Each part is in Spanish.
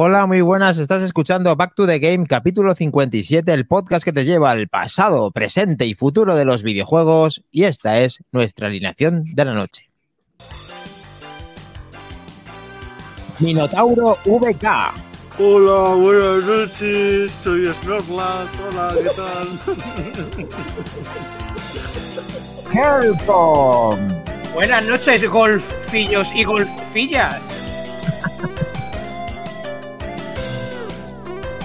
Hola, muy buenas. Estás escuchando Back to the Game, capítulo 57, el podcast que te lleva al pasado, presente y futuro de los videojuegos. Y esta es nuestra alineación de la noche. Minotauro VK. Hola, buenas noches. Soy Snorlax. Hola, ¿qué tal? Helcom. Buenas noches, golfillos y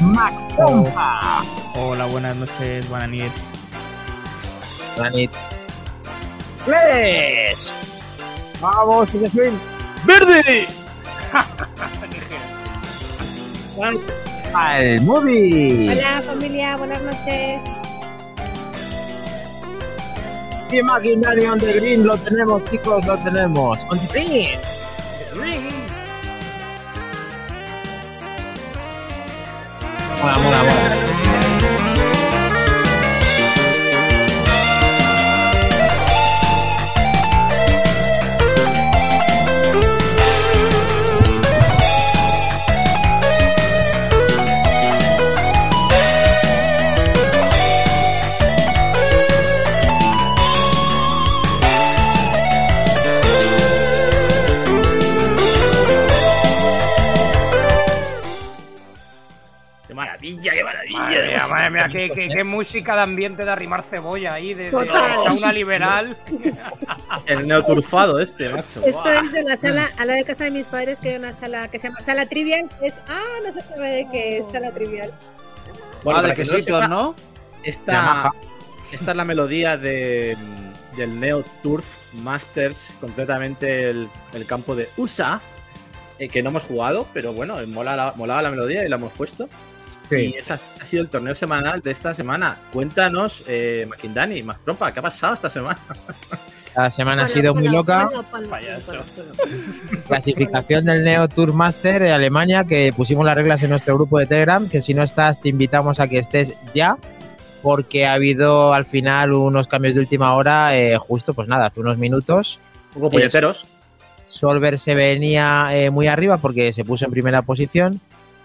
Mactompa. Hola, buenas noches, buenas noches. Granit. Flesh. Vamos, sigue swing. ¡Verde! Al movie. Hola familia, buenas noches. Imaginarium de Green lo tenemos, chicos, lo tenemos. On the green. Mola, mola, mola. Maravilla, qué maravilla! Madre mía, madre mía, qué, qué- qué música de ambiente de arrimar cebolla ahí, de, de, de una liberal. El neoturfado este, macho. Esto es de la sala, a la de casa de mis padres, que hay una sala que se llama Sala Trivial. Es, ah, no se sabe de qué es Sala Trivial. Bueno, ah, de para que no quesitos, sepa, ¿no? Esta, esta es la melodía de, del Neo Turf Masters, concretamente el, el campo de USA, eh, que no hemos jugado, pero bueno, mola la- molaba la melodía y la hemos puesto. Y ese ha ha sido el torneo semanal de esta semana. Cuéntanos, eh, Makindani, Mac Trompa, ¿qué ha pasado esta semana? La semana ha sido muy loca. ponlo. Clasificación del Neo Tour Master de Alemania, que pusimos las reglas en nuestro grupo de Telegram, que si no estás, te invitamos a que estés ya, porque ha habido al final unos cambios de última hora, eh, justo, pues nada, hace unos minutos. Un poco puñeteros. Solver se venía eh, muy arriba porque se puso en primera posición,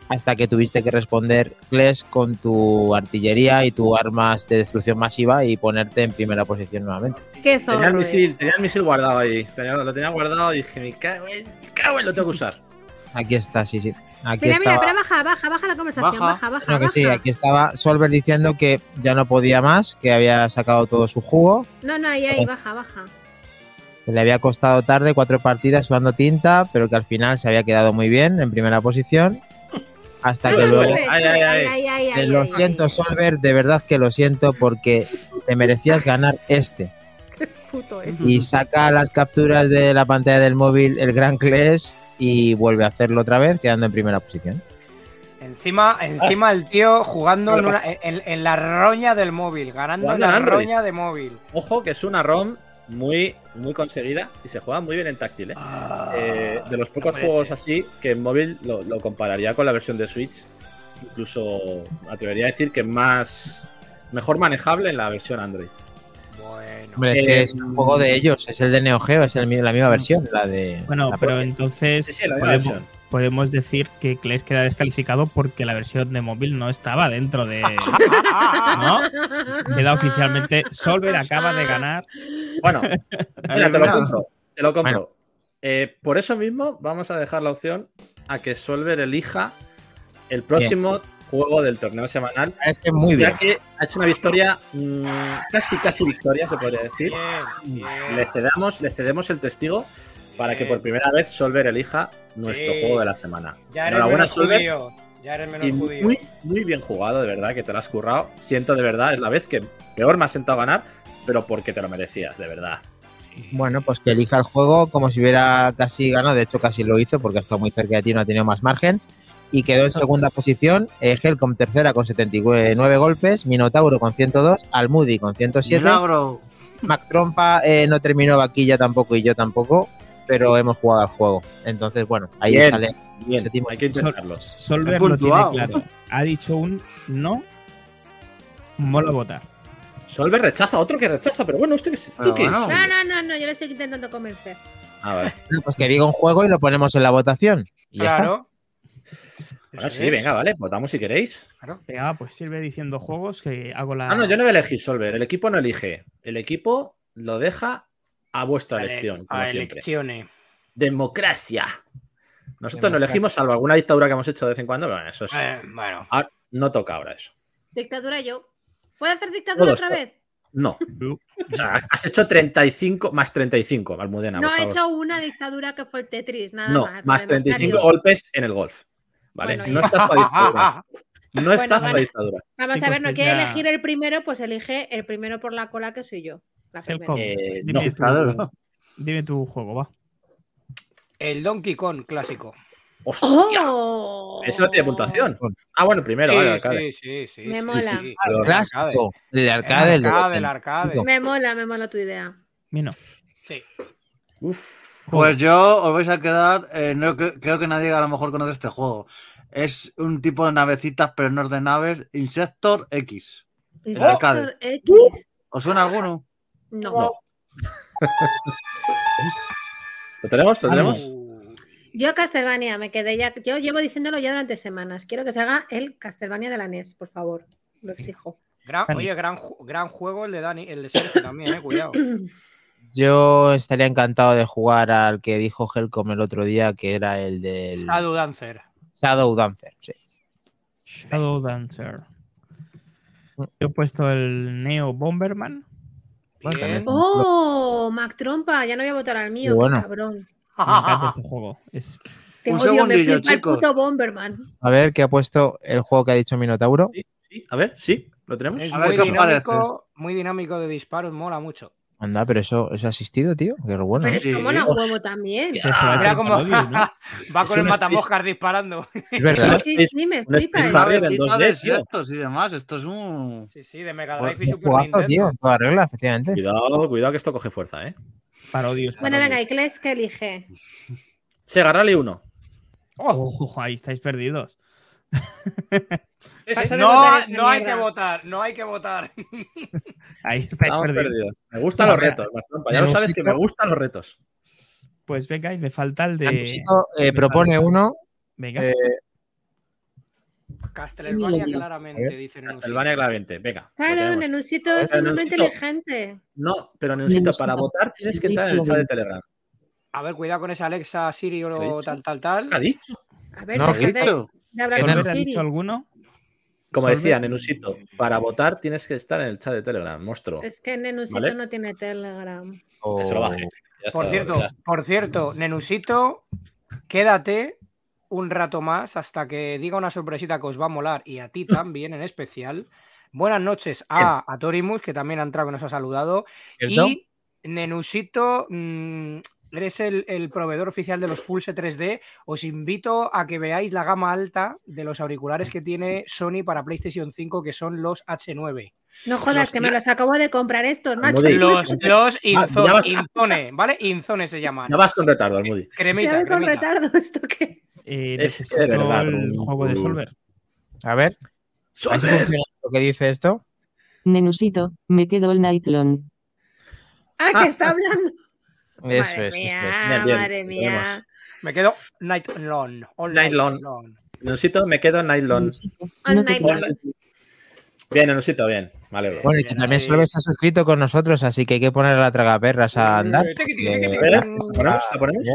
hasta que tuviste que responder, Kles, con tu artillería y tu armas de destrucción masiva y ponerte en primera posición nuevamente. Qué Tenía el, zorro misil, tenía el misil guardado ahí. Tenía- lo tenía guardado y dije, me cago en, me cago en, lo tengo que usar. Aquí está, sí, sí. Aquí Mira, mira, pero baja, baja, baja la conversación, Baja. baja, baja, No, que baja. sí, aquí estaba Solver diciendo que ya no podía más, que había sacado todo su jugo, No, no, ahí, ahí, baja, baja. que le había costado tarde cuatro partidas sudando tinta, pero que al final se había quedado muy bien en primera posición. Hasta que luego. lo siento. Solver, de verdad que lo siento porque te merecías ganar este. Puto es. Y saca las capturas de la pantalla del móvil el Gran Clash y vuelve a hacerlo otra vez, quedando en primera posición. Encima, encima el tío jugando ¿Qué en, una- en- en la roña del móvil, ganando en la roña de móvil. Ojo, que es una ROM muy, muy conseguida y se juega muy bien en táctil. ¿eh? Eh, de los pocos juegos sí. así que en móvil lo, lo compararía con la versión de Switch. Incluso me atrevería a decir que más mejor manejable en la versión Android. Bueno. Hombre, es Eh, que es un juego de ellos, es el de Neo Geo, es el la misma versión, la de. Bueno, la pero propia. entonces Sí, sí, la misma podemos, versión. Podemos decir que Clash queda descalificado porque la versión de móvil no estaba dentro de. ¿No? Queda oficialmente. Solver acaba de ganar. Bueno, mira, te lo compro. Te lo compro. Bueno. Eh, por eso mismo vamos a dejar la opción a que Solver elija el próximo juego del torneo semanal. Muy bien. ya que ha hecho una victoria, mm, casi casi victoria, se podría decir. Bien, bien. Le cedamos, le cedemos el testigo para que Bien. por primera vez Solver elija nuestro Sí. juego de la semana. Ya eres Enhorabuena, menos Solver. judío. Ya eres menos Y judío. muy, muy bien jugado, de verdad, que te lo has currado. Siento de verdad, es la vez que peor me has sentado a ganar, pero porque te lo merecías, de verdad. Bueno, pues que elija el juego como si hubiera casi ganado. De hecho, casi lo hizo porque ha estado muy cerca de ti, no ha tenido más margen. Y quedó en segunda posición. Eh, Helcom tercera con 79 golpes. Minotauro con 102. Almudi con 107. Milagro. Mac Trompa eh, no terminó vaquilla tampoco y yo tampoco. Pero hemos jugado al juego. Entonces, bueno, ahí Bien. sale. Bien, hay que intentarlo. Solver He lo tiene puntuado. claro. Ha dicho un no. Mola votar. Solver rechaza, otro que rechaza, pero bueno, ¿usted? Pero ¿Tú qué es? bueno. No, no, no, no, yo le estoy intentando convencer. Ah, vale. Bueno, Pues que diga un juego y lo ponemos en la votación. Y ya está. Claro. Eso sí, venga, vale, votamos si queréis. Claro. Venga, pues sirve diciendo juegos que hago la. Ah, no, yo no voy a elegir Solver. El equipo no elige. El equipo lo deja a vuestra Vale, elección, como a siempre. elecciones. Democracia. Nosotros no Democracia. elegimos, salvo alguna dictadura que hemos hecho de vez en cuando, pero bueno, eso es. Eh, bueno. Ah, no toca ahora eso. Dictadura yo. ¿Puedo hacer dictadura Todos, otra vez? No. O sea, has hecho 35 más 35, Almudena, No por he favor. hecho una dictadura que fue el Tetris, nada no, más. más lo demás 35 salió. golpes en el golf. Vale, Bueno, no estás para dictadura. No estás para vale. dictadura. Vamos a ver, no pues quiere elegir el primero, pues elige el primero por la cola que soy yo. La. Eh, dime, no. tu, Claro. dime tu juego, va. El Donkey Kong clásico. ¡Hostia! ¡Oh! Eso no tiene puntuación. Ah, bueno, primero, vale, alcalde. sí, sí, sí, Me sí, mola. sí. Pero- El Clásico. El arcade, el de arcade, los el arcade. 85. Me mola, me mola tu idea. Mino. Sí. Pues yo os vais a quedar. eh, no, creo que nadie a lo mejor conoce este juego. Es un tipo de navecitas, pero no es de naves. Insector X. arcade. Insector X. ¿Os suena alguno? No. No. ¿Lo tenemos? ¿Lo tenemos? Yo Castlevania, me quedé ya. Yo llevo diciéndolo ya durante semanas. Quiero que se haga el Castlevania de la NES, por favor. Lo exijo. gran- oye, gran, gran juego el de Dani, el de Sergio también, eh, cuidado. Yo estaría encantado de jugar al que dijo Helcom el otro día, que era el del Shadow Dancer. Shadow Dancer. sí. Shadow Dancer. Yo he puesto el Neo Bomberman. Bueno, Bien. también ¡Oh! Mac Trompa, ya no voy a votar al mío, Qué bueno. qué cabrón. Me encanta este juego. Es Te Un odio, me flipa el puto Bomberman. A ver, ¿qué ha puesto el juego que ha dicho Minotauro? Sí, sí. A ver, sí, ¿lo tenemos? Es A ver muy dinámico, muy dinámico de disparos, mola mucho. Anda, pero eso es asistido, tío. Qué bueno. Pero esto Sí. mola un Hostia. huevo también. Va Es con el matamoscas disparando. Es verdad. Sí, sí, sí, me flipa. Space ¿eh? Harrier en Navecita 2D, de tío. insectos y demás. Esto es un. Sí, sí, de Mega Pues Drive y es Super jugazo, tío, Nintendo. en toda regla, efectivamente. Cuidado, cuidado que esto coge fuerza, ¿eh? parodios. Bueno, venga, ¿y qué elige? Sega Rally 1. Oh, ahí estáis perdidos. De No, esta no hay que votar, no hay que votar. Ahí estáis Estamos perdidos. perdidos. Me gustan los retos. Ya lo sabes que me gustan los retos. Pues venga, y me falta el de. Anusito, eh, propone uno. Venga, eh, Castlevania claramente, dicen en un Castlevania claramente. Venga. Claro, tenemos. Nenusito ver, es un hombre Nenusito. inteligente. No, pero Neusito, para votar tienes que entrar en el chat de Telegram. A ver, cuidado con esa Alexa, Siri ¿Qué ha o tal, tal, tal. ¿Qué ha dicho? A ver, No, deja de, dicho. De hablar ¿Qué con ¿Volver ha Siri. dicho alguno? Como Solver. decía Nenusito, para votar tienes que estar en el chat de Telegram, monstruo. Es que Nenusito ¿Vale? no tiene Telegram. o- Que se lo baje. Ya Por está, cierto, ya. por cierto, Nenusito, quédate un rato más hasta que diga una sorpresita que os va a molar y a ti también en especial. Buenas noches a, a Torimus, que también ha entrado y nos ha saludado. ¿Cierto? Y Nenusito, mm, eres el, el proveedor oficial de los Pulse 3D. Os invito a que veáis la gama alta de los auriculares que tiene Sony para PlayStation 5, que son los H9. No jodas, Los- que me los acabo de comprar estos, macho. Los, los Inzo- ya vas- Inzone, ¿vale? Inzone se llaman. Ya vas con retardo, Almudi. Cremita, Ya voy con cremita. retardo, ¿esto qué es? Eh, Es de verdad, el juego de Solver. A ver, ¿a ver si funciona lo que dice esto? Nenusito, me quedo all night long. Ah, que está hablando. Eso madre es. mía, eso es. Bien, bien, madre mía. tenemos. Me quedo Night Long. all Night long. Me quedo. All night long. Bien, Nenusito, bien. Vale, bro. Bueno, y que Bien, también ahí. Solver se ha suscrito con nosotros, así que hay que poner a la tragaperras a andar. Eh, tiqui, tiqui, porque- tiqui, A ver, tiqui. ¿la ponemos? ¿La ponemos?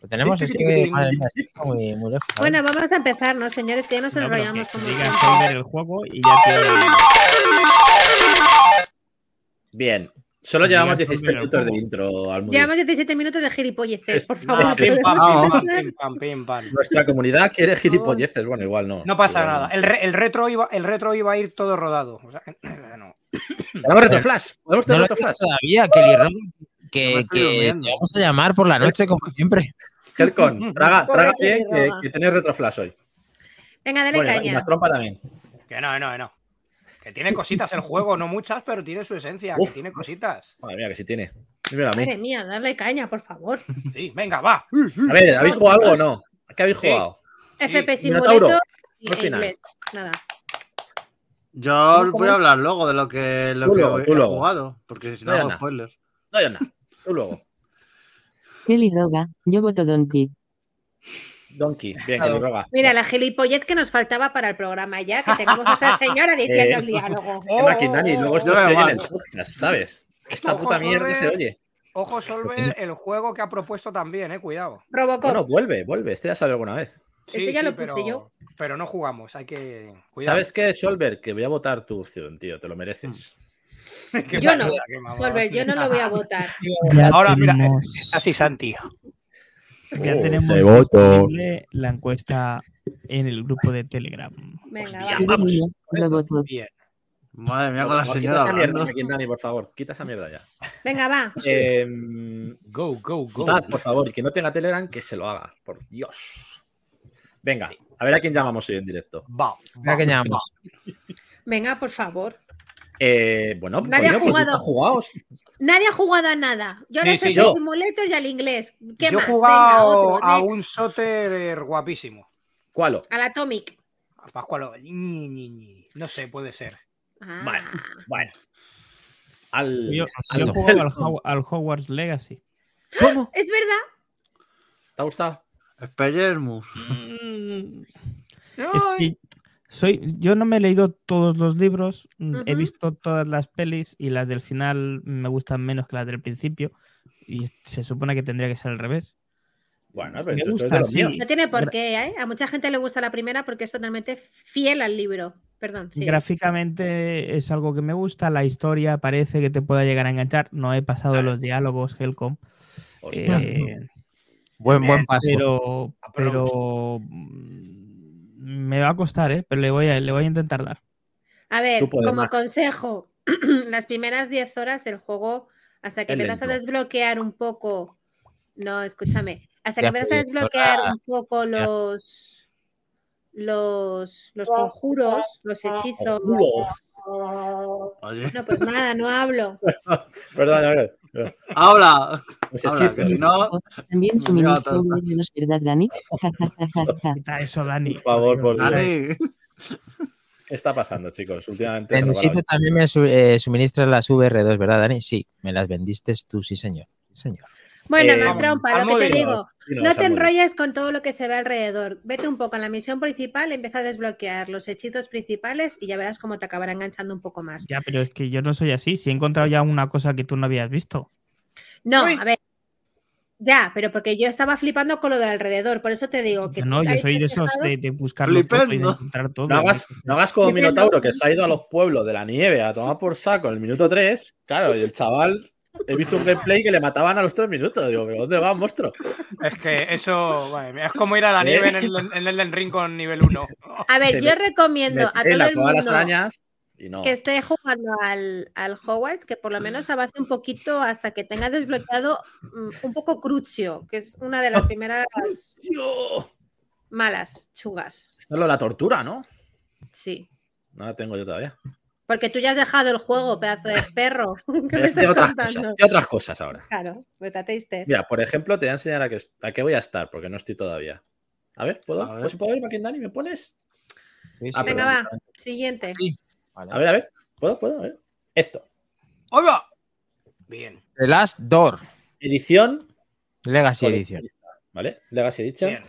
Lo tenemos, Sí, es sí, que, sí, madre sí, mía, sí. está muy, muy lejos. Bueno, vamos a empezar, ¿no, señores? Que ya nos enrollamos como siempre. El juego y ya. Bien. Solo llevamos diga 17 Solver el minutos de intro, Almudi. Llevamos 17 minutos de gilipolleces, Es- por favor. Pim, pam, pim, pam, pim, pam, pim, pam. Nuestra comunidad quiere gilipolleces. Bueno, igual no. No pasa Igual nada. El, re- el retro iba, el retro iba a ir todo rodado. O sea, no. ¿Tenemos retroflash? ¿Podemos No tener todavía, Kelly No me que, que te vamos a llamar por la noche, como siempre. Helcon, traga, traga bien que, que tienes retroflash hoy. Venga, dale Bueno, y caña. la trompa también. Que no, no, no. Que tiene cositas el juego, no muchas, pero tiene su esencia. Uf, que tiene uf. cositas. Madre mía, que sí tiene. Dímelo a mí. Madre mía, dale caña, por favor. Sí, venga, va. A ver, ¿habéis jugado algo o no? ¿A qué habéis Sí. jugado? FP Minotauro, Simulator y al final. inglés. Nada. Yo voy a hablar luego de lo que, lo Tú que luego, tú he luego. jugado, porque si no No, hago no. spoilers. No, yo nada. Tú luego. Kelly Roga, yo voto Donkey. Donkey. Bien, que lo roga. Mira, la gilipollez que nos faltaba para el programa ya, que tengamos a esa señora diciendo Eh. el diálogo. Es que Maquindani, luego esto No se oye en el podcast, ¿sabes? Esta Ojo, puta mierda se oye. Ojo, Solver, el juego que ha propuesto también, eh, cuidado. Robocop. Bueno, vuelve, vuelve. Este ya salió alguna vez. Ese ya lo puse pero, yo. Pero no jugamos, hay que. Cuidado. ¿Sabes qué, Solver? Que voy a votar tu opción, tío. Te lo mereces. Yo no. Solver, yo no lo voy a votar. Ya Ahora, mira, tenemos, Así, Santi. Ya Oh, tenemos te voto. disponible la encuesta en el grupo de Telegram. Venga, Hostia, va. vamos. Bien. Madre mía, con la señora Quita esa mierda, hablando. Maquindani, por favor. Quita esa mierda ya. Venga, va. Eh, Go, go, go. Taz, por favor, y que no tenga Telegram, que se lo haga. Por Dios. Venga, a ver a quién llamamos hoy en directo. Va. Mira que llamamos. Venga, por favor. Eh, bueno, Nadie ha coño, pues jugado. nunca jugados. Nadie ha jugado a nada. Yo Sí, no sí, sé yo. Simulator y al inglés. ¿Qué Yo he más? Venga, jugado otro. a next. un soter guapísimo. ¿Cuál? Al Atomic. A Pascualo. Ñi, ñi, ñi. No sé, puede ser. Ah. Bueno, bueno. Al. Yo, al- yo he jugado al, al Hogwarts Legacy. ¿Cómo? Es verdad. ¿Te ha gustado? Spellermus. Es que soy, yo no me he leído todos los libros, mm, he visto todas las pelis y las del final me gustan menos que las del principio. Y se supone que tendría que ser al revés. Bueno, pero Me gusta, sí. No tiene por qué, ¿eh? A mucha gente le gusta la primera porque es totalmente fiel al libro. Perdón, sí. Gráficamente es algo que me gusta, la historia parece que te pueda llegar a enganchar. No he pasado los diálogos, Helcom. Hostia. eh, Buen, buen paso. pero, pero me va a costar, ¿eh? Pero le voy a, le voy a intentar dar. A ver, como consejo, las primeras 10 horas el juego, hasta que empiezas a desbloquear un poco. No, escúchame. Hasta que empiezas a desbloquear un poco los. Los, los conjuros, los hechizos. Oye. No, pues nada, no hablo. Perdón, a ver. Habla. Habla, hechizos. que si no. También suministro los verdad, Dani. Eso, Dani. Por favor, por Dios. Dani. ¿Qué está pasando, chicos? Últimamente. En sitio también me su- eh, suministras las VR2, ¿verdad, Dani? Sí, me las vendiste tú, sí, señor. Sí, señor. Bueno, Eh, no, trompa, lo que te digo. No te enrolles con todo lo que se ve alrededor. Vete un poco en la misión principal, empieza a desbloquear los hechizos principales y ya verás cómo te acabará enganchando un poco más. Ya, pero es que yo no soy así. Si he encontrado ya una cosa que tú no habías visto. No, Uy. a ver. Ya, pero porque yo estaba flipando con lo de alrededor, por eso te digo que. no, yo soy de esos de, de buscarlo todo y de encontrar todo. No hagas, no hagas como. Minotauro, que se ha ido a los pueblos de la nieve a tomar por saco en el minuto 3. Claro, y el chaval. He visto un gameplay que le mataban a los 3 minutos. Digo, ¿pero dónde va, monstruo? Es que eso mía, es como ir a la nieve en el, en el Elden Ring con nivel 1. A ver, Se yo me- recomiendo Me a todo el las mundo arañas y no. que esté jugando al, al Hogwarts, que por lo menos avance un poquito hasta que tenga desbloqueado mm, un poco Crucio, que es una de las primeras Tío, malas, chungas. Esto es lo de la tortura, ¿no? Sí. No la tengo yo todavía. Porque tú ya has dejado el juego, pedazo de perro. ¿Qué me Estoy otras contando? cosas, otras cosas ahora. Claro, taster. Mira, por ejemplo, te voy a enseñar a qué, a qué voy a estar, porque no estoy todavía. A ver, ¿puedo? A ver. ¿Pues puedo Maquindani? ¿Me pones? Sí, sí. Ah, Venga, perdón. va, siguiente. Vale. A ver, a ver. ¿Puedo? ¿Puedo? A ver. Esto. ¡Oiga! Bien, The Last Door, Edición. Legacy Edition. ¿Vale? Legacy Edition. bien.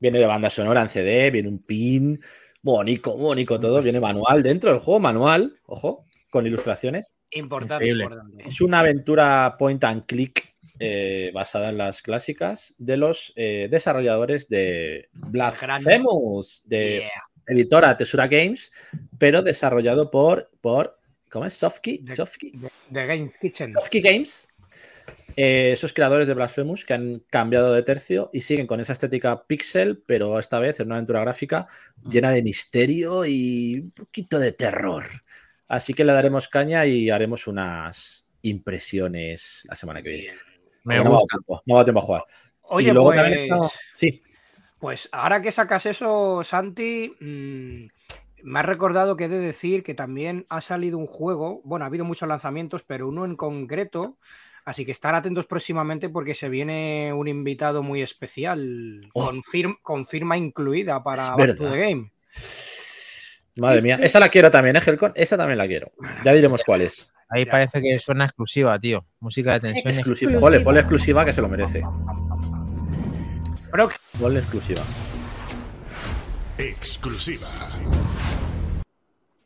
Viene de banda sonora en CD, viene un pin. Bonito, bonito todo. Viene manual dentro del juego, manual, ojo, con ilustraciones. Importante, importante. Es una aventura point and click eh, basada en las clásicas de los eh, desarrolladores de Blasphemous, de Yeah. editora Tesura Games, pero desarrollado por, por ¿cómo es? Softkey, De- Softkey, The Games Kitchen. Softkey Games. Eh, esos creadores de Blasphemous que han cambiado de tercio y siguen con esa estética pixel, pero esta vez en una aventura gráfica llena de misterio y un poquito de terror. Así que le daremos caña y haremos unas impresiones la semana que viene. Me No gusta. tiempo, no dado tiempo a jugar. Oye, y luego pues, también está. Sí, pues ahora que sacas eso, Santi, mm, me has recordado que he de decir que también ha salido un juego, bueno, ha habido muchos lanzamientos, pero uno en concreto, así que estar atentos próximamente porque se viene un invitado muy especial, Oh. con, fir- con firma incluida para Back to the Game. madre Es mía. que- Esa la quiero también, ¿eh, Helcon? Esa también la quiero. Ya diremos cuál es. Ahí Ya. parece que suena exclusiva, tío. Música de tensión. Exclusiva. Exclusiva. Ponle, ponle exclusiva que se lo merece. Pero Ponle exclusiva. Exclusiva.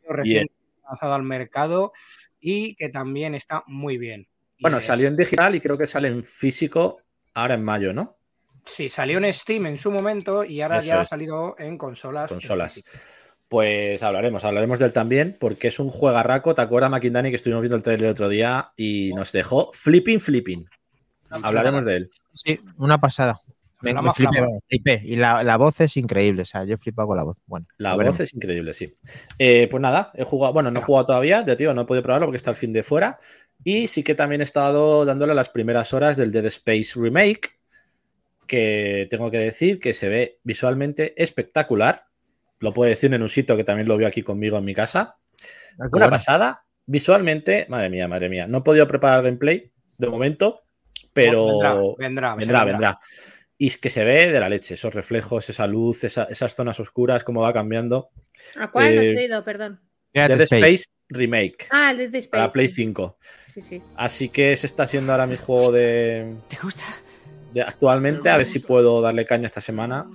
recién lanzado al mercado y que también está muy bien. Bueno, eh, salió en digital y creo que sale en físico ahora en mayo, ¿no? Sí, salió en Steam en su momento y ahora Eso ya ha salido en consolas. Consolas. Pues hablaremos, hablaremos de él también, porque es un juegarraco. ¿Te acuerdas, Makindani, que estuvimos viendo el trailer el otro día y nos dejó flipping, flipping? Hablaremos de él. Sí, una pasada. Me, me flipé, flipé. Y la, la voz es increíble. O sea, yo he flipado con la voz. Bueno, La voz es increíble, sí. Eh, pues nada, he jugado, bueno, no he jugado todavía, ya tío, no he podido probarlo porque está al fin de fuera. Y sí que también he estado dándole las primeras horas del Dead Space Remake, que tengo que decir que se ve visualmente espectacular. Lo puedo decir en un sitio que también lo veo aquí conmigo en mi casa. Ah, Una bueno. pasada, visualmente, madre mía, madre mía. No he podido preparar gameplay de momento, pero Vendrá, vendrá, vendrá, vendrá. Y es que se ve de la leche, esos reflejos, esa luz, esa- esas zonas oscuras, cómo va cambiando. ¿A cuál? No Eh, te he oído, perdón. Dead Dead Space. Space Remake Ah, Dead Space. para Play sí. 5. Sí, sí. Así que ese está siendo ahora mi juego de, ¿Te gusta? de actualmente. A ver si puedo darle caña esta semana.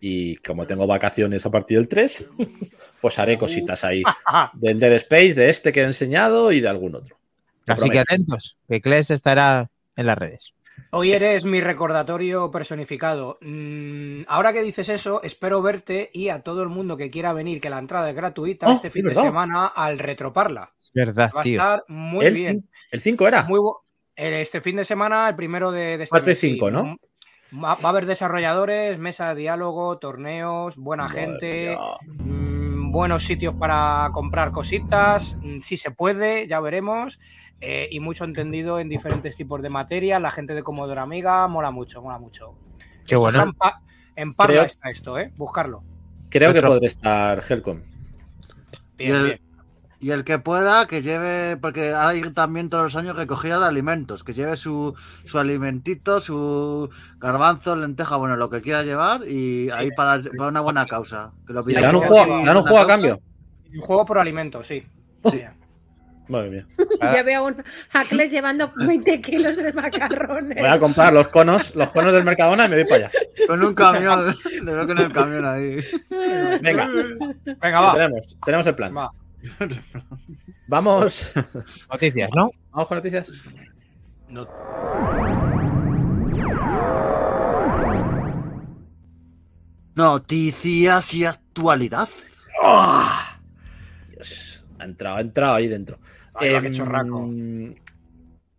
Y como tengo vacaciones a partir del 3, pues haré cositas ahí. Del Dead Space, de este que he enseñado y de algún otro. Así que atentos, que Kles estará en las redes. Hoy eres mi recordatorio personificado. Mm, ahora que dices eso, espero verte y a todo el mundo que quiera venir, que la entrada es gratuita Oh, este es fin de semana al Retroparla. Es verdad, Va a tío. estar muy el, bien. el 5 era. Muy Este fin de semana, el primero de, de este 4 y mes, sí. 5, ¿no? Va, va a haber desarrolladores, mesa de diálogo, torneos, buena Madre gente, mm, buenos sitios para comprar cositas, mm, si se puede, ya veremos. Eh, y mucho entendido en diferentes tipos de materia. La gente de Commodore Amiga mola mucho, mola mucho. Qué Esto bueno. está En, pa- en Parla Creo- está esto, ¿eh? Buscarlo. Creo que podré estar Helcom. Bien, Y el- bien. Y el que pueda, que lleve, porque hay también todos los años recogida de alimentos, que lleve su, su alimentito, su garbanzo, lenteja, bueno, lo que quiera llevar y ahí para, para una buena causa. Que lo ¿Y pida ¿Le dan un juego, a cambio? Un juego por alimentos, sí. Oh. Sí. Madre mía. Ah. Ya veo a un Hackles llevando 20 kilos de macarrones. Voy a comprar los conos, los conos del Mercadona y me voy para allá. Con un camión, le veo con el camión ahí. Venga, Venga, va. tenemos, tenemos el plan. Va. Vamos. Noticias, ¿no? Vamos con noticias. Noticias y actualidad. Dios, ha entrado, ha entrado ahí dentro. Ahí va, qué Em, chorraco.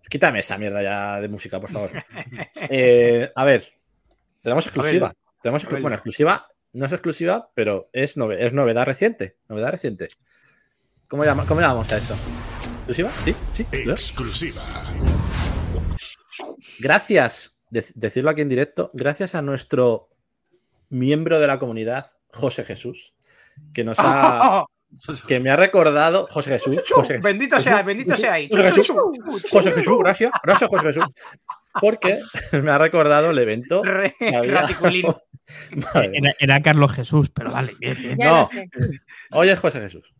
Quítame esa mierda ya de música, por favor. Eh, a ver, tenemos exclusiva. Tenemos exclu- bueno, exclusiva, no es exclusiva, pero es, nove- es novedad reciente. Novedad reciente. ¿Cómo, llama- cómo llamamos a eso? ¿Exclusiva? Sí, sí. Exclusiva. Gracias, de- decirlo aquí en directo, gracias a nuestro miembro de la comunidad, José Jesús, que nos ha. que me ha recordado. José Jesús. José, Bendito sea, bendito sea ahí. José Jesús, José Jesús, gracias. Gracias, José Jesús. Porque me ha recordado el evento. Re- había-. Era, era Carlos Jesús, pero vale, bien, No. Hoy es José Jesús.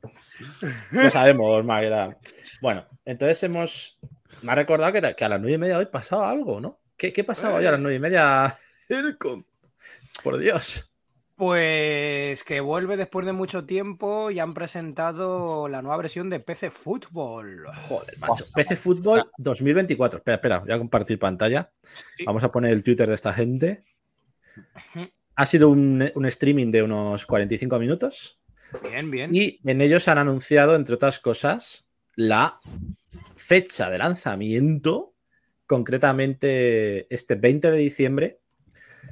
Lo sabemos, Maguera. Bueno, entonces hemos. Me ha recordado que, que a las nueve y media hoy pasaba algo, ¿no? ¿Qué, qué pasaba hoy a las nueve y media? Por Dios. Pues que vuelve después de mucho tiempo y han presentado la nueva versión de PC Fútbol. Joder, macho. PC Fútbol 2024. Espera, espera, voy a compartir pantalla. Sí. Vamos a poner el Twitter de esta gente. Ha sido un, un streaming de unos 45 minutos. Bien, bien. Y en ellos han anunciado, entre otras cosas, la fecha de lanzamiento, concretamente este 20 de diciembre,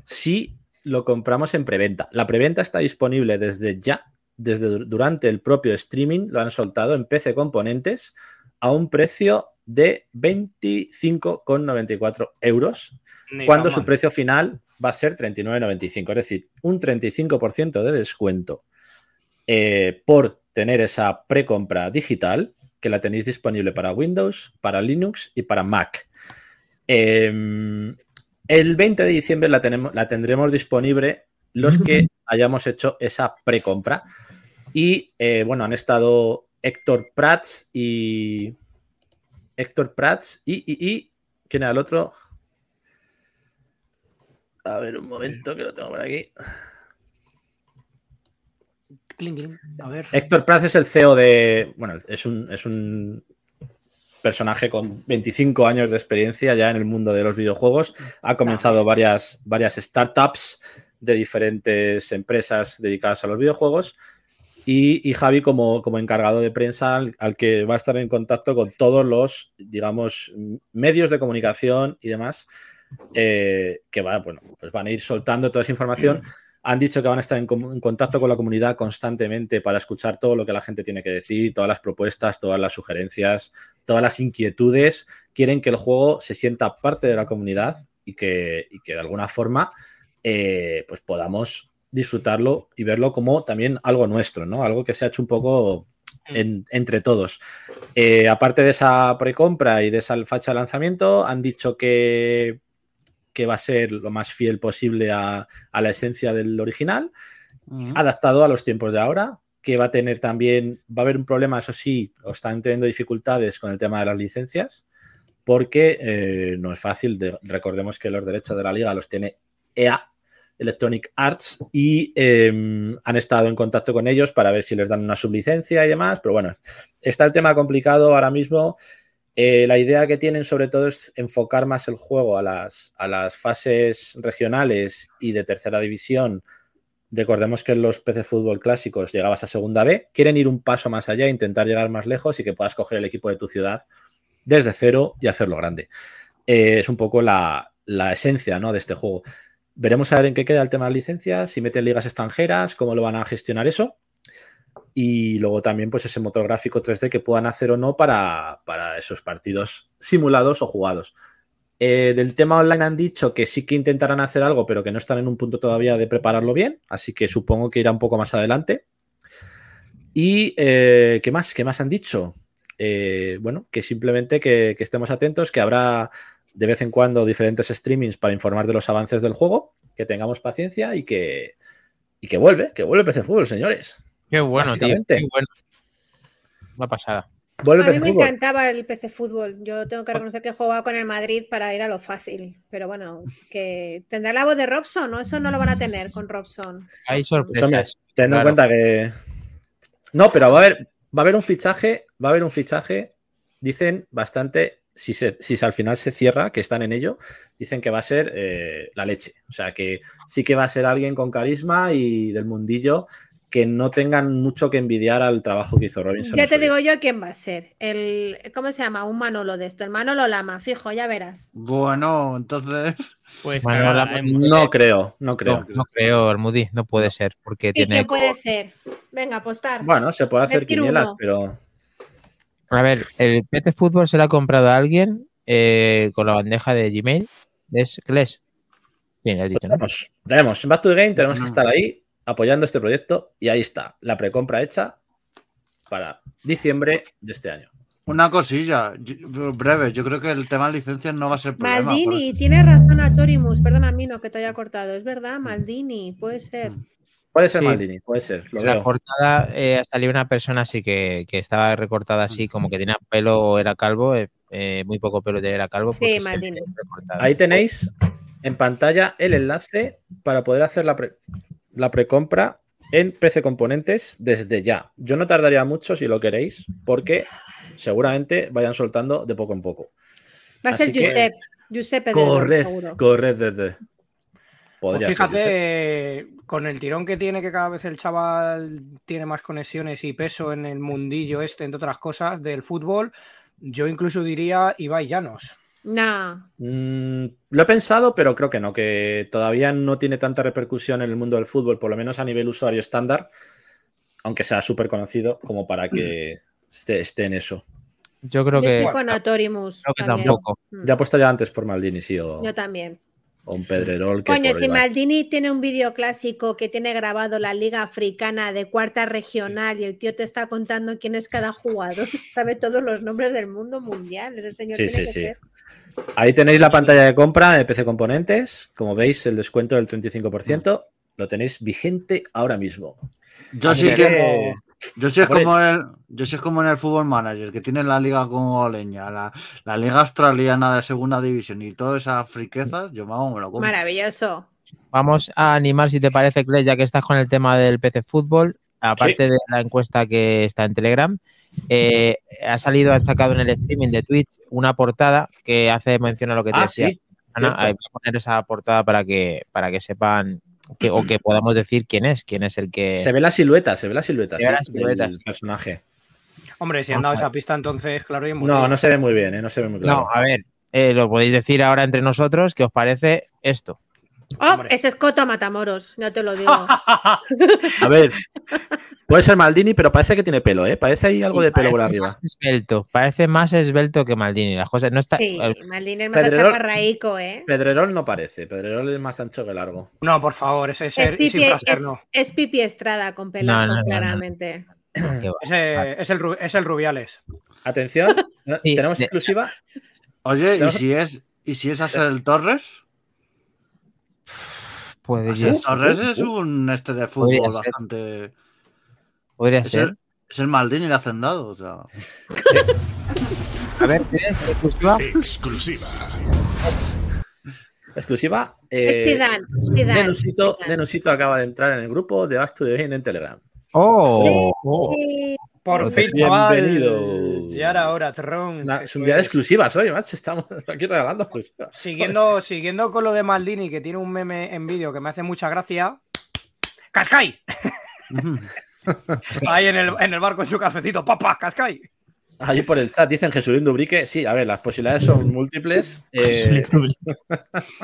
si lo compramos en preventa. La preventa está disponible desde ya, desde du- durante el propio streaming, lo han soltado en PC Componentes a un precio de 25,94 euros, Ni cuando su precio final va a ser 39,95. Es decir, un 35% de descuento eh, por tener esa precompra digital que la tenéis disponible para Windows, para Linux y para Mac. Eh, el 20 de diciembre la, tenemos, la tendremos disponible los que hayamos hecho esa precompra. Y eh, bueno, han estado Héctor Prats y. Héctor Prats y. y, y ¿Quién era el otro? A ver, un momento que lo tengo por aquí. A ver. Héctor Prats es el CEO de. Bueno, es un, es un personaje con 25 años de experiencia ya en el mundo de los videojuegos. Ha comenzado varias, varias startups de diferentes empresas dedicadas a los videojuegos. Y, y Javi como, como encargado de prensa al, al que va a estar en contacto con todos los, digamos, medios de comunicación y demás eh, que va, bueno, pues van a ir soltando toda esa información. Han dicho que van a estar en, contacto con la comunidad constantemente para escuchar todo lo que la gente tiene que decir, todas las propuestas, todas las sugerencias, todas las inquietudes. Quieren que el juego se sienta parte de la comunidad y que, y que de alguna forma eh, pues podamos disfrutarlo y verlo como también algo nuestro, ¿no? Algo que se ha hecho un poco en- entre todos. Eh, aparte de esa precompra y de esa fecha de lanzamiento, han dicho que, que va a ser lo más fiel posible a, a la esencia del original, adaptado a los tiempos de ahora, que va a tener también, va a haber un problema, eso sí, o están teniendo dificultades con el tema de las licencias, porque eh, no es fácil, de- recordemos que los derechos de la liga los tiene EA, Electronic Arts, y eh, han estado en contacto con ellos para ver si les dan una sublicencia y demás, pero bueno, está el tema complicado ahora mismo. Eh, la idea que tienen sobre todo es enfocar más el juego a las, a las fases regionales y de tercera división. Recordemos que en los PC Fútbol clásicos llegabas a segunda B. Quieren ir un paso más allá, intentar llegar más lejos y que puedas coger el equipo de tu ciudad desde cero y hacerlo grande. Eh, es un poco la, la esencia ¿no? de este juego. Veremos a ver en qué queda el tema de licencias, si meten ligas extranjeras, cómo lo van a gestionar eso. Y luego también, pues, ese motor gráfico 3D que puedan hacer o no para, para esos partidos simulados o jugados. Eh, del tema online han dicho que sí que intentarán hacer algo, pero que no están en un punto todavía de prepararlo bien, así que supongo que irá un poco más adelante. Y eh, ¿qué más? ¿Qué más han dicho? Eh, bueno, que simplemente que, estemos atentos, que habrá de vez en cuando diferentes streamings para informar de los avances del juego, que tengamos paciencia y que, y que vuelve, que vuelve PC Fútbol, señores. Qué bueno, tío. Qué bueno. Una pasada. Vuelve A mí me Fútbol. encantaba el PC Fútbol. Yo tengo que reconocer que jugaba con el Madrid para ir a lo fácil. Pero bueno, que tendrá la voz de Robson, ¿no? Eso no lo van a tener con Robson. Hay sorpresas. Teniendo en Claro. cuenta que. No, pero va a haber, va a haber un fichaje, va a haber un fichaje, dicen bastante. Si, se, si se- al final se cierra, que están en ello, dicen que va a ser eh, la leche. O sea, que sí que va a ser alguien con carisma y del mundillo que no tengan mucho que envidiar al trabajo que hizo Robinson. Ya te digo yo quién va a ser. El, ¿Cómo se llama? Un Manolo de esto. El Manolo Lama, fijo, ya verás. Bueno, entonces. Pues No creo, no creo. No, no creo, Almudi, no puede ser, porque ¿Y tiene... quién puede ser? Venga, apostar. Bueno, se puede hacer Decir quinielas, uno. pero A ver, el PT Fútbol se lo ha comprado a alguien eh, con la bandeja de Gmail. ¿Es has dicho, ¿no? tenemos, tenemos en Back to the Game, tenemos que estar ahí apoyando este proyecto y ahí está, la precompra hecha para diciembre de este año. Una cosilla, breve, yo creo que el tema de licencias no va a ser problema. Maldini, tienes razón, Atorimus. Perdona, Mino, que te haya cortado. Es verdad, Maldini, puede ser. Puede ser Sí. Maldini, puede ser, lo En la veo. portada eh, salió una persona así que, que estaba recortada así, como que tenía pelo o era calvo, eh, eh, muy poco pelo era calvo. Sí, Maldini. Ahí tenéis en pantalla el enlace para poder hacer la, pre- la precompra en PC Componentes desde ya. Yo no tardaría mucho si lo queréis, porque seguramente vayan soltando de poco en poco. Va a ser Pedrero, Corred, seguro. corred desde. Pues ser, fíjate, con el tirón que tiene, que cada vez el chaval tiene más conexiones y peso en el mundillo este, entre otras cosas, del fútbol, yo incluso diría Ibai Llanos. No, Mm, lo he pensado, pero creo que no, que todavía no tiene tanta repercusión en el mundo del fútbol, por lo menos a nivel usuario estándar, aunque sea súper conocido como para que esté, esté en eso. Yo creo yo que, estoy con Atorimus. creo que también. tampoco. Ya he puesto ya antes por Maldini, sí, o, Yo también. O un Pedrerol. Que Coño, si. Maldini tiene un vídeo clásico que tiene grabado la Liga Africana de cuarta regional y el tío te está contando quién es cada jugador, sabe todos los nombres del mundo mundial. Ese señor Sí, tiene sí, que sí. ser. Ahí tenéis la pantalla de compra de PC Componentes. Como veis, el descuento del 35% lo tenéis vigente ahora mismo. Yo Así sí que. Yo sí es como el, yo es como en el fútbol manager, que tiene la liga como leña, la, la liga australiana de segunda división y todas esas friquezas, yo vamos, me lo como. Maravilloso. Vamos a animar, si te parece, Clay, ya que estás con el tema del PC Fútbol, aparte de la encuesta que está en Telegram, eh, ha salido, han sacado en el streaming de Twitch una portada que hace mención a lo que te Ah, decía. sí. Ana. voy a poner esa portada para que, para que sepan que, o que podamos decir quién es, quién es el que. Se ve la silueta, se ve la silueta, Se ve sí, la silueta, del personaje. Hombre, si han dado esa pista, entonces, claro, y No, no se ve muy bien, ¿eh? no se ve muy claro. No, a ver, eh, lo podéis decir ahora entre nosotros, ¿qué os parece esto? Oh, Hombre. ese es Coto Matamoros, ya te lo digo. A ver, puede ser Maldini, pero parece que tiene pelo, ¿eh? Parece ahí algo de pelo por arriba. Más esbelto, parece más esbelto que Maldini. Las cosas no está. Sí, Maldini es más Pedrerol- chaparraico, ¿eh? Pedrerol no parece, Pedrerol es más ancho que largo. No, por favor, ese, ese Es Pipi, es, es Pipi Estrada con pelazo, No, no, no, no. claramente. Ese es el, es el Rubiales. Atención, tenemos exclusiva. Oye, ¿y si es, y si es Axel Torres? Puede Axel ser. Torres es un este de fútbol Podría ser. bastante. Podría Es ser. el, es el Maldini el hacendado. O sea. A ver, ¿tienes exclusiva? Exclusiva. Exclusiva. Es Eh. Nenusito acaba de entrar en el grupo de Back to the Game en Telegram. ¡Oh! oh. Por fin, chaval. bienvenido. Ya era hora, Tron. Es un día de pues, exclusivas hoy, macho. Estamos aquí regalando exclusivas. Siguiendo, siguiendo con lo de Maldini, que tiene un meme en vídeo que me hace mucha gracia. ¡Cascai! Ahí en el, en el barco en su cafecito. ¡Papá, Cascai! Allí por el chat dicen Jesulín Dubrique. Sí, a ver, las posibilidades son múltiples. Eh,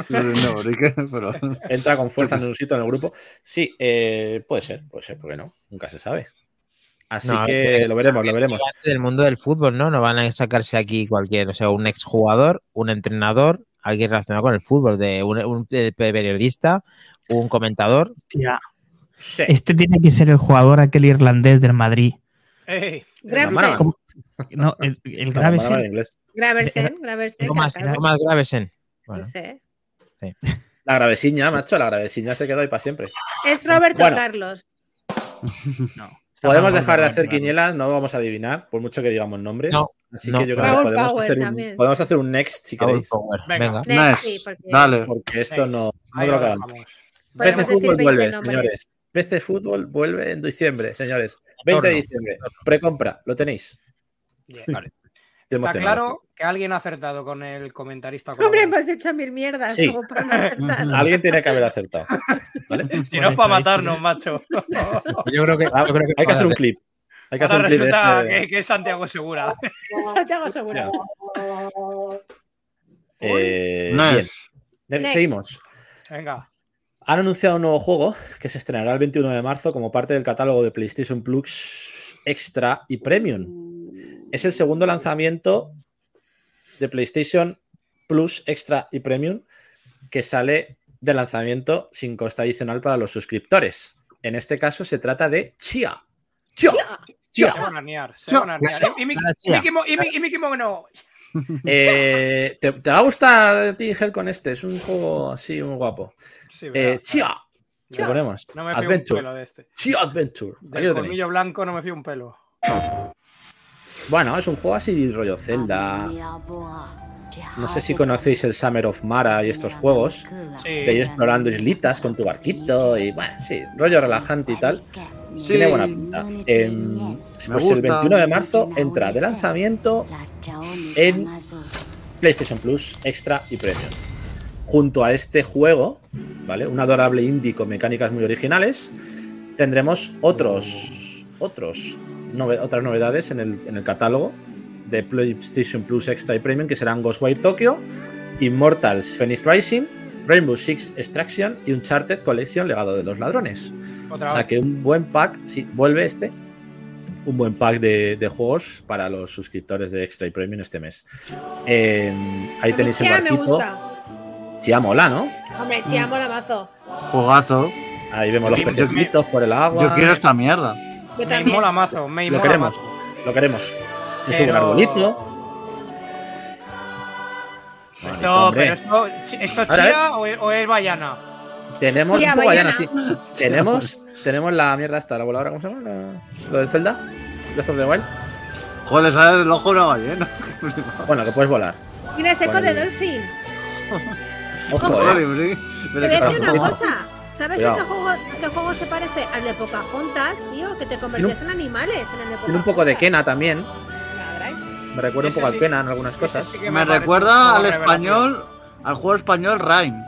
pero. entra con fuerza en un sitio en el grupo. Sí, eh, puede ser, puede ser, porque no, nunca se sabe. Así No, que lo veremos, lo veremos. Del mundo del fútbol, ¿no? No van a sacarse aquí cualquier, o sea, un exjugador, un entrenador, alguien relacionado con el fútbol, de un, un, periodista, un comentador. Tía, Sí. este tiene que ser el jugador aquel irlandés del Madrid. ¡Ey! Graversen, ¿Cómo? No, el, el No, grave no, no, en es inglés. Graversen, Graversen, Thomas, claro, Thomas Gravesen. Bueno, no sé. La gravesiña, macho, la gravesiña se quedó ahí para siempre. Es Roberto Bueno. Carlos. Podemos dejar de hacer quinielas, no vamos a adivinar, por mucho que digamos nombres. No, Así no. que yo creo que podemos hacer, un, también. podemos hacer un next si queréis. Power. Venga. Venga. Next, Next, sí, porque Dale. Porque esto no, no lo dejamos. PC Fútbol 20 vuelve, nombres. señores. PC Fútbol vuelve en diciembre, señores. 20 de diciembre. Precompra, lo tenéis. Bien. Estoy Está claro que alguien ha acertado con el comentarista. Hombre, colaborador. hemos hecho mil mierdas Sí. como para no acertar. Alguien tiene que haber acertado. ¿vale? Si no es para matarnos, macho. Yo creo que, Ah, yo creo que hay que hacer un clip. Hay que hacer un clip este. que, que es Santiago Segura. Santiago Segura. Eh, No bien. Next. Seguimos. Venga. Han anunciado un nuevo juego que se estrenará el 21 de marzo como parte del catálogo de PlayStation Plus Extra y Premium. Es el segundo lanzamiento de PlayStation Plus Extra y Premium que sale de lanzamiento sin coste adicional para los suscriptores. En este caso se trata de Chia. Chia. Chia. Se van a arnear. Se van a arnear. Y, Mickey- Chia. Mono. Eh, ¿te, te va a gustar a ti, Gel, con este? Es un juego así muy guapo. Sí, Eh. Chia. Le ponemos. No me fío un Adventure. pelo de este. Chia Adventure. Del colmillo blanco no me fío un pelo. Bueno, es un juego así rollo Zelda. No sé si conocéis el Summer of Mara y estos juegos. Sí. De ir explorando islitas con tu barquito y bueno, sí, rollo relajante y tal. Sí. Tiene buena pinta. Em, pues el gusta. 21 de marzo entra de lanzamiento en PlayStation Plus Extra y Premium. Junto a este juego, ¿vale? Un adorable indie con mecánicas muy originales, tendremos otros, otros, nove- otras novedades en el, en el catálogo de PlayStation Plus Extra y Premium que serán Ghostwire Tokyo, Immortals Phoenix Rising, Rainbow Six Extraction y Uncharted Collection Legado de los Ladrones. Otra O sea que un buen pack, sí, vuelve este. Un buen pack de, de juegos para los suscriptores de Extra y Premium este mes. Eh, ahí tenéis el me barquito. gusta. Mola, ¿no? Hombre, Chia mola mazo. Juegazo. Ahí vemos los pececitos por el agua. Yo quiero esta mierda. Yo Me también. mola mazo. Me Lo mola queremos. mazo. Lo queremos. Se sube un Pero- arbolito. Esto, hombre. pero esto, ¿esto es chía o es, o es Bayana? Tenemos Chia un poco ballena. sí. Tenemos, tenemos la mierda esta, la voladora, ¿cómo se llama? La- Lo del Zelda. Breath of the Wild. Joder, sale el ojo a una ballena. Bueno, que puedes volar. Seco Bueno. de Dolphin. Ojo, Joder, eh. Pero decir una cosa. ¿Sabes a qué juego, a qué juego se parece? Al de Pocahontas, tío, que te convertías en animales en el de Tiene un poco de Pocahontas. Kena también. Me recuerda un poco al. Kena en algunas cosas. sí Me recuerda al revelación. español, al juego español Rhyme.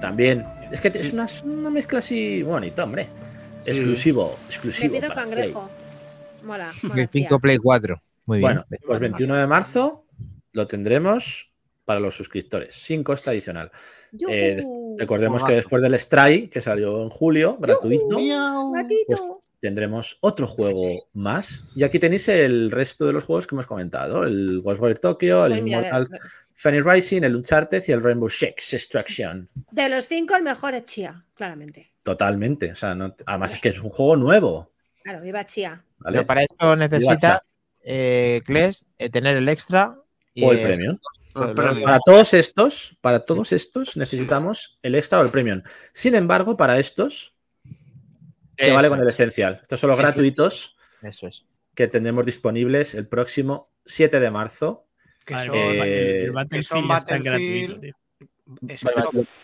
También. Es que es una, una mezcla así bonita, hombre. Exclusivo, Me exclusivo. pido para cangrejo. Mola, Play mola, 5, tía. Play 4. Muy bien. Bueno, pues 21 de marzo lo tendremos para los suscriptores, sin coste adicional. Eh, Recordemos que después del Stray, que salió en julio, gratuito, pues tendremos otro juego más. Y aquí tenéis el resto de los juegos que hemos comentado: el Ghostwire Tokyo, el Pues mira, Immortal de, Phoenix Rising, el Uncharted y el Rainbow Six Extraction. de los cinco, el mejor es Chia, claramente. Totalmente. O sea, no- además es que es un juego nuevo. Claro, viva Chia. ¿vale? Pero para esto necesitas, eh, Kles, eh, tener el extra y O el eh, Para todos estos, para todos estos necesitamos el extra o el premium. Sin embargo, para estos te Eso, vale con el esencial. Estos son los gratuitos Eso es. que tendremos disponibles el próximo 7 de marzo. Que son, eh, el- el que Battlefield son Battlefield, gratuito, tío.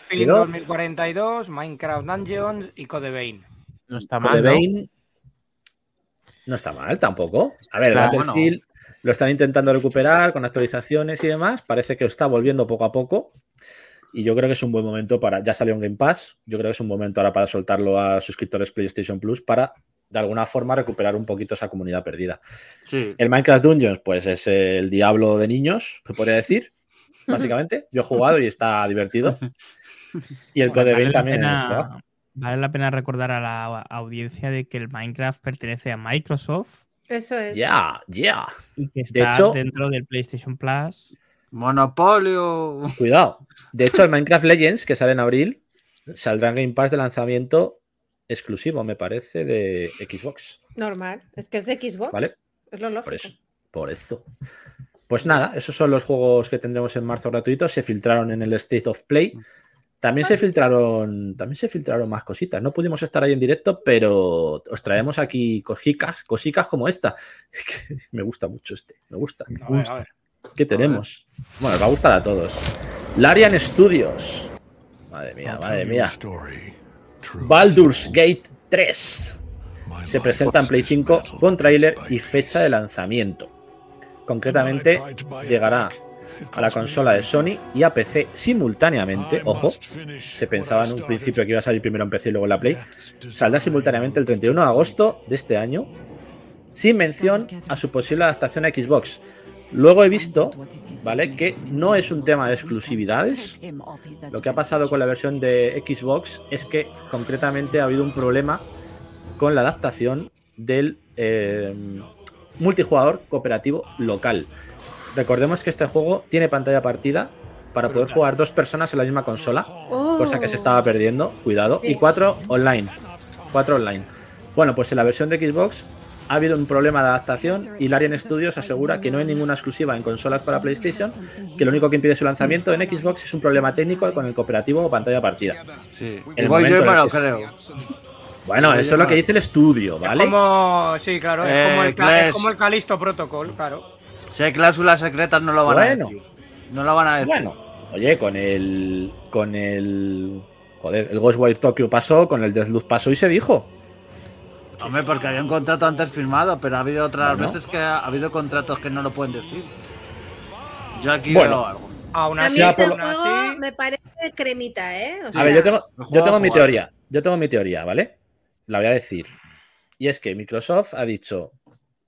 Pero- 2042, Minecraft Dungeons y Code Vein. No está Code mal. ¿no? Vein no está mal tampoco. A ver, Claro, Battlefield lo están intentando recuperar con actualizaciones y demás. Parece que está volviendo poco a poco. Y yo creo que es un buen momento para. Ya salió en Game Pass. Yo creo que es un momento ahora para soltarlo a suscriptores PlayStation Plus para de alguna forma recuperar un poquito esa comunidad perdida. Sí. El Minecraft Dungeons, pues es el diablo de niños, se podría decir, básicamente. Yo he jugado y está divertido. Y el Code Vale Vein la también es pena-. Vale la pena recordar a la audiencia de que el Minecraft pertenece a Microsoft Eso es. Ya, ya. y que De hecho- dentro del PlayStation Plus. Monopolio. Cuidado. De hecho, el Minecraft Legends, que sale en abril, saldrá en Game Pass de lanzamiento exclusivo, me parece, de Xbox. Normal. Es que es de Xbox. ¿Vale? Es lo lógico. Por eso. Por eso. Pues nada, esos son los juegos que tendremos en marzo gratuitos. Se filtraron en el State of Play. También se filtraron, también se filtraron más cositas. No pudimos estar ahí en directo, pero os traemos aquí cosicas, cosicas como esta. Me gusta mucho este, me gusta. A ver, a ver. ¿Qué tenemos? Bueno, os va a gustar a todos. Larian Studios. Madre mía, madre mía. Baldur's Gate 3. Se presenta en Play 5 con tráiler y fecha de lanzamiento. Concretamente, llegará a la consola de Sony y a PC simultáneamente. Ojo, se pensaba en un principio que iba a salir primero en PC y luego en la Play. Saldrá simultáneamente el 31 de agosto de este año, sin mención a su posible adaptación a Xbox. Luego he visto, ¿vale? Que no es un tema de exclusividades. Lo que ha pasado con la versión de Xbox es que concretamente ha habido un problema con la adaptación del eh, multijugador cooperativo local. Recordemos que este juego tiene pantalla partida para poder jugar dos personas en la misma consola, Oh. cosa que se estaba perdiendo, cuidado, y cuatro online. Cuatro online. Bueno, pues en la versión de Xbox ha habido un problema de adaptación y Larian Studios asegura que no hay ninguna exclusiva en consolas para PlayStation, que lo único que impide su lanzamiento en Xbox es un problema técnico con el cooperativo o pantalla partida. Sí. El Voy yo creo. Bueno, eso es lo que dice el estudio, ¿vale? Es como, sí, claro, es, Eh, como el, es como el Calisto Protocol, claro. Si hay cláusulas secretas no lo van Bueno. a decir. No lo van a decir. Bueno, oye, con el. Con el. Joder, el Ghostwire Tokyo pasó, con el Deathloop pasó y se dijo. Hombre, porque había un contrato antes firmado, pero ha habido otras Bueno. veces que ha habido contratos que no lo pueden decir. Yo aquí Bueno. veo algo. Aún A mí así, este juego así, me parece cremita, ¿eh? O A sea, ver, yo tengo, yo tengo mi teoría. Yo tengo mi teoría, ¿vale? La voy a decir. Y es que Microsoft ha dicho: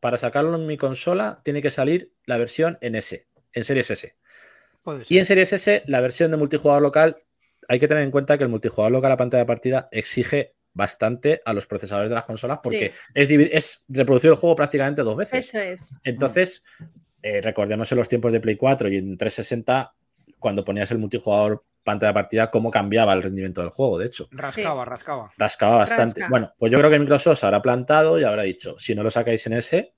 para sacarlo en mi consola tiene que salir la versión en S, en Series S. Y en Series S, la versión de multijugador local, hay que tener en cuenta que el multijugador local a pantalla de partida exige bastante a los procesadores de las consolas porque es, es reproducir el juego prácticamente dos veces. Eso es. Entonces, eh, recordemos en los tiempos de Play 4 y en 360, cuando ponías el multijugador pantalla de partida, cómo cambiaba el rendimiento del juego, de hecho. Rascaba, rascaba. Rascaba bastante. Rasca. Bueno, pues yo creo que Microsoft se habrá plantado y habrá dicho, si no lo sacáis en S,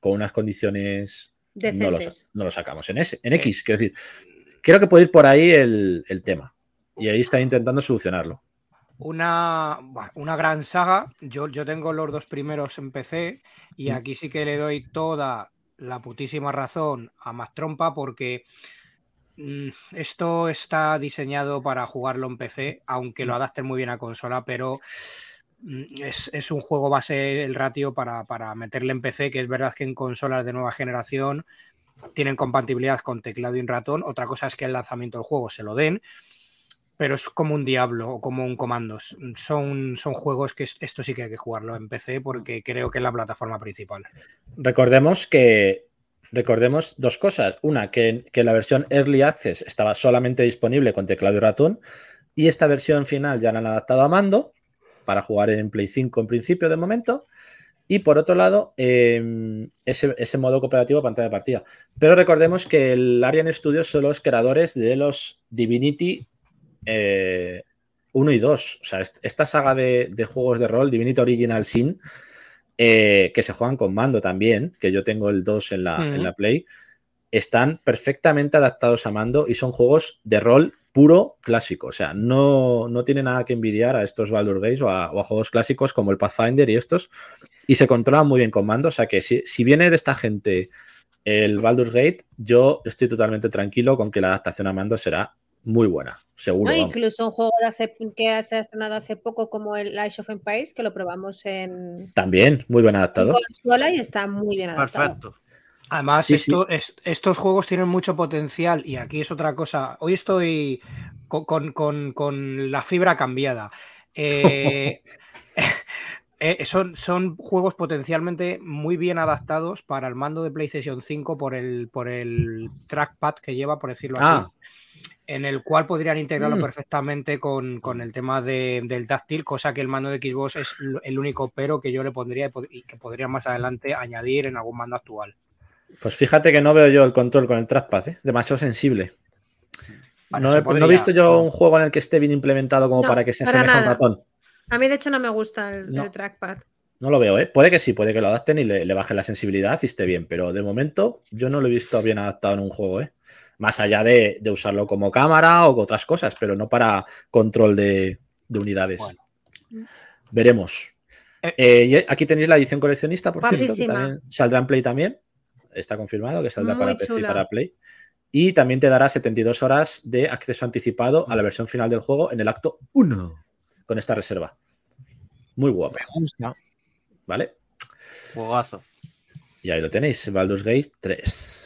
con unas condiciones no lo, no lo sacamos en S, en X, quiero decir. Creo que puede ir por ahí el, el tema. Y ahí está intentando solucionarlo. Una, una gran saga. Yo, yo tengo los dos primeros en PC y Mm. aquí sí que le doy toda la putísima razón a Mastrompa porque mm, esto está diseñado para jugarlo en PC, aunque lo adapten muy bien a consola, pero mm, es, es un juego base el ratio para, para meterle en PC, que es verdad que en consolas de nueva generación tienen compatibilidad con teclado y ratón. Otra cosa es que el lanzamiento del juego se lo den, pero es como un Diablo o como un Comandos. Son, son juegos que es- esto sí que hay que jugarlo en PC porque creo que es la plataforma principal. Recordemos que. Recordemos dos cosas. Una, que, que la versión Early Access estaba solamente disponible con teclado y ratón. Y esta versión final ya la han adaptado a mando para jugar en Play 5 en principio de momento. Y por otro lado, eh, ese, ese modo cooperativo pantalla de partida. Pero recordemos que el Arian Studios son los creadores de los Divinity eh, 1 y 2. O sea, est- esta saga de, de juegos de rol, Divinity Original Sin, eh, que se juegan con mando también, que yo tengo el 2 en la, en la Play, están perfectamente adaptados a mando y son juegos de rol puro clásico. O sea, no, no tiene nada que envidiar a estos Baldur Gates o a, o a juegos clásicos como el Pathfinder y estos. Y se controlan muy bien con mando. O sea que si, si viene de esta gente el Baldur's Gate, yo estoy totalmente tranquilo con que la adaptación a mando será muy buena. Seguro. No, incluso un juego de hace, que se ha estrenado hace poco como el Age of Empires, que lo probamos en, También, muy buen en adaptado. consola y está muy bien adaptado. Perfecto. Además, Sí, sí. esto- es- estos juegos tienen mucho potencial y aquí es otra cosa. Hoy estoy con, con- con- con la fibra cambiada. Eh, eh, son, son juegos potencialmente muy bien adaptados para el mando de PlayStation 5 por el, por el trackpad que lleva, por decirlo Ah. así. En el cual podrían integrarlo Mm. perfectamente con, con el tema de- del táctil, cosa que el mando de Xbox es el único pero que yo le pondría y que podría más adelante añadir en algún mando actual. Pues fíjate que no veo yo el control con el trackpad, ¿eh? demasiado sensible. No, he, no he podría, visto yo un juego en el que esté bien implementado como No, para que se asemeje a un ratón. A mí, de hecho, no me gusta el, No. el trackpad. No lo veo, ¿eh? Puede que sí, puede que lo adapten y le, le bajen la sensibilidad y esté bien, pero de momento yo no lo he visto bien adaptado en un juego, ¿eh? Más allá de, de usarlo como cámara o otras cosas, pero no para control de, de unidades. Veremos. Eh. Eh, y aquí tenéis la edición coleccionista, por cierto, que también saldrá en Play también. Está confirmado que saldrá Muy para PC y para Play. Y también te dará 72 horas de acceso anticipado a la versión final del juego en el acto 1 con esta reserva. Muy guapa, Me gusta. ¿vale? Juegazo. Y ahí lo tenéis, Baldur's Gate 3.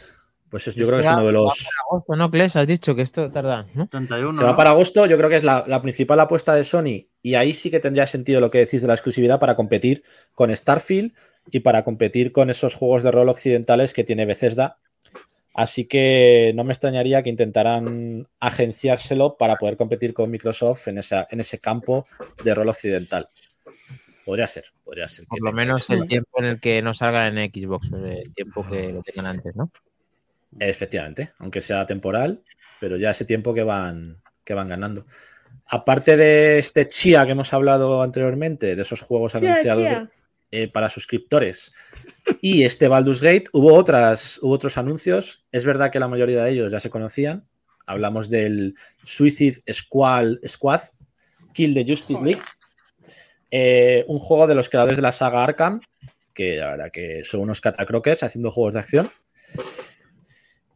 Pues es- yo creo que es uno de se va los... para agosto, ¿no, Kles? Has dicho que esto tarda, ¿no? 31. Se va ¿no? para agosto, yo creo que es la, la principal apuesta de Sony y ahí sí que tendría sentido lo que decís de la exclusividad para competir con Starfield y para competir con esos juegos de rol occidentales que tiene Bethesda. Así que no me extrañaría que intentaran agenciárselo para poder competir con Microsoft en, esa, en ese campo de rol occidental. Podría ser, podría ser. Por lo menos el tiempo en el que no salgan en Xbox, el tiempo que lo tengan antes, ¿no? Efectivamente, aunque sea temporal, pero ya ese tiempo que van, que van ganando. Aparte de este Chia que hemos hablado anteriormente, de esos juegos Chia, anunciados chia. Eh, para suscriptores, y este Baldur's Gate, hubo, otras, hubo otros anuncios. Es verdad que la mayoría de ellos ya se conocían. Hablamos del Suicide Squad, Squad Kill the Justice League, eh, un juego de los creadores de la saga Arkham, que la verdad que son unos catacrockers haciendo juegos de acción.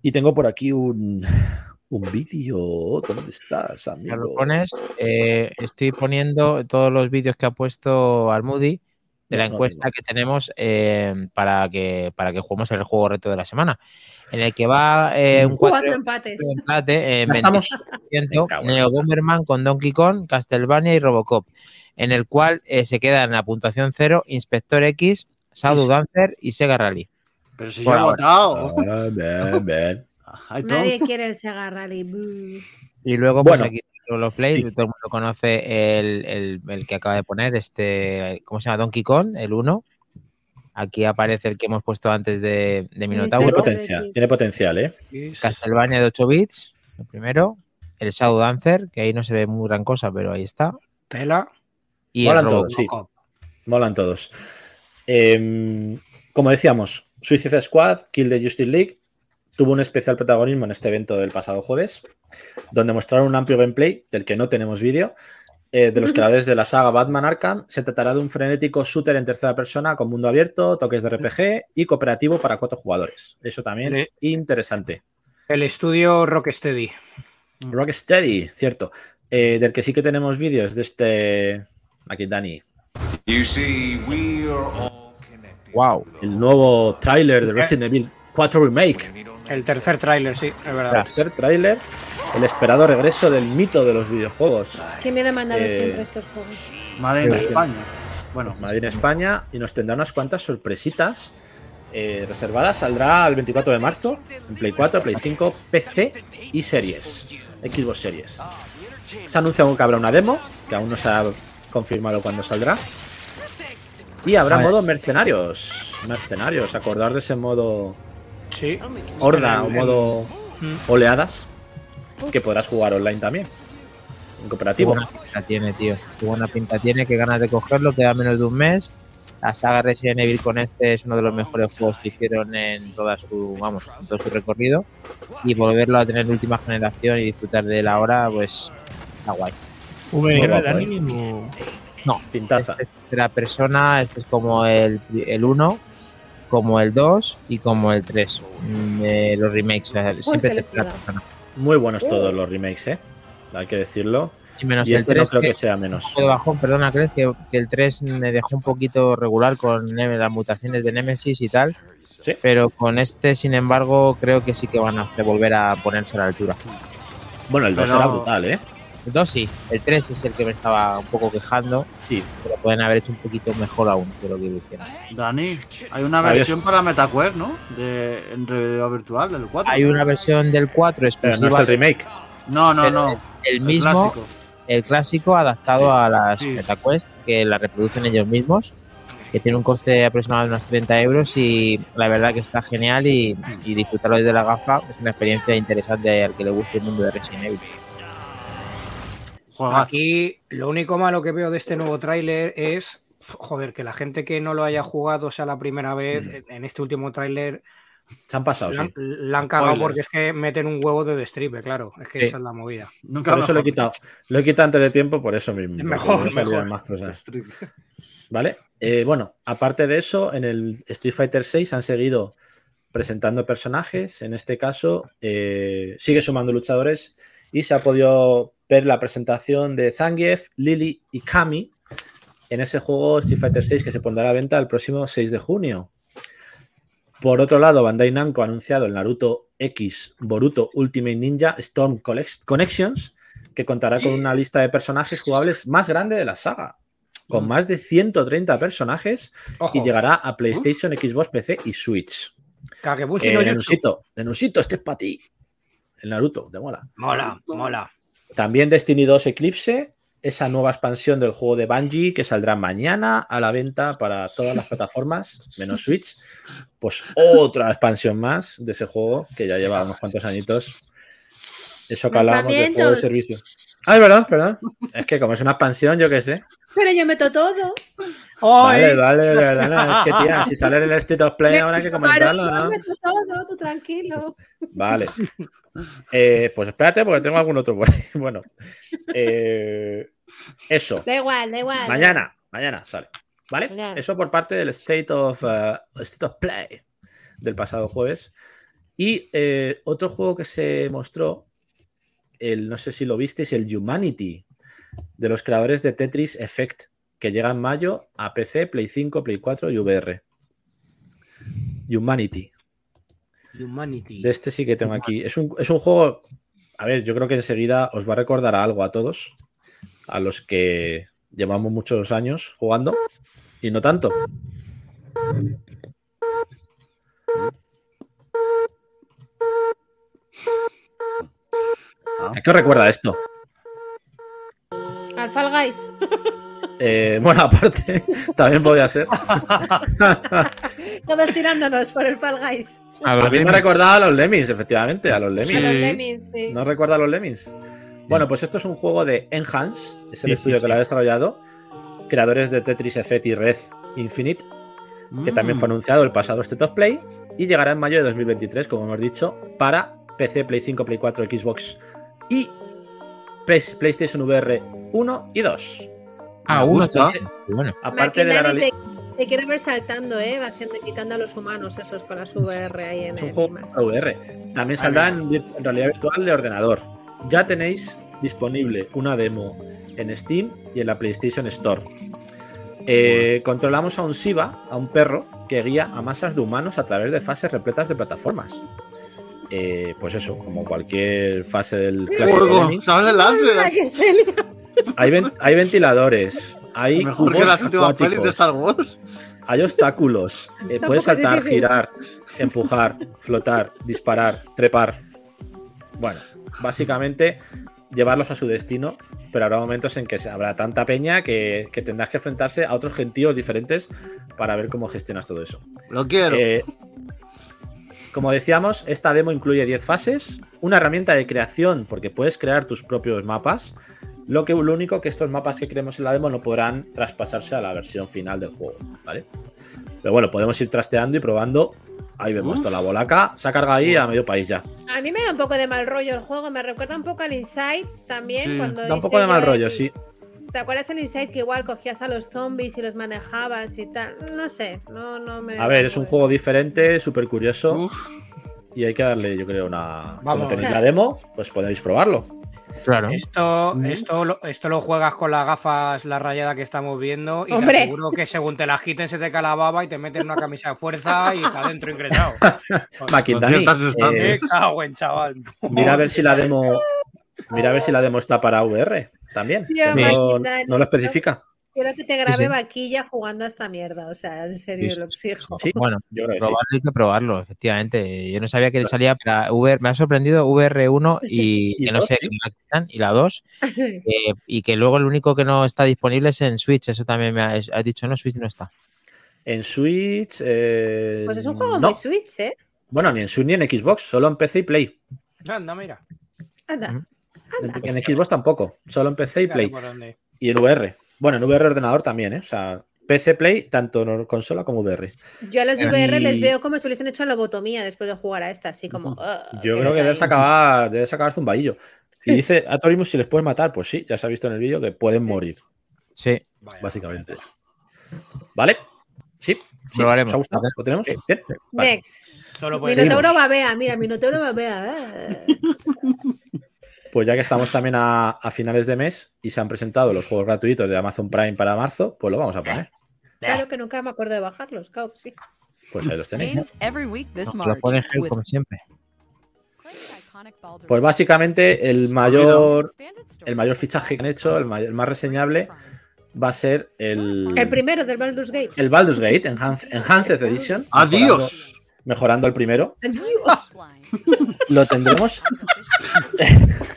Y tengo por aquí un, un vídeo. ¿Dónde estás, Ya amigo? lo pones. eh, estoy poniendo todos los vídeos que ha puesto Almudi de la encuesta que tenemos eh, para que para que juguemos el juego reto de la semana. En el que va eh, un Cuatro 4 empates. empate en Ya estamos. 25%, Me cago en Neo Bomberman con Donkey Kong, Castlevania y Robocop, en el cual eh, se queda en la puntuación cero Inspector X, Shadow Dancer y Sega Rally. Pero si Por yo he votado. Ah. Nadie quiere el Sega Rally. Y luego, pues Bueno. aquí los play, Sí. todo el mundo conoce el, el- el que acaba de poner, este, ¿cómo se llama? Donkey Kong, el 1. Aquí aparece el que hemos puesto antes de, de Tiene Minotauro. Potencial, tiene potencial, ¿eh? Castlevania de 8 bits, el primero. El Shadow Dancer, que ahí no se ve muy gran cosa, pero ahí está. Tela. Y Molan el todos, Robocop. sí. Molan todos. Em, como decíamos, Suicide Squad, Kill the Justice League, tuvo un especial protagonismo en este evento del pasado jueves, donde mostraron un amplio gameplay del que no tenemos vídeo, eh, de los creadores de la saga Batman Arkham. Se tratará de un frenético shooter en tercera persona con mundo abierto, toques de RPG y cooperativo para cuatro jugadores. Eso también Sí. interesante. El estudio Rocksteady. Rocksteady, cierto. Eh, del que sí que tenemos vídeos de este. Aquí, Dani. You see, we are all connected. Wow. El nuevo tráiler de Resident Evil 4 Remake. El tercer tráiler, sí, es verdad. Tercer tráiler. El esperado regreso del mito de los videojuegos. Qué miedo me han dado Eh, siempre estos juegos. Madre en Pero- España. Bueno, Madrid en España y nos tendrá unas cuantas sorpresitas eh, reservadas. Saldrá el 24 de marzo en Play 4, Play 5, PC y Series. Xbox Series. Se ha anunciado que habrá una demo, que aún no se ha confirmado cuándo saldrá. Y habrá modo mercenarios. Mercenarios, acordar de ese modo Sí. horda o modo Mm. oleadas que podrás jugar online también. En Qué cooperativo. buena pinta tiene, tío. Qué buena pinta tiene, qué ganas de cogerlo, queda menos de un mes. La saga Resident Evil con este es uno de los mejores juegos que hicieron en toda su, vamos, en todo su recorrido. Y volverlo a tener última generación y disfrutar de él ahora, pues está guay. VR, guapo, Dani. o- No, Pintaza. este es tercera persona, este es como el, el 1, como el 2 y como el 3. mm, eh, los remakes, sea, siempre se pega. persona. Muy buenos todos los remakes, ¿eh? Hay que decirlo. Y menos Y el este 3, no creo que- que sea menos. de bajón, perdona, crees que, que el 3 me dejó un poquito regular con las mutaciones de Nemesis y tal, Sí. pero con este, sin embargo, creo que sí que van a volver a ponerse a la altura. Bueno, el 2 Pero- era brutal, ¿eh? El 2 sí, el 3 es el que me estaba un poco quejando, Sí. pero pueden haber hecho un poquito mejor aún de lo que lo hicieron. Dani, hay una Adiós. versión para MetaQuest, ¿no? De, en realidad virtual, del 4. Hay una versión del 4 Pero exclusiva, no es el remake. No, no, no. es el el mismo, clásico. el clásico adaptado a las Sí. MetaQuest, que la reproducen ellos mismos, que tiene un coste aproximado de unos 30 euros y la verdad que está genial y, y disfrutarlo desde la gafa es una experiencia interesante al que le guste el mundo de Resident Evil. Juegazo. Aquí lo único malo que veo de este nuevo tráiler es, joder, que la gente que no lo haya jugado sea la primera vez en- en este último tráiler Se han pasado, la, sí. la han cagado porque es que meten un huevo de destripe, claro, es que Sí. esa es la movida. Nunca Por eso lo he quitado. Lo he quitado antes de tiempo por eso mismo. Mejor, mejor. más cosas. ¿Vale? Eh, bueno, aparte de eso, en el Street Fighter VI han seguido presentando personajes. En este caso, eh, sigue sumando luchadores y se ha podido ver la presentación de Zangief, Lily y Kami en ese juego Street Fighter VI que se pondrá a la venta el próximo 6 de junio. Por otro lado, Bandai Namco ha anunciado el Naruto X Boruto Ultimate Ninja Storm Connections, que contará con una lista de personajes jugables más grande de la saga, con más de 130 personajes Ojo, y llegará a PlayStation, Xbox, PC y Switch. Kagebushi Eh, no. Nenusito, Nenusito, este es para ti. El Naruto, te mola. Mola, mola. También Destiny 2 Eclipse, esa nueva expansión del juego de Bungie que saldrá mañana a la venta para todas las plataformas, menos Switch. Pues otra expansión más de ese juego que ya lleva unos cuantos añitos. Eso que hablábamos del juego de servicio. Ah, es verdad, perdón. Es que como es una expansión, yo qué sé. Pero yo meto todo. Vale, ¡Ay! vale, de verdad. no, es que, tía, si sale en el State of Play, habrá que comentarlo, Claro, yo ¿no? meto todo, tú tranquilo. Vale. Eh, pues espérate, porque tengo algún otro. Bueno, eh, eso. Da igual, da igual. Mañana, mañana sale. ¿Vale? Mañana. Eso por parte del State of, uh, State of Play del pasado jueves. Y eh, otro juego que se mostró, el, no sé si lo visteis, el Humanity, de los creadores de Tetris Effect, que llega en mayo a PC, Play 5, Play 4 y VR. Humanity. Humanity. De este sí que tengo aquí. Es un, es un juego. A ver, yo creo que enseguida os va a recordar a algo a todos. A los que llevamos muchos años jugando. Y no tanto. ¿A qué os recuerda esto? Al Fall Guys. Eh, bueno, aparte, también podía ser. Todos tirándonos por el Fall Guys. A los A mí me Lemmings. recordaba a los Lemmings, efectivamente, a los A los Lemmings. Lemmings, sí. ¿No recuerda a los Lemmings? Bueno, pues esto es un juego de Enhance, es el Sí, estudio sí, que sí. lo ha desarrollado, creadores de Tetris Effect y Red Infinite, que también Mm. fue anunciado el pasado State of Play y llegará en mayo de 2023, como hemos dicho, para PC, Play 5, Play 4, Xbox y PlayStation VR 1 y 2. Ah, uno también. Bueno, Aparte de la, reali- Te quiero ver saltando, ¿eh? Haciendo, quitando a los humanos esos con las VR ahí en Es un el juego. VR. También saldrá en realidad virtual de ordenador. Ya tenéis disponible una demo en Steam y en la PlayStation Store. Eh, controlamos a un Shiba, a un perro, que guía a masas de humanos a través de fases repletas de plataformas. Eh, pues eso, como cualquier fase del clásico. Hay, ven- hay ventiladores, hay Mejor que cubos las últimas pelis de acuáticos, Star Wars. hay obstáculos. eh, puedes es saltar, girar, empujar, flotar, disparar, trepar. Bueno, básicamente llevarlos a su destino, pero habrá momentos en que habrá tanta peña que, que tendrás que enfrentarse a otros gentíos diferentes para ver cómo gestionas todo eso. Lo quiero. Eh, como decíamos, esta demo incluye 10 fases, una herramienta de creación, porque puedes crear tus propios mapas. Lo, que, lo único que estos mapas que creemos en la demo no podrán traspasarse a la versión final del juego, ¿vale? Pero bueno, podemos ir trasteando y probando. Ahí vemos toda la bolaca. Se ha cargado ahí a medio país ya. A mí me da un poco de mal rollo el juego, me recuerda un poco al Inside también. Sí, cuando Da un poco de mal el- rollo, sí. ¿Te acuerdas en Inside que igual cogías a los zombies y los manejabas y tal? No sé, no, no me. A ver, es un juego diferente, súper curioso. Uf. Y hay que darle, yo creo, una. Como Vamos. tenéis la demo, pues podéis probarlo. Claro. Esto, esto, lo, esto lo juegas con las gafas, la rayada que estamos viendo, y Hombre. te aseguro que según te la quiten se te cae la baba y te meten una camisa de fuerza y está dentro ingresado. Maquindani, eh, Me cago en chaval. mira a ver si la demo. Mira a ver si la demo está para VR también. No, lo especifica. Quiero que te grabe sí. vaquilla jugando a esta mierda, o sea, en serio, Sí. lo exijo. Sí, Bueno, yo creo que hay que probarlo, efectivamente. Yo no sabía que salía para VR, me ha sorprendido VR1 y, Y que no dos, sé, y la 2, eh, y que luego el único que no está disponible es en Switch, eso también me has, has dicho, no, Switch no está. En Switch. eh, Pues es un juego no. muy Switch, ¿eh? Bueno, ni en Switch ni en Xbox, solo en PC y Play. Anda, mira. Anda. En Xbox tampoco, solo en PC y Play. Y en VR. Bueno, en VR ordenador también, ¿eh? O sea, PC, Play, tanto en consola como VR. Yo a los Y- VR les veo como si hubiesen hecho lobotomía después de jugar a esta, así como. Yo creo que debes acabar, debes acabar zumbadillo. Y dice a Torimus si les puedes matar, pues sí, ya se ha visto en el vídeo que pueden morir, Sí, básicamente. ¿Vale? Sí, sí. Probaremos. ¿Os ha gustado? ¿Lo tenemos? Bien. Vale. Next. Solo Minotauro seguimos. babea, mira, Minotauro babea. Pues ya que estamos también a, a finales de mes y se han presentado los juegos gratuitos de Amazon Prime para marzo, pues lo vamos a poner. Claro que nunca me acuerdo de bajarlos, claro sí. Pues ahí los tenéis. Games every week this no, lo como siempre. Pues básicamente el mayor, el mayor fichaje que han hecho, el, mayor- el más reseñable, va a ser el, El primero del Baldur's Gate. el Baldur's Gate Enhanced, Enhanced Edition. ¡Adiós! Mejorando, mejorando el primero. Adiós. Lo tendremos.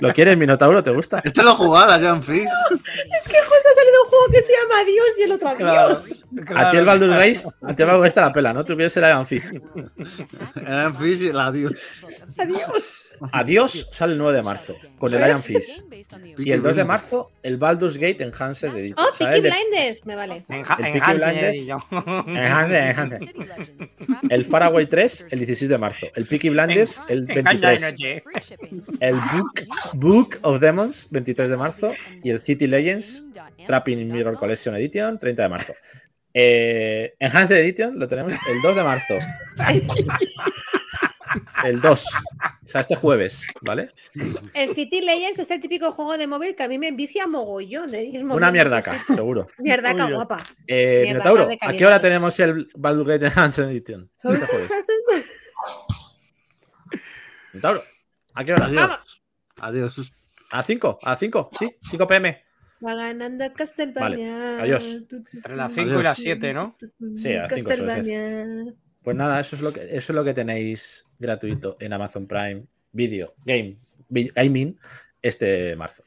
¿Lo quieres, Minotauro? ¿Te gusta? Este lo jugaba Jean Fizz. Es que justo ha salido un juego que se llama Adiós y el otro Adiós. A ti el Baldur's Gate, a ti el te la pela, ¿no? Tú quieres Iron Fist. Jean Fizz y el adiós. Adiós. Adiós sale el 9 de marzo con el Iron Fist. Y el 2 de marzo, el Baldur's Gate Enhanced Edition. Oh, ¿sabes? Peaky De- Blinders. Me vale. El Peaky Blinders. yo. Enhanced, Enhanced. El Faraway 3, el 16 de marzo. El Peaky Blinders, el Engaña de 23. noche. El Book, Book of Demons, 23 de marzo. Y el City Legends, Trapping Mirror Collection Edition, 30 de marzo. Eh, Enhanced Edition lo tenemos el 2 de marzo. El 2. O sea, este jueves, ¿vale? El City Legends es el típico juego de móvil que a mí me envicia mogollón. De ir Una mierdaca, cositas. seguro. Mierdaca Uy, guapa. Eh, Mierda, Minotauro, ¿a qué hora tenemos el Baldur's Gate Enhanced Edition? Este jueves. Minotauro, ¿a qué hora? Adiós. Adiós. ¿A 5? ¿A 5? Sí, 5 pm. Va ganando Castlevania. Vale, adiós. Entre las 5 y las 7, ¿no? Sí, a las cinco suele ser. Castlevania. Pues nada, eso es lo que, eso es lo que tenéis gratuito en Amazon Prime Video Game Gaming este marzo.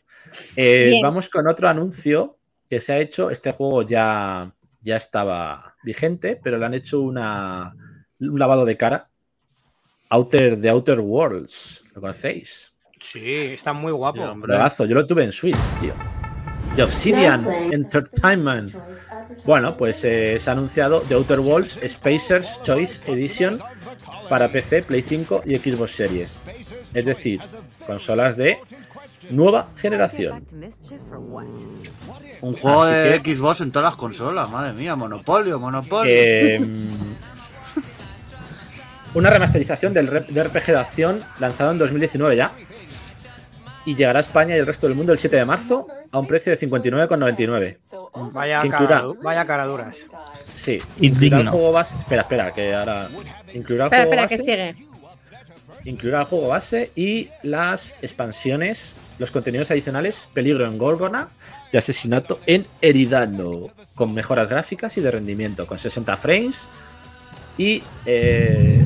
Eh, vamos con otro anuncio que se ha hecho. Este juego ya, ya estaba vigente, pero le han hecho una, un lavado de cara. Outer de Outer Worlds. ¿Lo conocéis? Sí, está muy guapo. Sí, hombre. Yo lo tuve en Switch, tío. The Obsidian Entertainment. Bueno, pues eh, se ha anunciado The Outer Worlds Spacers Choice Edition para PC, Play 5 y Xbox Series. Es decir, consolas de nueva generación. Un juego Así de que- Xbox en todas las consolas, madre mía, Monopolio, Monopolio. Eh, una remasterización del, de RPG de acción lanzado en 2019 ya. Y llegará a España y el resto del mundo el 7 de marzo a un precio de 59,99. Vaya, ¿Qué incluirá? cara, vaya caraduras. Sí, incluirá el juego base. Espera, espera, que ahora. Incluirá el Espera, juego espera, base. que sigue. Incluirá el juego base y las expansiones, los contenidos adicionales, Peligro en Gorgona y Asesinato en Eridano, con mejoras gráficas y de rendimiento, con 60 frames y eh,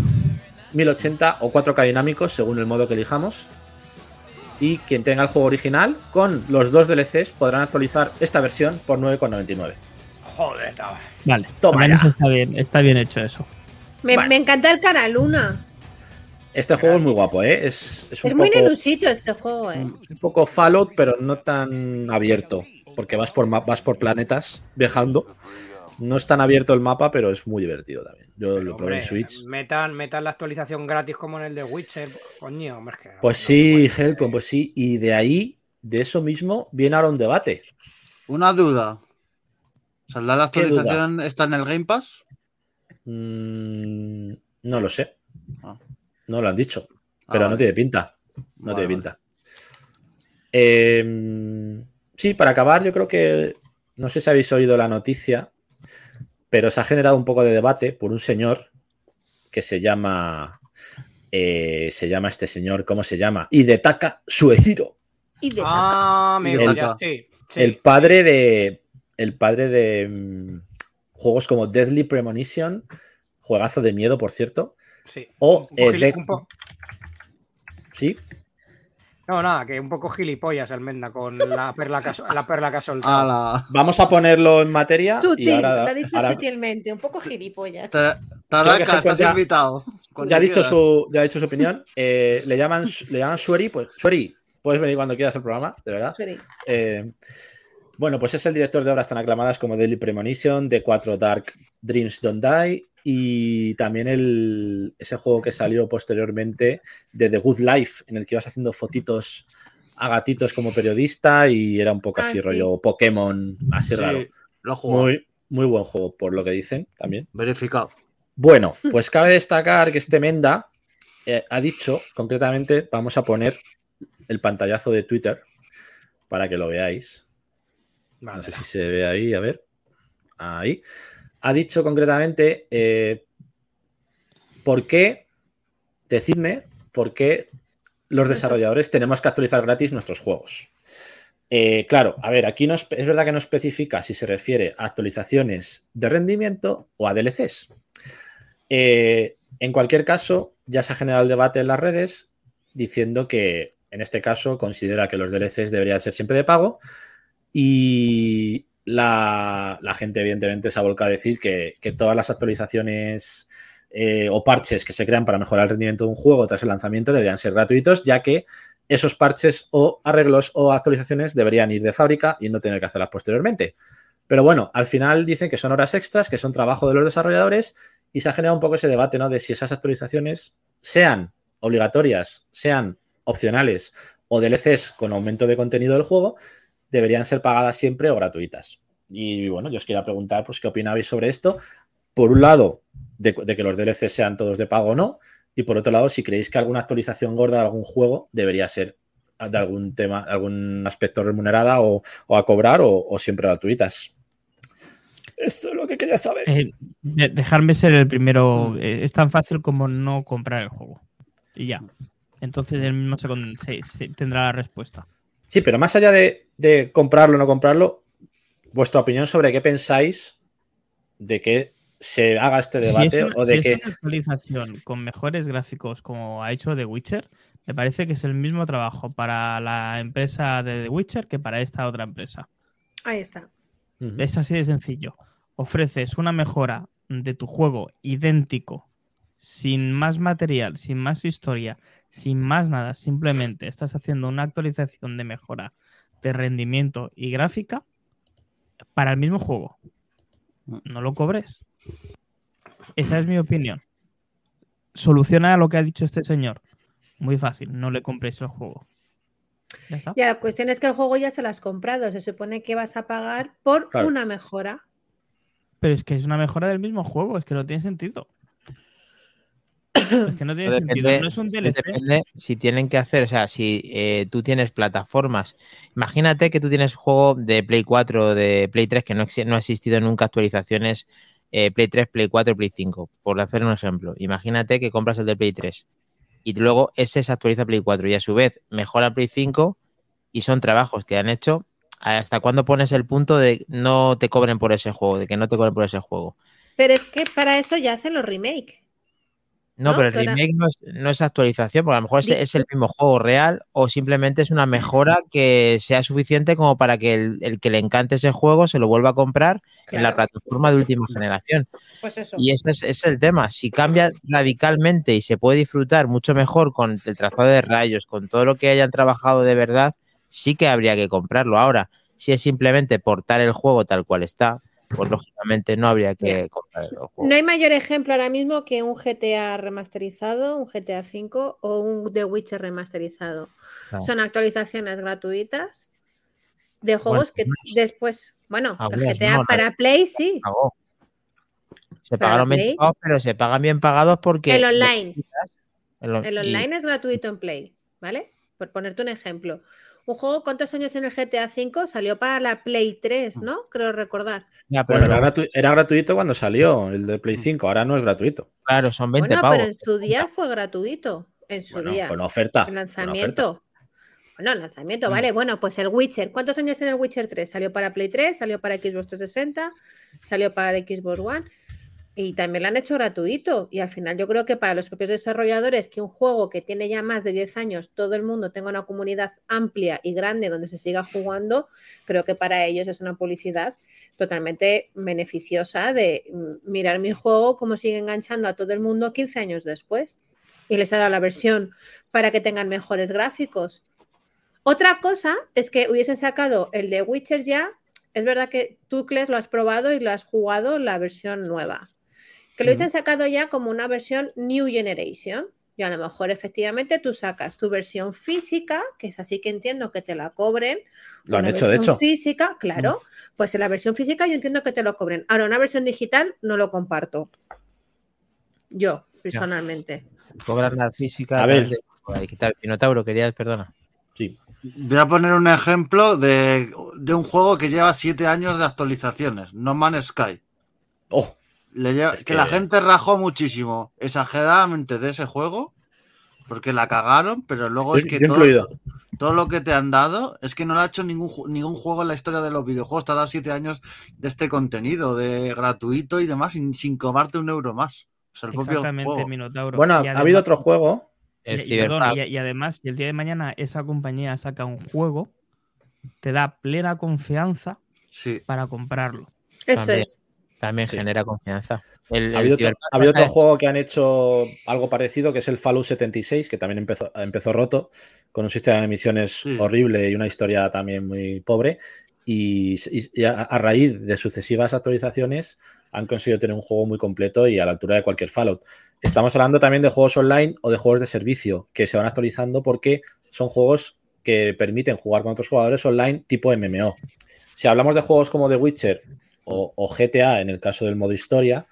1080 o 4K dinámicos según el modo que elijamos. Y quien tenga el juego original, con los dos DLCs, podrán actualizar esta versión por 9,99. Joder, chaval. Vale, Toma ya. está bien, está bien hecho eso. Me, Vale. me encanta el cara luna. Este juego es muy guapo, ¿eh? Es, es un Es muy poco- nelusito este juego, eh. Es un poco Fallout, pero no tan abierto. Porque vas por, vas por planetas viajando. No es tan abierto el mapa, pero es muy divertido también. Yo lo probé Hombre, en Switch. Metan, metan la actualización gratis como en el de Witcher. Coño, hombre, es que no- Pues no sí. Helcom, pues sí. Y de ahí, de eso mismo, viene ahora un debate. Una duda. ¿Saldrá la actualización? ¿Está en el Game Pass? Mm, no lo sé. Ah. No lo han dicho. Ah, Pero no tiene pinta. No Vale, tiene vale. pinta. Eh, sí, para acabar, yo creo que. No sé si habéis oído la noticia, pero se ha generado un poco de debate por un señor que se llama. eh, se llama este señor, ¿cómo se llama? Hidetaka Suehiro. Y de Ah, me Y el, Taka. sí, sí. El padre de. El padre de mm, juegos como Deadly Premonition, juegazo de miedo, por cierto. sí. O eh, de- Sí, No, nada, que un poco gilipollas el Menda con la perla que la perla que ha soltado. A la... Vamos a ponerlo en materia. y Sutil, ahora- lo ha dicho ahora- sutilmente, un poco gilipollas. Taraka, estás ya- invitado. Ya ha dicho su, ya ha dicho su opinión. Eh, le llaman, le llaman Sueri, pues Sueri, puedes venir cuando quieras al programa, de verdad. Sorry. Eh, bueno, pues es el director de obras tan aclamadas como Deadly Premonition, The 4 Dark Dreams Don't Die y también el, ese juego que salió posteriormente de The Good Life, en el que ibas haciendo fotitos a gatitos como periodista y era un poco Ah, así, sí. rollo Pokémon, así Sí, raro. lo. Muy, muy buen juego, por lo que dicen también. Verificado. Bueno, pues cabe destacar que este Menda eh, ha dicho, concretamente, vamos a poner el pantallazo de Twitter para que lo veáis. No sé si se ve ahí, a ver. Ahí. Ha dicho concretamente eh, por qué, decidme, por qué los desarrolladores tenemos que actualizar gratis nuestros juegos. Eh, claro, a ver, aquí no es verdad que no especifica si se refiere a actualizaciones de rendimiento o a DLCs. Eh, en cualquier caso, ya se ha generado el debate en las redes diciendo que en este caso considera que los DLCs deberían ser siempre de pago y la, la gente evidentemente se ha volcado a decir que, que todas las actualizaciones eh, o parches que se crean para mejorar el rendimiento de un juego tras el lanzamiento deberían ser gratuitos, ya que esos parches o arreglos o actualizaciones deberían ir de fábrica y no tener que hacerlas posteriormente. Pero bueno, al final dicen que son horas extras, que son trabajo de los desarrolladores y se ha generado un poco ese debate, ¿no? De si esas actualizaciones sean obligatorias, sean opcionales o DLCs con aumento de contenido del juego, deberían ser pagadas siempre o gratuitas. Y bueno, yo os quería preguntar, pues, ¿qué opinabais sobre esto? Por un lado, de, de que los DLCs sean todos de pago o no, y por otro lado, si creéis que alguna actualización gorda de algún juego debería ser de algún tema, algún aspecto remunerada o, o a cobrar o, o siempre gratuitas. Esto es lo que quería saber. Eh, de- dejarme ser el primero. eh, es tan fácil como no comprar el juego. Y ya. Entonces él mismo se con- se- se tendrá la respuesta. Sí, pero más allá de, de comprarlo o no comprarlo, vuestra opinión sobre qué pensáis de que se haga este Si es debate una- o si de es que una actualización con mejores gráficos como ha hecho The Witcher, me parece que es el mismo trabajo para la empresa de The Witcher que para esta otra empresa. Ahí está. Es así de sencillo. Ofreces una mejora de tu juego idéntico, sin más material, sin más historia, sin más nada. Simplemente estás haciendo una actualización de mejora de rendimiento y gráfica para el mismo juego. No lo cobres. Esa es mi opinión. Soluciona lo que ha dicho este señor. Muy fácil, no le compréis el juego. Ya está. Ya, la cuestión es que el juego ya se lo has comprado. Se supone que vas a pagar por Claro. una mejora. Pero es que es una mejora del mismo juego, es que no tiene sentido. Es que no tiene Todo sentido, depende- no es un DLC. depende si tienen que hacer, o sea, si eh, tú tienes plataformas. Imagínate que tú tienes juego de Play 4 o de Play 3 que no, exi- no ha existido nunca actualizaciones eh, Play 3, Play 4 y Play 5, por hacer un ejemplo. Imagínate que compras el de Play 3 y luego ese se actualiza a Play 4 y a su vez mejora Play 5 y son trabajos que han hecho. ¿Hasta cuándo pones el punto de no te cobren por ese juego, de que no te cobren por ese juego? Pero es que para eso ya hacen los remake. No, ¿no? pero el remake no es, no es actualización, porque a lo mejor es, el mismo juego real o simplemente es una mejora que sea suficiente como para que el, el que le encante ese juego se lo vuelva a comprar en la plataforma de última generación. Pues eso. Y ese es, ese es el tema. Si cambia radicalmente y se puede disfrutar mucho mejor con el trazado de rayos, con todo lo que hayan trabajado de verdad, sí que habría que comprarlo. Ahora, si es simplemente portar el juego tal cual está, pues lógicamente no habría que comprar el juego. No hay mayor ejemplo ahora mismo que un GTA remasterizado, un GTA V o un The Witcher remasterizado. Claro. Son actualizaciones gratuitas de juegos que después, bueno, el GTA no, para Play sí, pagó. Se pagaron. 20 pavos, pero se pagan bien pagados porque. el online. el y- online es gratuito en Play, ¿vale? Por ponerte un ejemplo. Un juego, ¿cuántos años en el GTA V? Salió para la Play 3, Mm. ¿no? Creo recordar. ya, pero Bueno, era, gratu- era gratuito cuando salió el de Play 5, ahora no es gratuito. claro, son 20 Bueno, pavos. pero en su día fue gratuito. En su Bueno, día. con oferta. El con oferta. lanzamiento. Bueno, lanzamiento, Mm. vale. Bueno, pues el Witcher. ¿Cuántos años tiene el Witcher 3? Salió para Play 3, salió para Xbox 360, salió para Xbox One. Y también lo han hecho gratuito. Y al final yo creo que para los propios desarrolladores, que un juego que tiene ya más de 10 años, todo el mundo tenga una comunidad amplia y grande donde se siga jugando, creo que para ellos es una publicidad totalmente beneficiosa de mm, mirar mi juego, cómo sigue enganchando a todo el mundo 15 años después. Y les ha dado la versión para que tengan mejores gráficos. Otra cosa es que hubiesen sacado el de Witcher ya. Es verdad que tú, Kles, lo has probado y lo has jugado la versión nueva. Que lo hubiesen sacado ya como una versión New Generation. Y a lo mejor efectivamente tú sacas tu versión física, que es así que entiendo que te la cobren. Lo han hecho, de versión hecho. Física, claro. Pues en la versión física yo entiendo que te lo cobren. Ahora, una versión digital no lo comparto. Yo, personalmente. Cobrar la física. A ver. de- Ahí, ¿qué tal? Pinotauro, querías, perdona. Sí. Voy a poner un ejemplo de, de un juego que lleva siete años de actualizaciones, No Man's Sky. Oh, Le lleva- Es que... que- la gente rajó muchísimo, exageradamente, de ese juego, porque la cagaron, pero luego es que todo, lo que te han dado es que no lo ha hecho ningún, ningún juego en la historia de los videojuegos. Te ha dado siete años de este contenido, de gratuito y demás, sin, sin cobrarte un euro más. O sea, el propio Exactamente. Minotauro. bueno, ha habido otro juego. Y, y perdón, y- y además, si el día de mañana esa compañía saca un juego, te da plena confianza Sí. para comprarlo. Eso También. es. También Sí. genera confianza. El, Ha habido, otro, Cyberpunk ha habido otro pasa- juego que han hecho algo parecido, que es el Fallout 76, que también empezó, empezó roto, con un sistema de misiones Sí. horrible y una historia también muy pobre. Y, y- y a, a raíz de sucesivas actualizaciones han conseguido tener un juego muy completo y a la altura de cualquier Fallout. Estamos hablando también de juegos online o de juegos de servicio que se van actualizando porque son juegos que permiten jugar con otros jugadores online tipo MMO. Si hablamos de juegos como The Witcher o, o GTA en el caso del modo historia,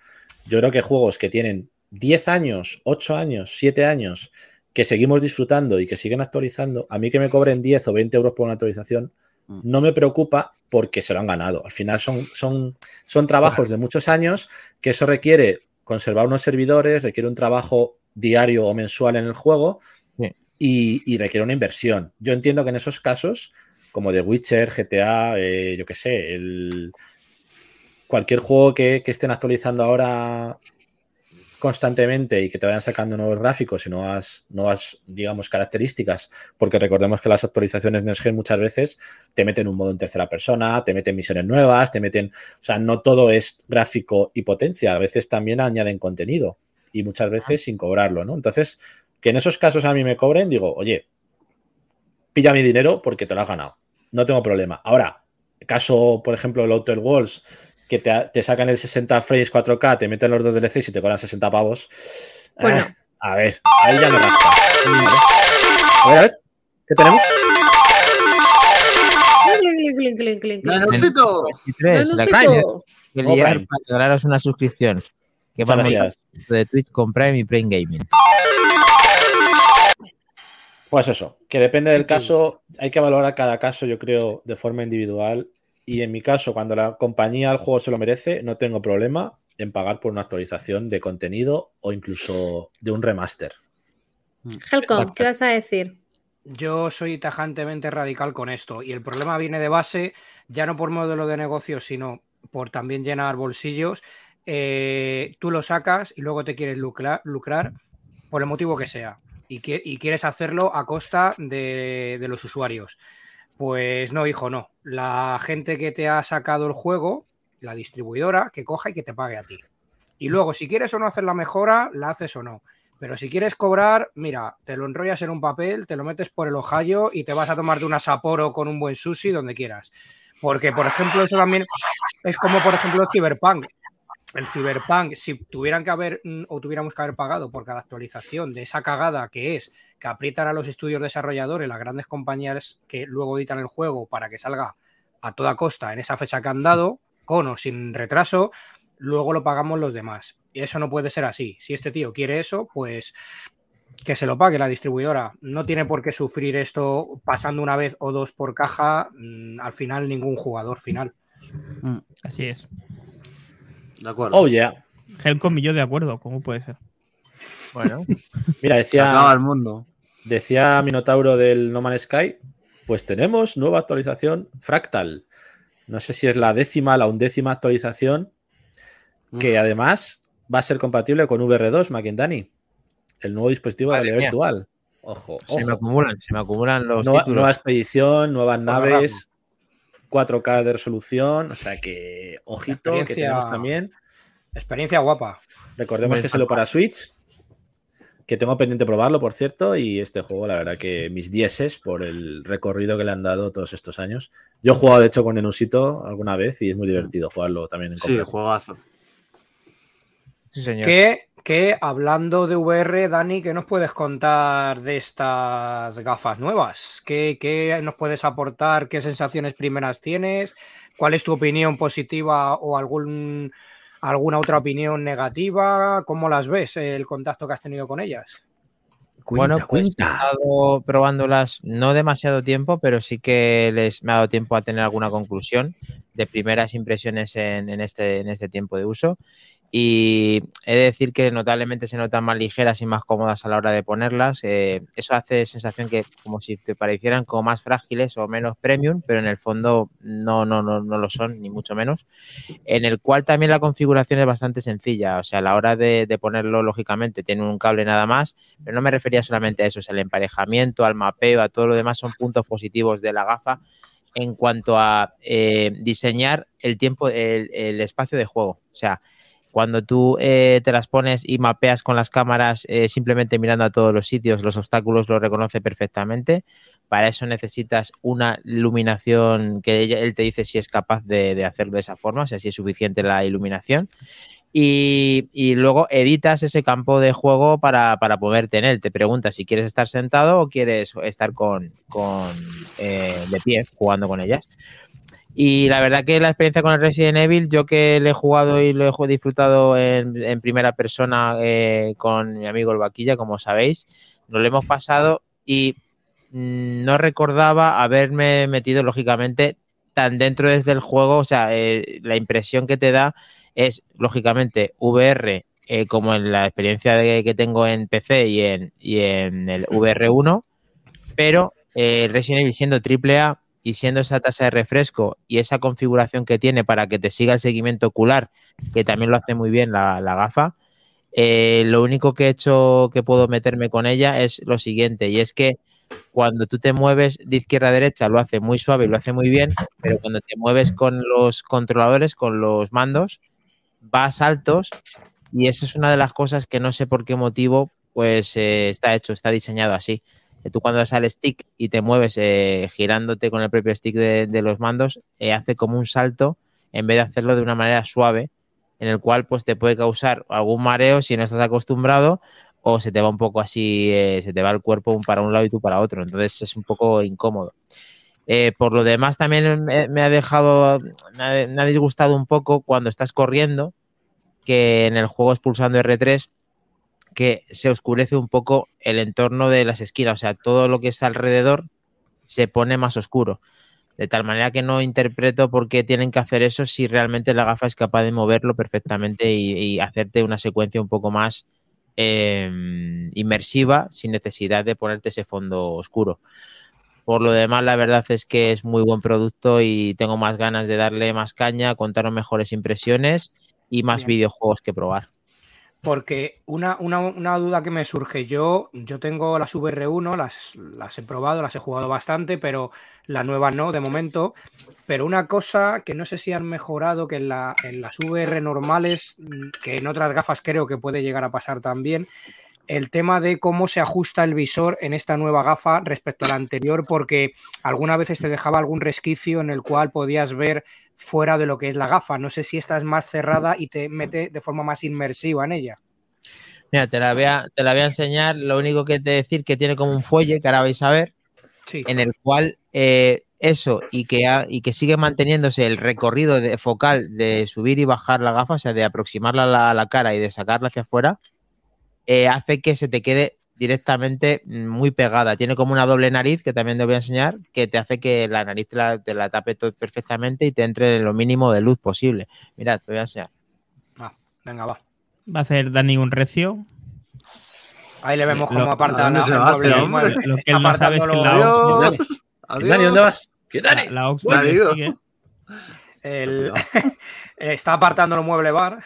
yo creo que juegos que tienen 10 años, 8 años, 7 años, que seguimos disfrutando y que siguen actualizando, a mí que me cobren 10 o 20 euros por una actualización, Mm. no me preocupa porque se lo han ganado. Al final son, son, son trabajos de muchos años que eso requiere conservar unos servidores, requiere un trabajo diario o mensual en el juego y, y requiere una inversión. Yo entiendo que en esos casos, como The Witcher, GTA, eh, yo qué sé, el, cualquier juego que, que estén actualizando ahora constantemente y que te vayan sacando nuevos gráficos y nuevas, nuevas digamos, características, porque recordemos que las actualizaciones Next Gen muchas veces te meten un modo en tercera persona, te meten misiones nuevas, te meten, o sea, no todo es gráfico y potencia, a veces también añaden contenido y muchas veces sin cobrarlo, ¿no? Entonces, que en esos casos a mí me cobren, digo, oye, pilla mi dinero porque te lo has ganado, no tengo problema. Ahora, caso, por ejemplo, el Outer Walls, que te, te sacan el 60 frames 4K, te meten los dos DLCs y te cobran 60 pavos. Bueno. eh, a ver, ahí ya me rasca. A ver, a ver, ¿qué tenemos? clink, clink, clink, clink, clink. ¡Nanusito! 23, la Nanusito. caña. Que Como liar Prime. para regalaros una suscripción. Que gracias. de Twitch con Prime y Prime Gaming. Pues eso, que depende del caso, hay que valorar cada caso, yo creo, de forma individual. Y en mi caso, cuando la compañía, el juego se lo merece, no tengo problema en pagar por una actualización de contenido o incluso de un remaster. Helcom, ¿qué vas a decir? Yo soy tajantemente radical con esto y el problema viene de base, ya no por modelo de negocio, sino por también llenar bolsillos. Eh, tú lo sacas y luego te quieres lucrar, lucrar por el motivo que sea y, que- y quieres hacerlo a costa de, de los usuarios. Pues no, hijo, no. La gente que te ha sacado el juego, la distribuidora, que coja y que te pague a ti. Y luego, si quieres o no hacer la mejora, la haces o no. Pero si quieres cobrar, mira, te lo enrollas en un papel, te lo metes por el ojallo y te vas a tomarte una Sapporo con un buen sushi donde quieras. Porque, por ejemplo, eso también es como, por ejemplo, Cyberpunk. El Cyberpunk, si tuvieran que haber mm, o tuviéramos que haber pagado por cada actualización de esa cagada que es que aprietan a los estudios desarrolladores, las grandes compañías que luego editan el juego para que salga a toda costa en esa fecha que han dado, con o sin retraso, luego lo pagamos los demás. Y eso no puede ser así. Si este tío quiere eso, pues que se lo pague la distribuidora. No tiene por qué sufrir esto pasando una vez o dos por caja, mm, al final ningún jugador final. Así es. De acuerdo. Oh, yeah. Helcom y yo de acuerdo, ¿cómo puede ser? Bueno, Mira, Se acaba decía, el mundo. decía Minotauro del No Man's Sky, pues tenemos nueva actualización Fractal. No sé si es la décima, la undécima actualización, que además va a ser compatible con VR2, Maquindani, el nuevo dispositivo de realidad virtual. Ojo, se me acumulan, se me acumulan los Nueva, títulos. nueva expedición, nuevas Son naves, 4K de resolución, o sea que ojito que tenemos también. Experiencia guapa. Recordemos Hombre, que salió para Switch, que tengo pendiente probarlo, por cierto, y este juego, la verdad que mis dieces por el recorrido que le han dado todos estos años. Yo he jugado, de hecho, con Nenusito alguna vez y es muy divertido jugarlo también en Sí, compra. juegazo. Sí, señor. Que, que hablando de VR, Dani, ¿qué nos puedes contar de estas gafas nuevas? ¿Qué, qué nos puedes aportar? ¿Qué sensaciones primeras tienes? ¿Cuál es tu opinión positiva o algún, alguna otra opinión negativa? ¿Cómo las ves, el contacto que has tenido con ellas? Bueno, pues he estado probándolas no demasiado tiempo, pero sí que les me ha dado tiempo a tener alguna conclusión de primeras impresiones en, en este, en este tiempo de uso. Y he de decir que notablemente se notan más ligeras y más cómodas a la hora de ponerlas. Eh, eso hace sensación que como si te parecieran como más frágiles o menos premium, pero en el fondo no, no, no, no lo son, ni mucho menos. En el cual también la configuración es bastante sencilla. O sea, a la hora de, de ponerlo, lógicamente, tiene un cable nada más, pero no me refería solamente a eso, o sea, el emparejamiento, al mapeo, a todo lo demás son puntos positivos de la gafa en cuanto a eh, diseñar el tiempo, el, el espacio de juego. O sea, cuando tú eh, te las pones y mapeas con las cámaras eh, simplemente mirando a todos los sitios, los obstáculos los reconoce perfectamente. Para eso necesitas una iluminación que él te dice si es capaz de, hacerlo de esa forma, o sea, si es suficiente la iluminación. Y, luego editas ese campo de juego para, para poder tener. Te preguntas si quieres estar sentado o quieres estar con, con eh, de pie jugando con ellas. Y la verdad que la experiencia con el Resident Evil, yo que le he jugado y lo he disfrutado en, primera persona eh, con mi amigo el Vaquilla, como sabéis, nos lo hemos pasado y mm, no recordaba haberme metido lógicamente tan dentro desde el juego, o sea, eh, la impresión que te da es lógicamente VR eh, como en la experiencia de- que tengo en PC y en, y en el VR1, pero Resident Evil siendo AAA y siendo esa tasa de refresco y esa configuración que tiene para que te siga el seguimiento ocular, que también lo hace muy bien la, la gafa, eh, lo único que he hecho que puedo meterme con ella es lo siguiente, y es que cuando tú te mueves de izquierda a derecha lo hace muy suave y lo hace muy bien, pero cuando te mueves con los controladores, con los mandos, va a saltos y esa es una de las cosas que no sé por qué motivo pues eh, está hecho, está diseñado así. Que Tú cuando das al stick y te mueves eh, girándote con el propio stick de, los mandos, eh, hace como un salto en vez de hacerlo de una manera suave, en el cual pues te puede causar algún mareo si no estás acostumbrado o se te va un poco así, eh, se te va el cuerpo para un lado y tú para otro. Entonces es un poco incómodo. Eh, por lo demás, también me, ha dejado, me ha, me ha disgustado un poco cuando estás corriendo, que en el juego expulsando R3, que se oscurece un poco el entorno de las esquinas, o sea, todo lo que está alrededor se pone más oscuro. De tal manera que no interpreto por qué tienen que hacer eso si realmente la gafa es capaz de moverlo perfectamente y, y hacerte una secuencia un poco más eh, inmersiva sin necesidad de ponerte ese fondo oscuro. Por lo demás, la verdad es que es muy buen producto y tengo más ganas de darle más caña, contaros mejores impresiones y más Bien. videojuegos que probar. Porque una, una- duda que me surge, yo, yo tengo las VR1, las, las he probado, las he jugado bastante, pero la nueva no, de momento. Pero una cosa que no sé si han mejorado, que en, la, en las VR normales, mm, que en otras gafas creo que puede llegar a pasar también, el tema de cómo se ajusta el visor en esta nueva gafa respecto a la anterior, porque algunas veces te dejaba algún resquicio en el cual podías ver fuera de lo que es la gafa. No sé si esta es más cerrada y te mete de forma más inmersiva en ella. Mira, te la voy a, te la voy a enseñar. Lo único que te decir que tiene como un fuelle, que ahora vais a ver, Sí. en el cual eh, eso y que, ha- y que sigue manteniéndose el recorrido de, focal de subir y bajar la gafa, o sea, de aproximarla a la, a la cara y de sacarla hacia afuera, eh, hace que se te quede directamente mm, muy pegada. Tiene como una doble nariz, que también te voy a enseñar, que te hace que la nariz te la, te la tape todo perfectamente y te entre lo mínimo de luz posible. Mirad, te voy a enseñar. Ah, venga, va. Va a hacer Dani un recio. Ahí le vemos cómo aparta ¿a dónde la- se va hombre? Lo que él no sabe es que la Apartándolo- Ox, Adiós. Dani. ¿dónde vas? ¿Qué Dani? la Ox sigue. el- está apartando el mueble bar.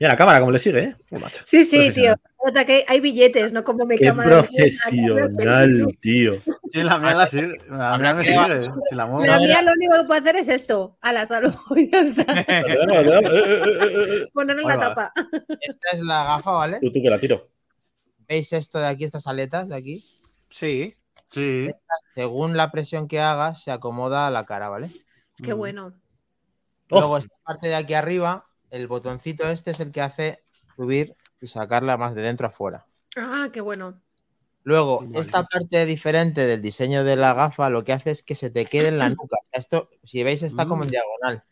Mira la cámara, cómo le sigue, ¿eh? Oh, macho. Sí, sí, tío. Nota que hay billetes, no como mi Qué cámara. de profesional, tío. Sí, la mía la sigue. La mía me que- sigue. Si la muevo. La mía lo único que puede hacer es esto, a la salud. ya está. Ponerle la tapa. Esta es la gafa, ¿vale? Tú, tú que la tiro. ¿Veis esto de aquí, estas aletas de aquí? Sí. Sí. Según la presión que hagas, se acomoda a la cara, ¿vale? Qué bueno. Luego, esta parte de aquí arriba, el botoncito este es el que hace subir y sacarla más de dentro a afuera. Ah, qué bueno. Luego, Vale. esta parte diferente del diseño de la gafa lo que hace es que se te quede en la nuca. Esto, si veis, está como en Mm. diagonal.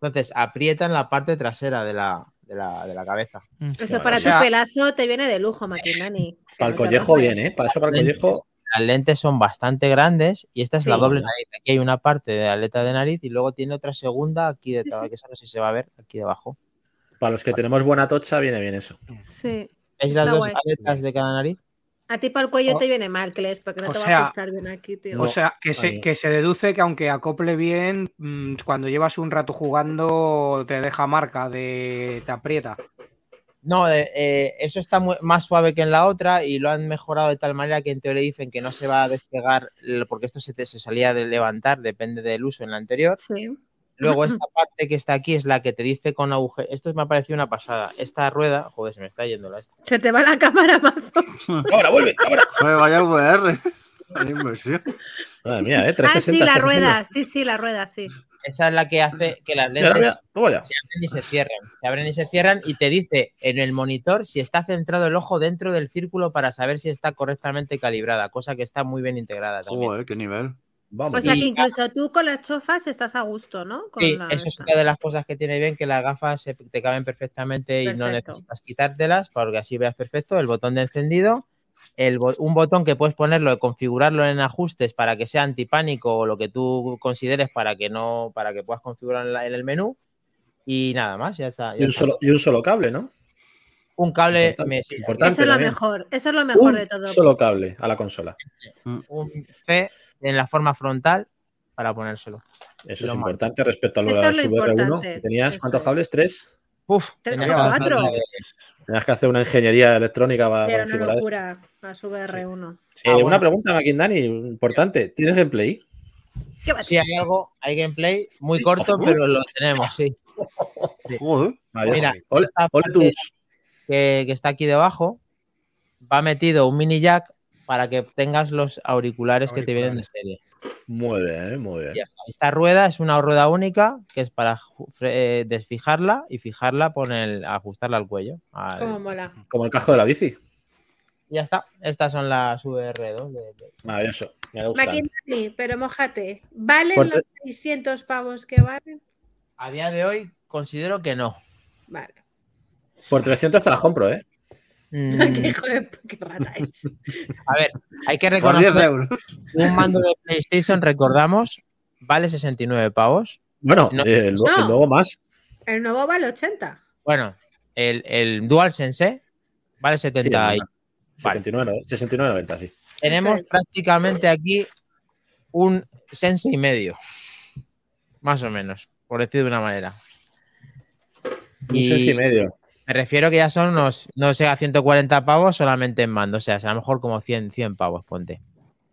Entonces, aprieta en la parte trasera de la, de la, de la cabeza. Eso Bueno, para o sea- tu pelazo te viene de lujo, Maquinani. Para el collejo bien, ¿eh? Para eso, para el collejo. Las lentes son bastante grandes y esta es la doble nariz. Aquí hay una parte de la aleta de nariz y luego tiene otra segunda aquí detrás, sí. que sé si se va a ver aquí debajo. Para los que tenemos buena tocha, viene bien eso. Sí. ¿Veis Está las dos guay. aletas de cada nariz? A ti para el cuello te viene mal, Kles, porque no o te va sea- a ajustar bien aquí, tío. O sea, que se, que se deduce que aunque acople bien, mm, cuando llevas un rato jugando te deja marca, de, te aprieta. No, eh, eso está más suave que en la otra y lo han mejorado de tal manera que en teoría dicen que no se va a despegar porque esto se, te- se salía de levantar, depende del uso en la anterior. Sí. Luego esta parte que está aquí es la que te dice con agujero. Esto me ha parecido una pasada. Esta rueda, joder, se me está yendo la esta. Se te va la cámara, mazo. ¡Cámara, vuelve! ¡Cámara! Joder, vaya VR. Vaya inversión. Madre mía, ¿eh? Ah, 360. sí, la rueda. Sí, sí, la rueda, sí. Esa es la que hace que las lentes se abren y se cierran. Se abren y se cierran y te dice en el monitor si está centrado el ojo dentro del círculo para saber si está correctamente calibrada, cosa que está muy bien integrada también. Joder, qué nivel. O Vamos. sea Y- que incluso tú con las chofas estás a gusto, ¿no? Con Sí, la eso es otra de las cosas que tiene bien, que las gafas se- te caben perfectamente y no necesitas quitártelas porque así veas perfecto. El botón de encendido, el un botón que puedes ponerlo, configurarlo en ajustes para que sea antipánico o lo que tú consideres para que no, para que puedas configurar en, la- en el menú. Y nada más, ya está. ya Y un, está. solo, y un solo cable, ¿no? Un cable Importante, me sirve. importante Eso es lo también. mejor. Eso es lo mejor Un de todo. solo cable a la consola. un C en la forma frontal para ponérselo. Eso Lo es más. importante respecto es lo VR1. importante, que ¿Tenías eso cuántos es. cables? ¿Tres? Uf, Tres o cuatro. Tenías que hacer una ingeniería electrónica para, Sí, para era una locura. La VR1. Eh, Ah, bueno. Una pregunta, Maquindani, importante. ¿Tienes gameplay? ¿Qué va a Sí, hay algo, hay gameplay muy corto, pero lo tenemos, sí. Vale, Mira, tus. que, que está aquí debajo, va metido un mini jack para que tengas los auriculares, que te vienen de serie. Muy bien, muy bien. Está. Esta rueda es una rueda única que es para eh, desfijarla y fijarla, el, ajustarla al cuello. al- Cómo mola. Como el casco de la bici. Y ya está. Estas son las VR2. de- de- Maravilloso. Me. Maquinani, pero mojate. ¿Valen Por los tre- 600 pavos que valen? A día de hoy considero que no. Vale. Por 300 te las compro, ¿eh? Mm, qué hijo de qué rata es. a ver, hay que Por 10 reconocer euros. un mando de PlayStation, recordamos, vale 69 pavos. Bueno, No. eh, el, No. el nuevo más. El nuevo vale 80. Bueno, el, el DualSense vale 70 y- 79, 69,90, sí. Tenemos es. prácticamente aquí un Sense y medio. Más o menos, por decir de una manera. Un Y- seis y medio. Me refiero que ya son unos, no sé, a 150 pavos solamente en mando. O sea, a lo mejor como 100, 100 pavos, ponte.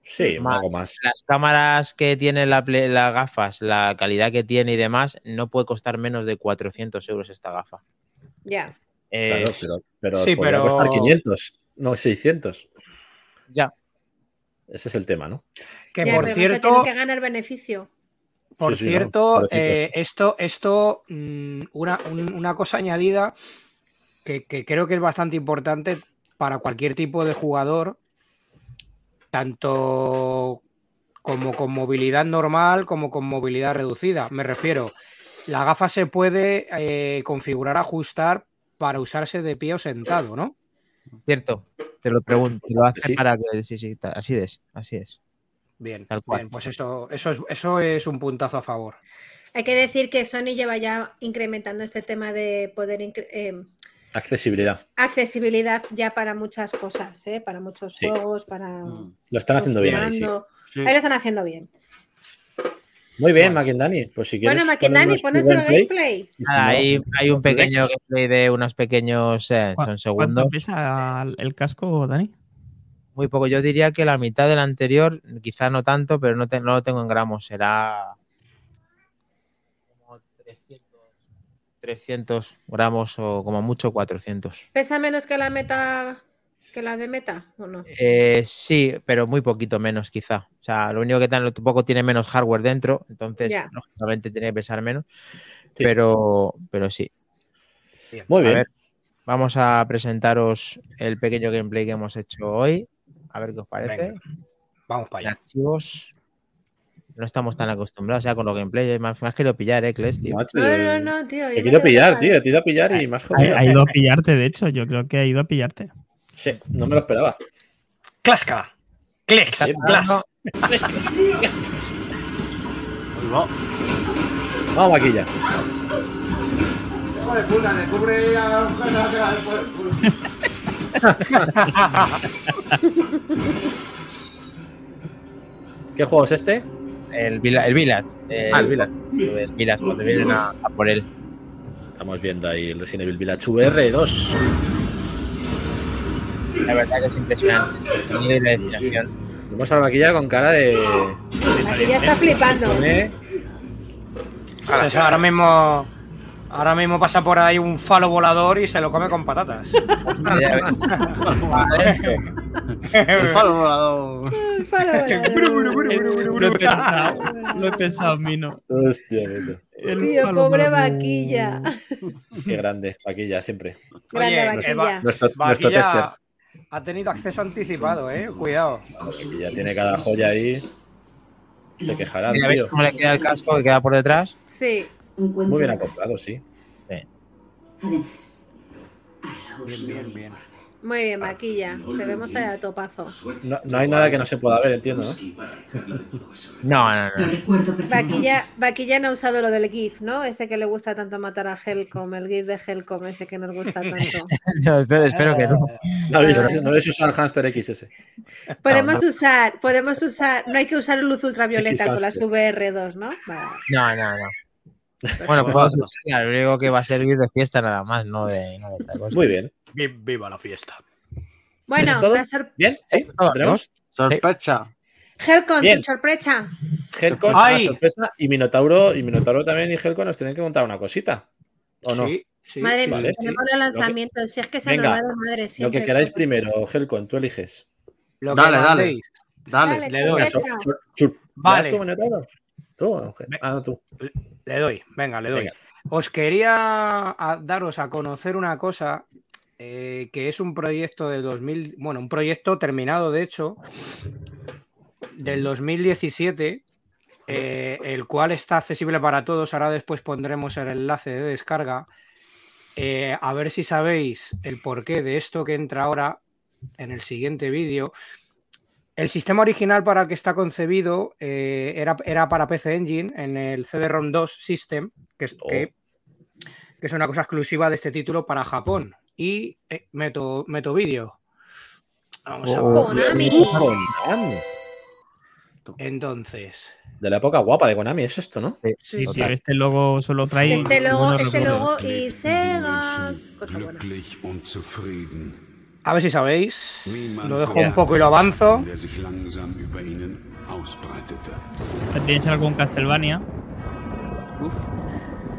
Sí, Más. algo más. Las cámaras que tiene la las gafas, la calidad que tiene y demás, no puede costar menos de 400 euros esta gafa. Ya. Eh, Claro, pero, pero Sí, podría pero- costar 500, no 600. Ya. Ese es el tema, ¿no? Que Ya, por pero cierto, tienen que ganar beneficio. Por Sí, sí, no, cierto, eh, esto, esto mm, una, un- una cosa añadida que, que creo que es bastante importante para cualquier tipo de jugador, tanto como con movilidad normal como con movilidad reducida. Me refiero, la gafa se puede eh, configurar, ajustar para usarse de pie o sentado, ¿no? Cierto, te lo pregunto. Te lo hace Sí. para que. Sí, sí, ta- así es. Así es. Bien, Tal cual. bien, pues eso, eso, es, eso es un puntazo a favor. Hay que decir que Sony lleva ya incrementando este tema de poder eh, Accesibilidad. accesibilidad ya para muchas cosas, ¿eh? para muchos Sí. juegos, para. Mm. Lo están haciendo bien ahí, sí. Ahí lo están haciendo bien. Muy bien, Maquindani. Pues si quieres. Bueno, Maquindani, el gameplay, no- hay, hay un pequeño gameplay de unos pequeños. eh, ¿Cu- son segundos. ¿Cuánto pesa el casco, Dani? Muy poco. Yo diría que la mitad del anterior, quizá no tanto, pero no, te- no lo tengo en gramos. Será como 300, 300 gramos o como mucho 400. ¿Pesa menos que la meta que la de meta o no? Eh, sí, pero muy poquito menos quizá. O sea, lo único que tampoco tiene menos hardware dentro, entonces Ya. lógicamente tiene que pesar menos. Sí. Pero, pero sí. Muy A bien. ver, vamos a presentaros el pequeño gameplay que hemos hecho hoy. A ver qué os parece. Venga, vamos para allá. archivos. No estamos tan acostumbrados ya con los gameplays. Más, más quiero pillar, eh, Kles, tío. No, no, no, tío. Te quiero pillar, tío. Te he ido a pillar y más jodido. ha ido a pillarte, de hecho. Yo creo que ha ido a pillarte. Sí, no me lo esperaba. ¡Clasca! ¡Clex! ¡Clas! Vamos, Maquilla. Hijo de puta, descubre a ¿Qué juego es este? El, Villa- el Village. eh, Ah, el Village. El Village, cuando vienen a, a por él. Estamos viendo ahí el Resident Evil Village VR2. La verdad que es impresionante. El y la. Vemos a la maquilla con cara de. Aquí ya está flipando. ¿eh? Pues ahora mismo. Ahora mismo pasa por ahí un falo volador y se lo come con patatas. Ya ves. Adentro. El falo volador. Para, Lo he pensado, lo he pensado, Mino. Hostia. El Tío, pobre vaquilla. Qué grande, maquilla, siempre. Grande Oye, vaquilla. Nuestro, nuestro tester. Vaquilla ha tenido acceso anticipado, eh. Cuidado. Maquilla tiene cada joya ahí. Se quejará, Mira, ¿ves tío. cómo le queda el casco que queda por detrás? Sí. Muy bien acoplado, sí. Además, Bien, bien, bien. Muy bien, vaquilla. Te vemos allá a topazo. No, no hay nada que no se pueda ver, entiendo, ¿no? No, no, lo no. recuerdo perfectamente. Vaquilla, vaquilla no ha usado lo del GIF, ¿no? Ese que le gusta tanto matar a Helcom, el GIF de Helcom, ese que nos gusta tanto. No, espero, espero que no. No habéis, no habéis usado el hámster X ese. Podemos usar, podemos usar, no hay que usar luz ultravioleta con las X-Hamster. VR2, ¿no? Vale. No, no, no. Bueno, pues vamos a usar, lo único que va a servir de fiesta nada más, no de, no de otra cosa. Muy bien. Vi- Viva la fiesta. Bueno, sor- ¿Bien? ¿Sí? ¿Lo ¿Tenemos? Sospecha. Helcom, Bien. tu sorpresa. Helcon, sorpresa. Y Minotauro, y Minotauro también y Helcon nos tienen que contar una cosita. ¿O no? Sí, sí. Madre mía, Vale, tenemos sí. los lanzamientos. Si es que se Venga, nos va de madre Lo siempre. que queráis primero, Helcon, tú eliges. Lo que Dale, dale. Dale. Dale, Le doy. Venga, sorpresa. Vale. ¿vas tú, Minotauro? ¿Tú? Ah, no, tú. Le doy, venga, le doy. Venga. Os quería daros a conocer una cosa eh, que es un proyecto del 2000, bueno, un proyecto terminado, de hecho, del 2017, eh, el cual está accesible para todos. Ahora después pondremos el enlace de descarga. Eh, a ver si sabéis el porqué de esto que entra ahora en el siguiente vídeo. El sistema original para el que está concebido eh, era, era para PC Engine en el CD-ROM 2 System, que es, que- que es una cosa exclusiva de este título para Japón. Y eh, meto, meto vídeo. Vamos a ver. Konami. Konami. Entonces, De la época guapa de Konami, es esto, ¿no? Sí, tío, este logo solo trae. Este logo, este logo y zufrieden. a ver si sabéis. Lo dejo un poco y lo avanzo. Tienes algún Castlevania.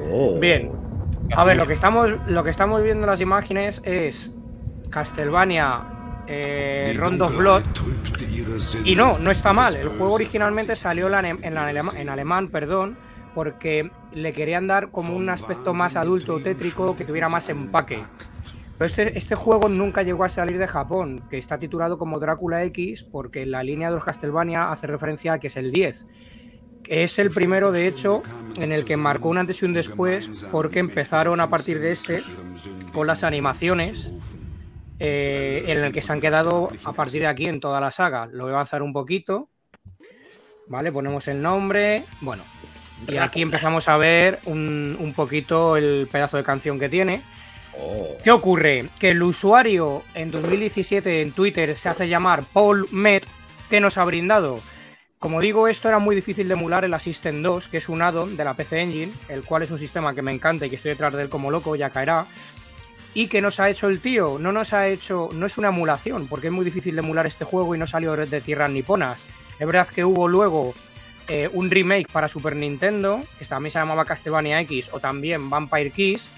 Oh. Bien. A ver, lo que estamos, lo que estamos viendo en las imágenes es Castlevania eh, Dunkelheit Blood. Y no, no está mal. El juego originalmente salió en alemán, perdón, porque le querían dar como un aspecto más adulto, tétrico, que tuviera más empaque. Pero este, este juego nunca llegó a salir de Japón, que está titulado como Drácula X, porque la línea de los Castlevania hace referencia a que es el 10. Que es el primero, de hecho, en el que marcó un antes y un después, porque empezaron a partir de este con las animaciones eh, en el que se han quedado a partir de aquí en toda la saga. Lo voy a avanzar un poquito. Vale, ponemos el nombre. Bueno, y aquí empezamos a ver un, un poquito el pedazo de canción que tiene. Oh. ¿Qué ocurre? Que el usuario en 2017 en Twitter se hace llamar Paul Met, que nos ha brindado. Como digo, esto era muy difícil de emular el Assistant 2, que es un add-on de la PC Engine, el cual es un sistema que me encanta y que estoy detrás de él como loco, ya caerá. ¿Y que nos ha hecho el tío? No nos ha hecho, no es una emulación, porque es muy difícil de emular este juego y no salió de tierras niponas. Es verdad que hubo luego eh, un remake para Super Nintendo, que también se llamaba Castlevania X o también Vampire Kiss,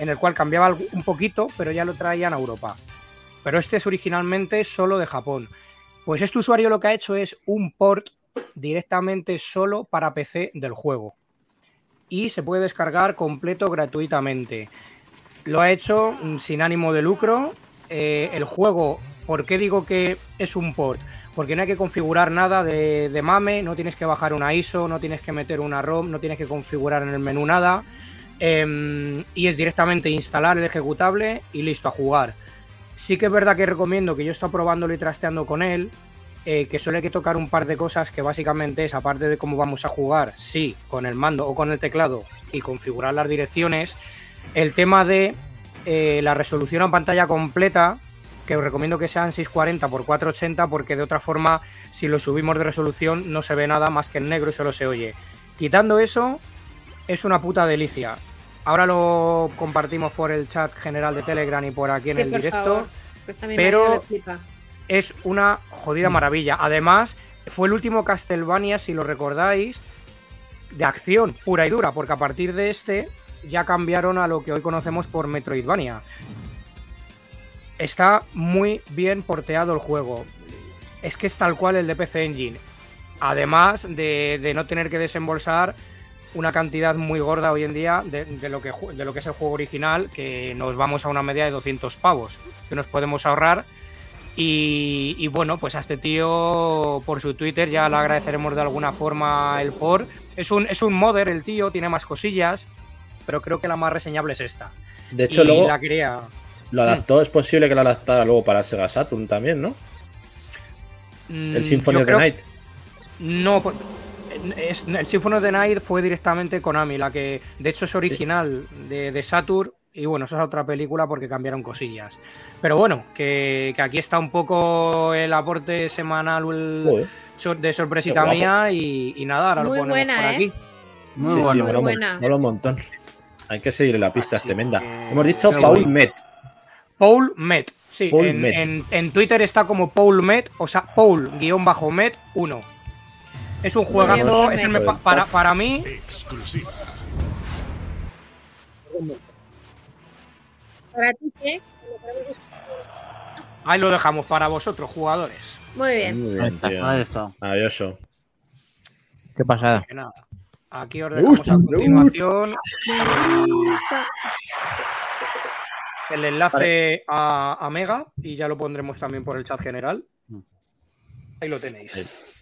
en el cual cambiaba un poquito, pero ya lo traían a Europa. Pero este es originalmente solo de Japón. Pues este usuario lo que ha hecho es un port directamente solo para PC del juego. Y se puede descargar completo gratuitamente. Lo ha hecho mm, sin ánimo de lucro. Eh, el juego, ¿por qué digo que es un port? Porque no hay que configurar nada de, mame, no tienes que bajar una ISO, no tienes que meter una ROM, no tienes que configurar en el menú nada. Em, y es directamente instalar el ejecutable y listo a jugar. Sí que es verdad que recomiendo que yo estoy probándolo y trasteando con él, eh, que hay que tocar un par de cosas que básicamente es, aparte de cómo vamos a jugar, sí, con el mando o con el teclado y configurar las direcciones, el tema de eh, la resolución a pantalla completa, que os recomiendo que sean 640 x 480 porque de otra forma si lo subimos de resolución no se ve nada más que en negro y solo se oye. Quitando eso, es una puta delicia. Ahora lo compartimos por el chat general de Telegram y por aquí en Sí, el por directo. favor. Pues pero-. Es una jodida maravilla. Además, fue el último Castlevania, si lo recordáis, de acción pura y dura, porque a partir de este ya cambiaron a lo que hoy conocemos por Metroidvania. Está muy bien porteado el juego. Es que es tal cual el de PC Engine. Además de, de no tener que desembolsar una cantidad muy gorda hoy en día de, de lo que, de lo que es el juego original, que nos vamos a una media de 200 pavos, que nos podemos ahorrar. Y, y bueno, pues a este tío por su Twitter ya le agradeceremos de alguna forma el por. Es un, es un modder el tío, tiene más cosillas, pero creo que la más reseñable es esta. De hecho, y luego la quería. lo adaptó, es posible que lo adaptara luego para Sega Saturn también, ¿no? El Mm, Symphony yo of the creo- Night. No, por- es- el Symphony of the Night fue directamente Konami, la que de hecho es original de, de Saturn. Y bueno, eso es otra película porque cambiaron cosillas. Pero bueno, que, que aquí está un poco el aporte semanal el- de sorpresita mía. Y, y nada, ahora Muy lo ponemos buena, por ¿eh? aquí. Muy sí, sí, bueno. mola, un- buena. mola un montón. Hay que seguirle la pista, es Así tremenda. que- Hemos dicho Paul. Met. Paul Met. Sí, Paul en, Met. en- en Twitter está como Paul Met, o sea, Paul-Met 1. Es un juegazo, es el para, para mí Exclusiva. Para ti, ¿qué? Ahí lo dejamos para vosotros, jugadores. Muy bien. Muy Ahí bien. Ahí está. Maravilloso. Qué pasada. Que nada. Aquí os dejamos gusta, a continuación. Me gusta. el enlace a, a Mega y ya lo pondremos también por el chat general. Mm. Ahí lo tenéis.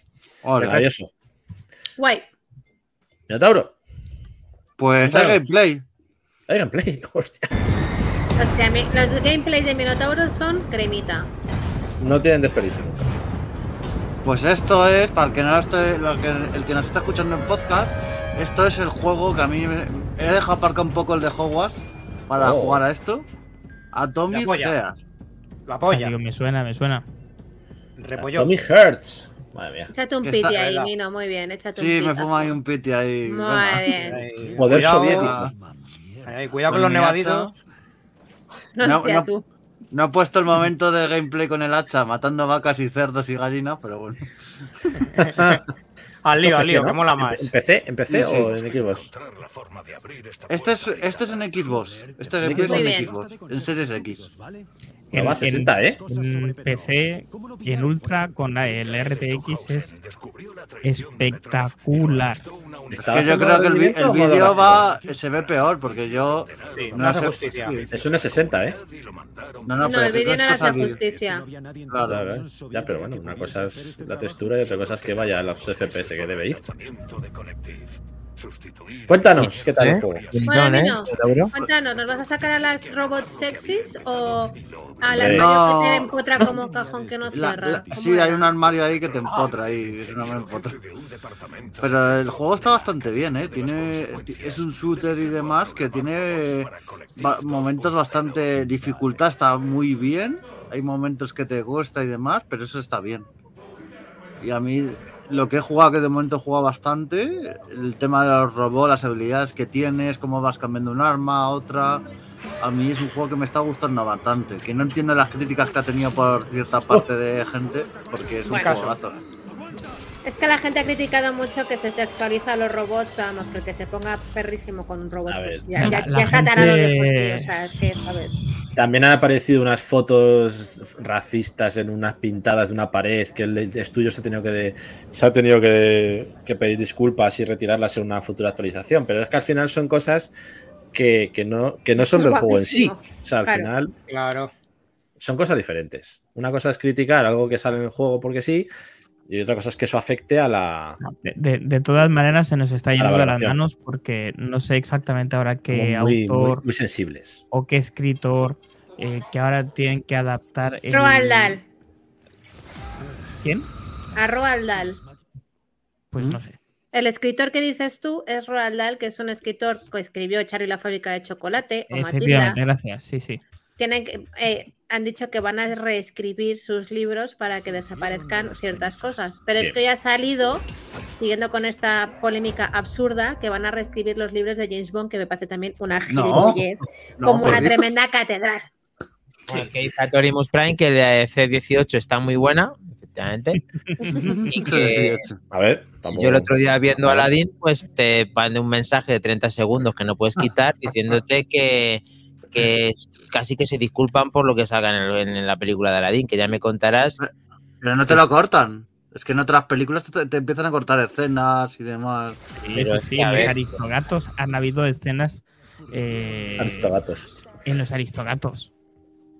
Ole. Maravilloso. Guay. Minotauro, Pues hay gameplay. hay gameplay. Hostia. O sea, mi- los gameplays de Minotauro son cremita. No tienen desperdicio. Pues esto es, para el que, no lo esté- lo que- el que nos está escuchando en podcast, esto es el juego que a mí me, he dejado aparcar un poco el de Hogwarts para Oh. jugar a esto. Atomic La polla. La polla. digo, me suena, me suena. Repollo. Tommy Hertz. Madre mía. Échate un piti ahí, ¿verdad? Mino, muy bien. Échate Sí, un me piti. fuma ahí un piti ahí. Muy venga. bien. Ahí, Poder cuidado. soviético. Ahí, cuidado Con con los nevaditos. No, no. tú. No he puesto el momento de gameplay con el hacha matando vacas y cerdos y gallinas, pero bueno. Al lío, al lío, PC, que ¿no? mola ¿En- más. ¿En PC? ¿En PC Sí, sí. o en Xbox? Este es, este es en Xbox. Este es en Xbox. En Series X. No va a 60, ¿eh? En PC y en Ultra con la- el RTX es espectacular. Es ¿Estaba que yo creo que el, el vídeo va. se ve peor porque yo. Sí, no no hace justicia. Es una 60, ¿eh? No, no, No, el vídeo no le hace justicia. Claro. Claro, ¿eh? Ya, pero bueno, una cosa es la textura y otra cosa es que vaya a los FPS que debe ir. Cuéntanos, ¿qué tal el ¿Eh? juego? Bueno, ¿eh? Mino, cuéntanos, ¿nos vas a sacar a las robots sexys o al armario No. que te empotra como cajón que no cierra? la- ¿Cómo sí, hay un armario ahí que te empotra ahí. Es una me empotra. Pero el juego está bastante bien, ¿eh? Tiene, es un shooter y demás que tiene momentos bastante. Dificultad está muy bien. Hay momentos que te cuesta y demás, pero eso está bien. Y a mí, lo que he jugado, que de momento he jugado bastante, el tema de los robots, las habilidades que tienes, cómo vas cambiando un arma a otra. A mí es un juego que me está gustando bastante. Que no entiendo las críticas que ha tenido por cierta parte de gente, porque es un Bueno. juegazo. Es que la gente ha criticado mucho que se sexualiza a los robots, pero vamos, que el que se ponga perrísimo con un robot, pues ya, está gente- tarado de sí, o sea, es que, ¿sabes? También han aparecido unas fotos racistas en unas pintadas de una pared que el estudio se ha tenido que, se ha tenido que, que pedir disculpas y retirarlas en una futura actualización. Pero es que al final son cosas que, que no, que no son del juego en sí. O sea, al Claro. final Claro. son cosas diferentes. Una cosa es criticar algo que sale en el juego porque sí, y otra cosa es que eso afecte a la. De, de- de todas maneras, se nos está A la yendo de las manos porque no sé exactamente ahora qué muy, autor muy sensibles. o qué escritor eh, que ahora tienen que adaptar. el- Roald Dahl, ¿Quién? a Roald Dahl. Pues ¿Mm? no sé. El escritor que dices tú es Roald Dahl, que es un escritor que escribió Charlie la fábrica de chocolate o Matilda. Efectivamente, gracias. Sí, sí. Tienen que, eh, han dicho que van a reescribir sus libros para que desaparezcan ciertas cosas. Pero es que hoy ha salido, siguiendo con esta polémica absurda, que van a reescribir los libros de James Bond, que me parece también una gilipollez, no, como una Dios. tremenda catedral. Bueno, que dice Torimus Prime que la de C18 está muy buena, efectivamente. y que A ver, tampoco- yo el otro día viendo Aladdin, pues te mandé un mensaje de 30 segundos que no puedes quitar diciéndote que, que casi que se disculpan por lo que salga en, el- en la película de Aladdin, que ya me contarás. Pero no te lo cortan. Es que en otras películas te, te empiezan a cortar escenas y demás. Sí, Pero sí, en los ver. aristogatos han habido escenas. eh, Aristogatos. en los aristogatos.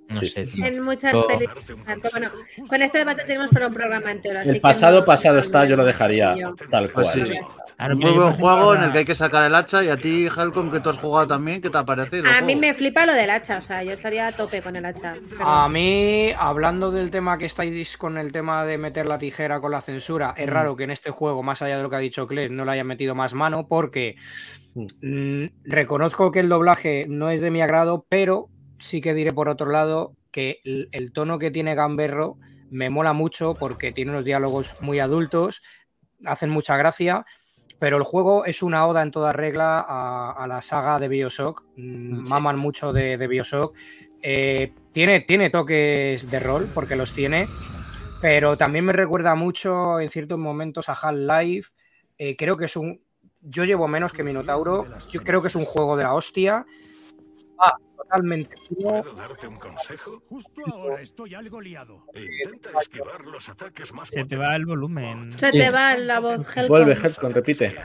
No Sí, sé. sí. En muchas Oh. películas. Bueno, con este debate tenemos para un programa entero. así El que pasado no- pasado está, yo lo dejaría yo. tal Pues cual. sí. Claro, Un mira, muy buen juego en el que hay que sacar el hacha. Y a ti, Helcom, que tú has jugado también, ¿qué te ha parecido? A mí me flipa lo del hacha, o sea, yo estaría a tope con el hacha. A mí, hablando del tema que estáis con el tema de meter la tijera con la censura, es raro que en este juego, más allá de lo que ha dicho Kles, no le haya metido más mano, porque mm, reconozco que el doblaje no es de mi agrado, pero sí que diré por otro lado que el, el tono que tiene Gamberro me mola mucho porque tiene unos diálogos muy adultos, hacen mucha gracia. Pero el juego es una oda en toda regla a, a la saga de Bioshock. Mm, Sí. Maman mucho de, de Bioshock. Eh, tiene, tiene toques de rol, porque los tiene, pero también me recuerda mucho en ciertos momentos a Half-Life. Eh, creo que es un. Yo llevo menos que Minotauro. Yo creo que es un juego de la hostia. Totalmente. ¿Puedo darte un consejo? Justo ahora estoy algo liado. Intenta esquivar los ataques más Se te va el volumen. Se te va la voz, Helcom. Vuelve, Helcom, repite.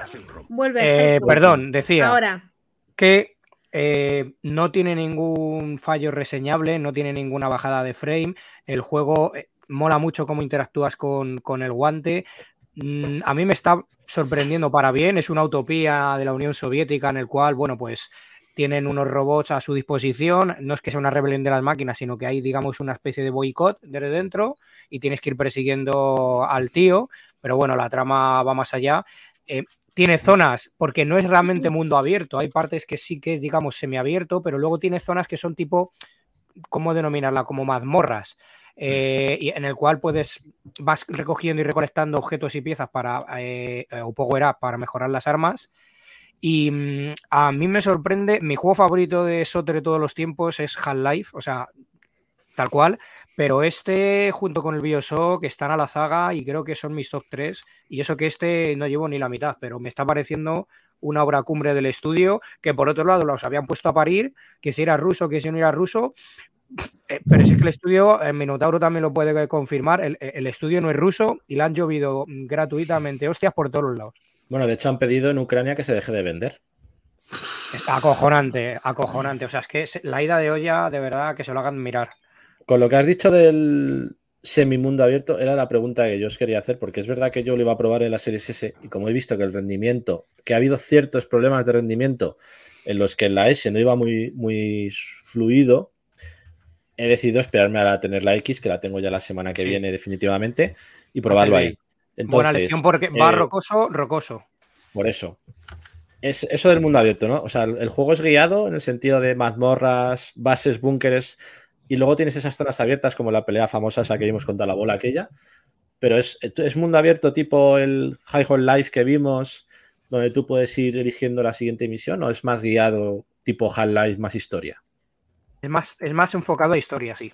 Vuelve, Eh, perdón, decía Ahora. que Eh, no tiene ningún fallo reseñable, no tiene ninguna bajada de frame. El juego eh, mola mucho cómo interactúas con, con el guante. Mm, a mí me está sorprendiendo para bien. Es una utopía de la Unión Soviética en el cual, bueno, pues tienen unos robots a su disposición. No es que sea una rebelión de las máquinas, sino que hay, digamos, una especie de boicot desde dentro y tienes que ir persiguiendo al tío. Pero bueno, la trama va más allá. Eh, tiene zonas, porque no es realmente mundo abierto. Hay partes que sí que es, digamos, semiabierto, pero luego tiene zonas que son tipo, ¿cómo denominarla? Como mazmorras. eh, y en el cual puedes vas recogiendo y recolectando objetos y piezas para eh, o power up para mejorar las armas y mm, a mí me sorprende mi juego favorito de Soter de todos los tiempos es Half-Life o sea tal cual pero este junto con el Bioshock están a la zaga y creo que son mis top 3 y eso que este no llevo ni la mitad pero me está pareciendo una obra cumbre del estudio que por otro lado los habían puesto a parir que si era ruso que si no era ruso eh, pero sí que el estudio, el Minotauro también lo puede confirmar, el, estudio no es ruso y le han llovido gratuitamente hostias por todos los lados. Bueno, de hecho han pedido en Ucrania que se deje de vender. Acojonante, acojonante. O sea, es que la ida de olla, de verdad, que se lo hagan mirar. Con lo que has dicho del semimundo abierto, era la pregunta que yo os quería hacer, porque es verdad que yo lo iba a probar en la Series S y como he visto que el rendimiento, que ha habido ciertos problemas de rendimiento en los que en la S no iba muy, muy fluido, he decidido esperarme a tener la X, que la tengo ya la semana que Sí. viene definitivamente, y probarlo ahí. Bien. Buena Entonces, lección porque va eh, rocoso, rocoso. por eso. Es eso del mundo abierto, ¿no? O sea, el el juego es guiado en el sentido de mazmorras, bases, búnkeres, y luego tienes esas zonas abiertas como la pelea famosa esa que vimos contra la bola aquella. Pero es, es mundo abierto tipo el High Hole Life que vimos, donde tú puedes ir eligiendo la siguiente misión, o es más guiado tipo Half-Life, más historia. Es más, es más enfocado a historia, sí.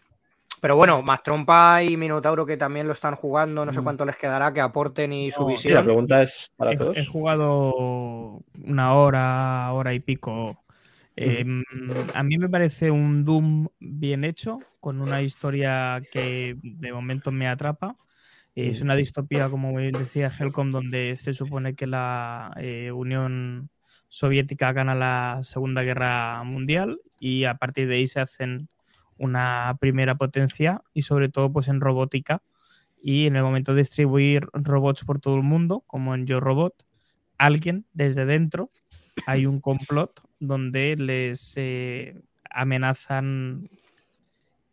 Pero bueno, más Trompa y Minotauro que también lo están jugando, no sé Mm. cuánto les quedará que aporten y su No, Sí, la visión. pregunta es para He, todos. he jugado una hora, hora y pico. Eh, a mí me parece un Doom bien hecho, con una historia que de momento me atrapa. Es una distopía, como bien decía Helcom, donde se supone que la eh, Unión Soviética gana la Segunda Guerra Mundial y a partir de ahí se hacen una primera potencia y sobre todo pues en robótica y en el momento de distribuir robots por todo el mundo, como en Yo Robot, alguien desde dentro hay un complot donde les eh, amenazan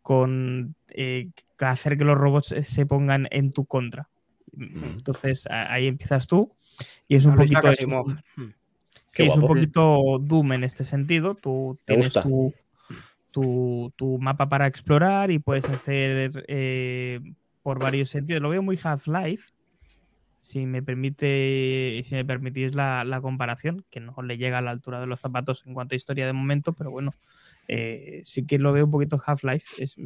con eh, hacer que los robots se pongan en tu contra. Entonces a- ahí empiezas tú y es un poquito. Mm. Sí, es un poquito Doom en este sentido. Tú tienes gusta. tu, tu, tu mapa para explorar y puedes hacer eh, por varios sentidos. Lo veo muy Half-Life, si me permite, si me permitís la, la comparación, que no le llega a la altura de los zapatos en cuanto a historia de momento, pero bueno, eh, sí que lo veo un poquito Half-Life. Es-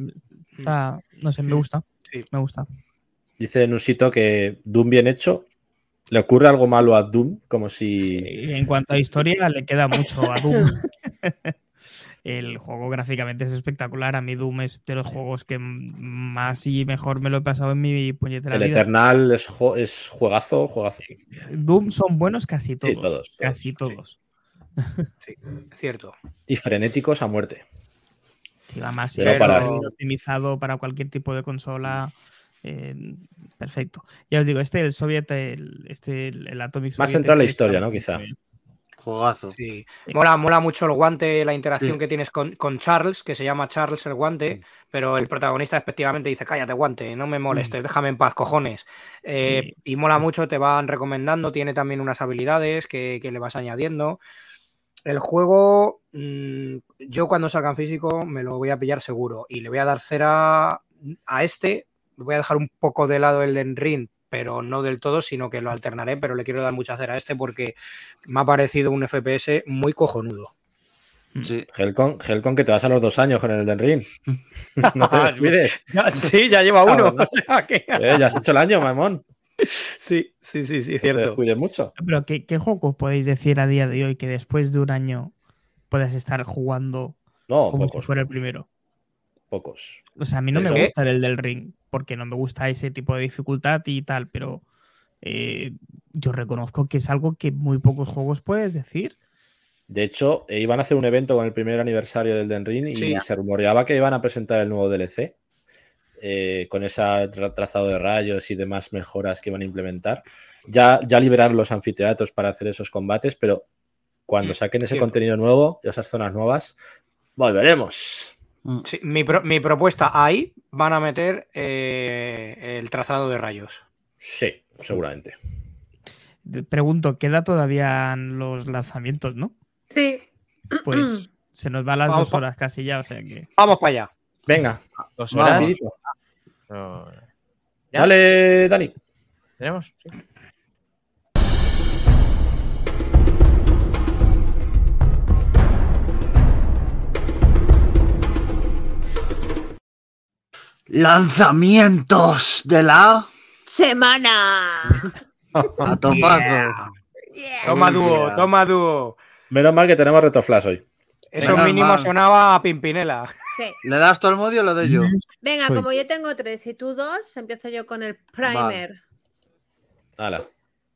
está- no sé, me gusta. Sí. Me gusta. Dice Nusito que Doom bien hecho. ¿Le ocurre algo malo a Doom? Como si. Y En cuanto a historia, le queda mucho a Doom. El juego gráficamente es espectacular. A mí Doom es de los juegos que más y mejor me lo he pasado en mi puñetera El vida. Eternal es, es juegazo, juegazo. Doom son buenos casi todos. todos, todos, casi sí. todos. Sí, es cierto. Y frenéticos a muerte. Sí, además, parar. optimizado para cualquier tipo de consola. eh, perfecto. Ya os digo, este, el Soviet, el, este, el, Atomic Más Soviet central la este historia, ¿no? Quizá. bien. Juegazo. Sí. Mola, mola mucho el guante, la interacción Sí. que tienes con, con Charles, que se llama Charles el guante, pero el protagonista efectivamente dice, cállate guante, no me molestes, déjame en paz, cojones. Eh, Y mola mucho, te van recomendando, tiene también unas habilidades que, que le vas añadiendo. El juego, mm, yo cuando salga en físico me lo voy a pillar seguro y le voy a dar cera a este, voy a dejar un poco de lado el Den Ring, pero no del todo, sino que lo alternaré, pero le quiero dar mucha cera a este porque me ha parecido un FPS muy cojonudo. Sí. Helcon, Helcon, que te vas a los dos años con el Elden Ring. no te descuides. sí, ya lleva uno. Cabrón. o sea que- Eh, ya has hecho el año, mamón. Sí, sí, sí, sí, cierto. descuides mucho. Pero ¿qué, qué juego podéis decir a día de hoy que después de un año puedas estar jugando No, como si fuera el primero? Pocos. O sea, a mí no ¿El me gusta el del ring, porque no me gusta ese tipo de dificultad y tal, pero eh, yo reconozco que es algo que muy pocos juegos puedes decir. De hecho, eh, iban a hacer un evento con el primer aniversario del Den Ring y Sí. se rumoreaba que iban a presentar el nuevo DLC eh, con ese tra- trazado de rayos y demás mejoras que iban a implementar. Ya, ya liberaron los anfiteatros para hacer esos combates, pero cuando Mm, saquen ese cierto. contenido nuevo y esas zonas nuevas, volveremos. Mm. Sí, mi, pro- mi propuesta ahí van a meter eh, el trazado de rayos. Sí, seguramente. Pregunto, ¿queda todavía los lanzamientos, no? Sí. Pues se nos van las Vamos dos horas casi ya, o sea que. Vamos para allá. Venga, Dos vamos, horas. ¿Ya? Dale, Dani. ¿Tenemos? Sí. Lanzamientos de la Semana. a topazo. Yeah. Toma dúo, toma dúo. Menos mal que tenemos retoflash hoy. Eso mínimo sonaba a Pimpinela. Sí. ¿Le das todo el modio o lo doy yo? Venga, Soy. como yo tengo tres y tú dos, empiezo yo con el primer. Hala.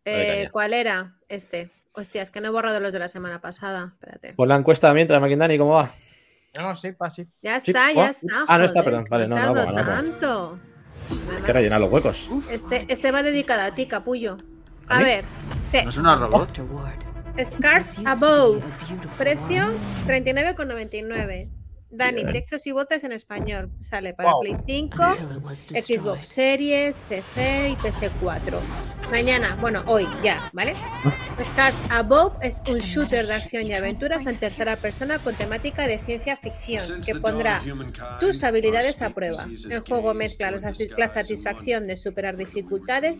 Eh. ¿Cuál era? Este. Hostia, es que no he borrado los de la semana pasada. Espérate. Pon la encuesta mientras, Maquindani, ¿cómo va? No, sí, pa, sí. Ya Sí, está, oh, ya está. ah, no está, perdón. Vale, no, no, tardo no, no, no. tanto. Hay que rellenar los huecos. Este, este va dedicado a ti, capullo. ¿A ver, sí. ¿No es una robot? Scars Above. Precio 39,99. Dani, Bien. textos y voces en español. Sale para Wow. Play 5, Xbox Series, PC y PS4. Mañana, bueno, hoy ya, ¿vale? Scars Above es un shooter de acción y aventuras en tercera persona con temática de ciencia ficción que pondrá tus habilidades a prueba. El juego mezcla la satisfacción de superar dificultades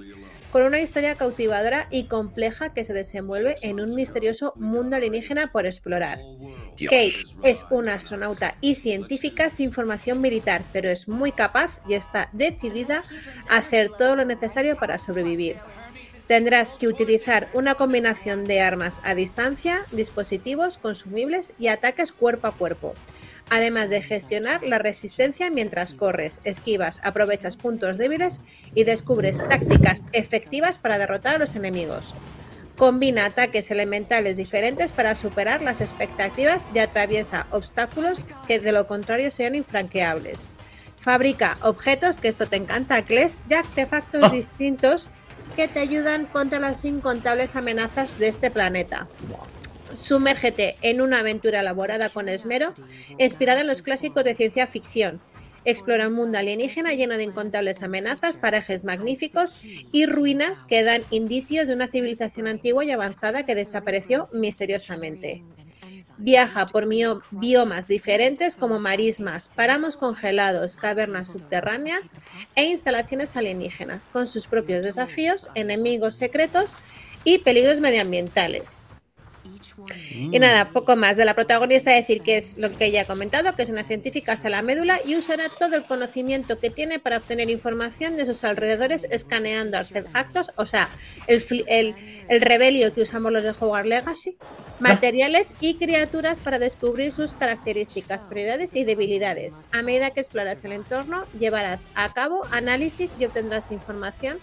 con una historia cautivadora y compleja que se desenvuelve en un misterioso mundo alienígena por explorar. Kate es una astronauta y científica sin formación militar, pero es muy capaz y está decidida a hacer todo lo necesario para sobrevivir. Tendrás que utilizar una combinación de armas a distancia, dispositivos, consumibles y ataques cuerpo a cuerpo. Además de gestionar la resistencia mientras corres, esquivas, aprovechas puntos débiles y descubres tácticas efectivas para derrotar a los enemigos. Combina ataques elementales diferentes para superar las expectativas y atraviesa obstáculos que de lo contrario serían infranqueables. Fabrica objetos, que esto te encanta, Kles, y artefactos distintos que te ayudan contra las incontables amenazas de este planeta. Sumérgete en una aventura elaborada con esmero, inspirada en los clásicos de ciencia ficción. Explora un mundo alienígena lleno de incontables amenazas, parajes magníficos y ruinas que dan indicios de una civilización antigua y avanzada que desapareció misteriosamente. Viaja por biomas diferentes como marismas, páramos congelados, cavernas subterráneas e instalaciones alienígenas, con sus propios desafíos, enemigos secretos y peligros medioambientales. Y nada, poco más de la protagonista decir que es lo que ella ha comentado, que es una científica hasta la médula y usará todo el conocimiento que tiene para obtener información de sus alrededores escaneando artefactos, o sea, el, el, el rebelio que usamos los de Hogwarts Legacy, materiales y criaturas para descubrir sus características, prioridades y debilidades. A medida que exploras el entorno, llevarás a cabo análisis y obtendrás información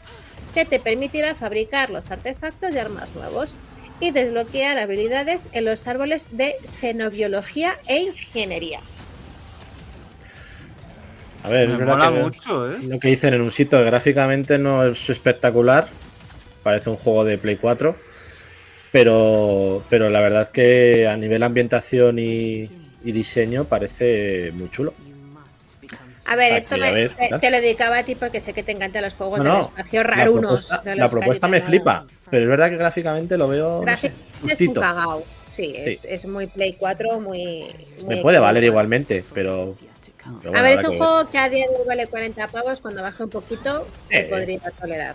que te permitirá fabricar los artefactos y armas nuevos y desbloquear habilidades en los árboles de xenobiología e ingeniería. A ver, Me es verdad mola que mucho, ¿eh? lo que dicen en un sitio gráficamente no es espectacular. Parece un juego de Play 4. Pero, pero la verdad es que a nivel ambientación y, y diseño parece muy chulo. A ver, O sea, esto me- a ver, te, lo dedicaba a ti porque sé que te encantan los juegos No, del no, espacio La rarunos. propuesta, la propuesta me flipa, pero es verdad que gráficamente lo veo no sé, Gráficamente es un cagao. Sí, es, Sí. es muy Play 4, muy. Me puede valer igualmente, pero. pero A ver, es un que juego que a día de hoy vale 40 pavos. Cuando baje un poquito, Eh. lo podría tolerar.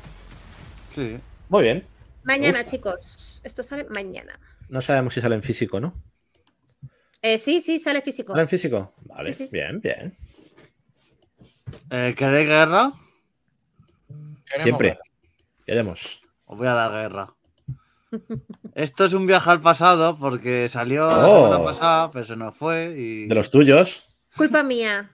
Sí. Muy bien. Mañana, chicos. Esto sale mañana. No sabemos si sale en físico, ¿no? Eh, sí, sí, sale físico. ¿Sale en físico? Vale, Sí, sí. bien, bien. Eh, ¿Queréis guerra? Siempre. Queremos. Os voy a dar guerra. Esto es un viaje al pasado porque salió la Oh. semana pasada, pero se nos fue y. De los tuyos. Culpa mía.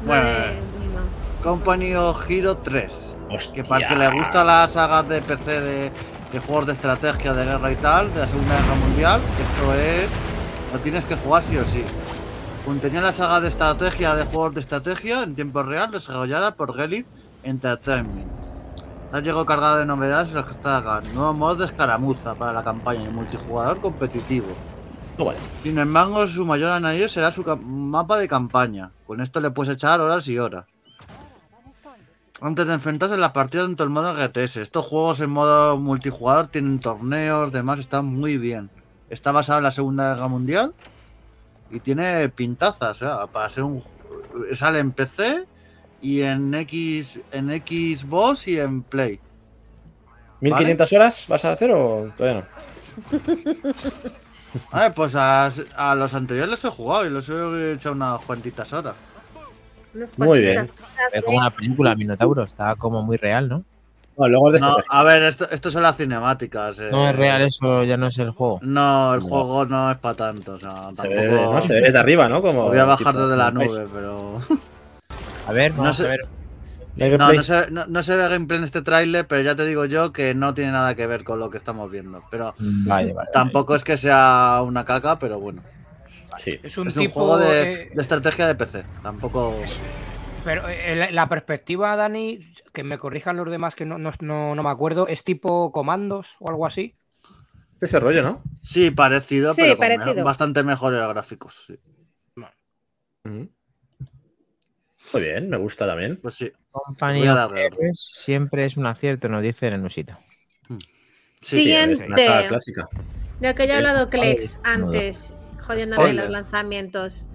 No Bueno. de Mimo. Company of Hero 3. Hostia. Que para el que le gusta las sagas de PC de de juegos de estrategia, de guerra y tal, de la Segunda Guerra Mundial. Esto es. Lo tienes que jugar sí o sí. Contenía la saga de estrategia de juegos de estrategia en tiempo real desarrollada por Gelith Entertainment. Ha llegado cargada de novedades en las que destacan nuevos modos de escaramuza para la campaña y multijugador competitivo. Ya. Sin embargo, su mayor añadido será su mapa de campaña. Con esto le puedes echar horas y horas. Antes de enfrentarse en las partidas dentro del modo RTS. Estos juegos en modo multijugador tienen torneos, demás, están muy bien. Está basado en la Segunda Guerra Mundial y tiene pintazas, o sea, para ser un sale en PC y en X en Xbox y en Play. ¿1500 horas vas a hacer o todavía no? A ver, pues a, a los anteriores los he jugado y los he echado unas cuantitas horas. Unas Muy bien. Es como una película, Minotauro. Está como muy real, ¿no? No, luego el de No, estrategia. a ver, esto, esto son las cinemáticas. eh. No es real, eso ya no es el juego. No, el No. juego no es para tanto. O sea, se, ve. ¿no? se ve desde arriba, ¿no? Como voy a bajar tipo desde la nube, pero. A ver, vamos sé. a ver. No se, no, no se ve gameplay en este tráiler, pero ya te digo yo que no tiene nada que ver con lo que estamos viendo. Pero Mm, Vale, vale. tampoco es que sea una caca, pero bueno. Sí. Es un es un tipo. juego de, eh, de estrategia de PC. Tampoco. Pero eh, la- la perspectiva, Dani, que me corrijan los demás que no, no, no- no me acuerdo, es tipo comandos o algo así. Ese rollo, ¿no? Sí, parecido, Sí, pero con parecido. me- bastante mejores gráficos. sí. Muy bien, me gusta también. Pues sí. Company Voy a of darle. Heroes siempre es un acierto, nos dice en el Nusito. Sí, Siguiente. una saga clásica. De que ya he hablado Clex Ay, antes, jodiéndome los lanzamientos.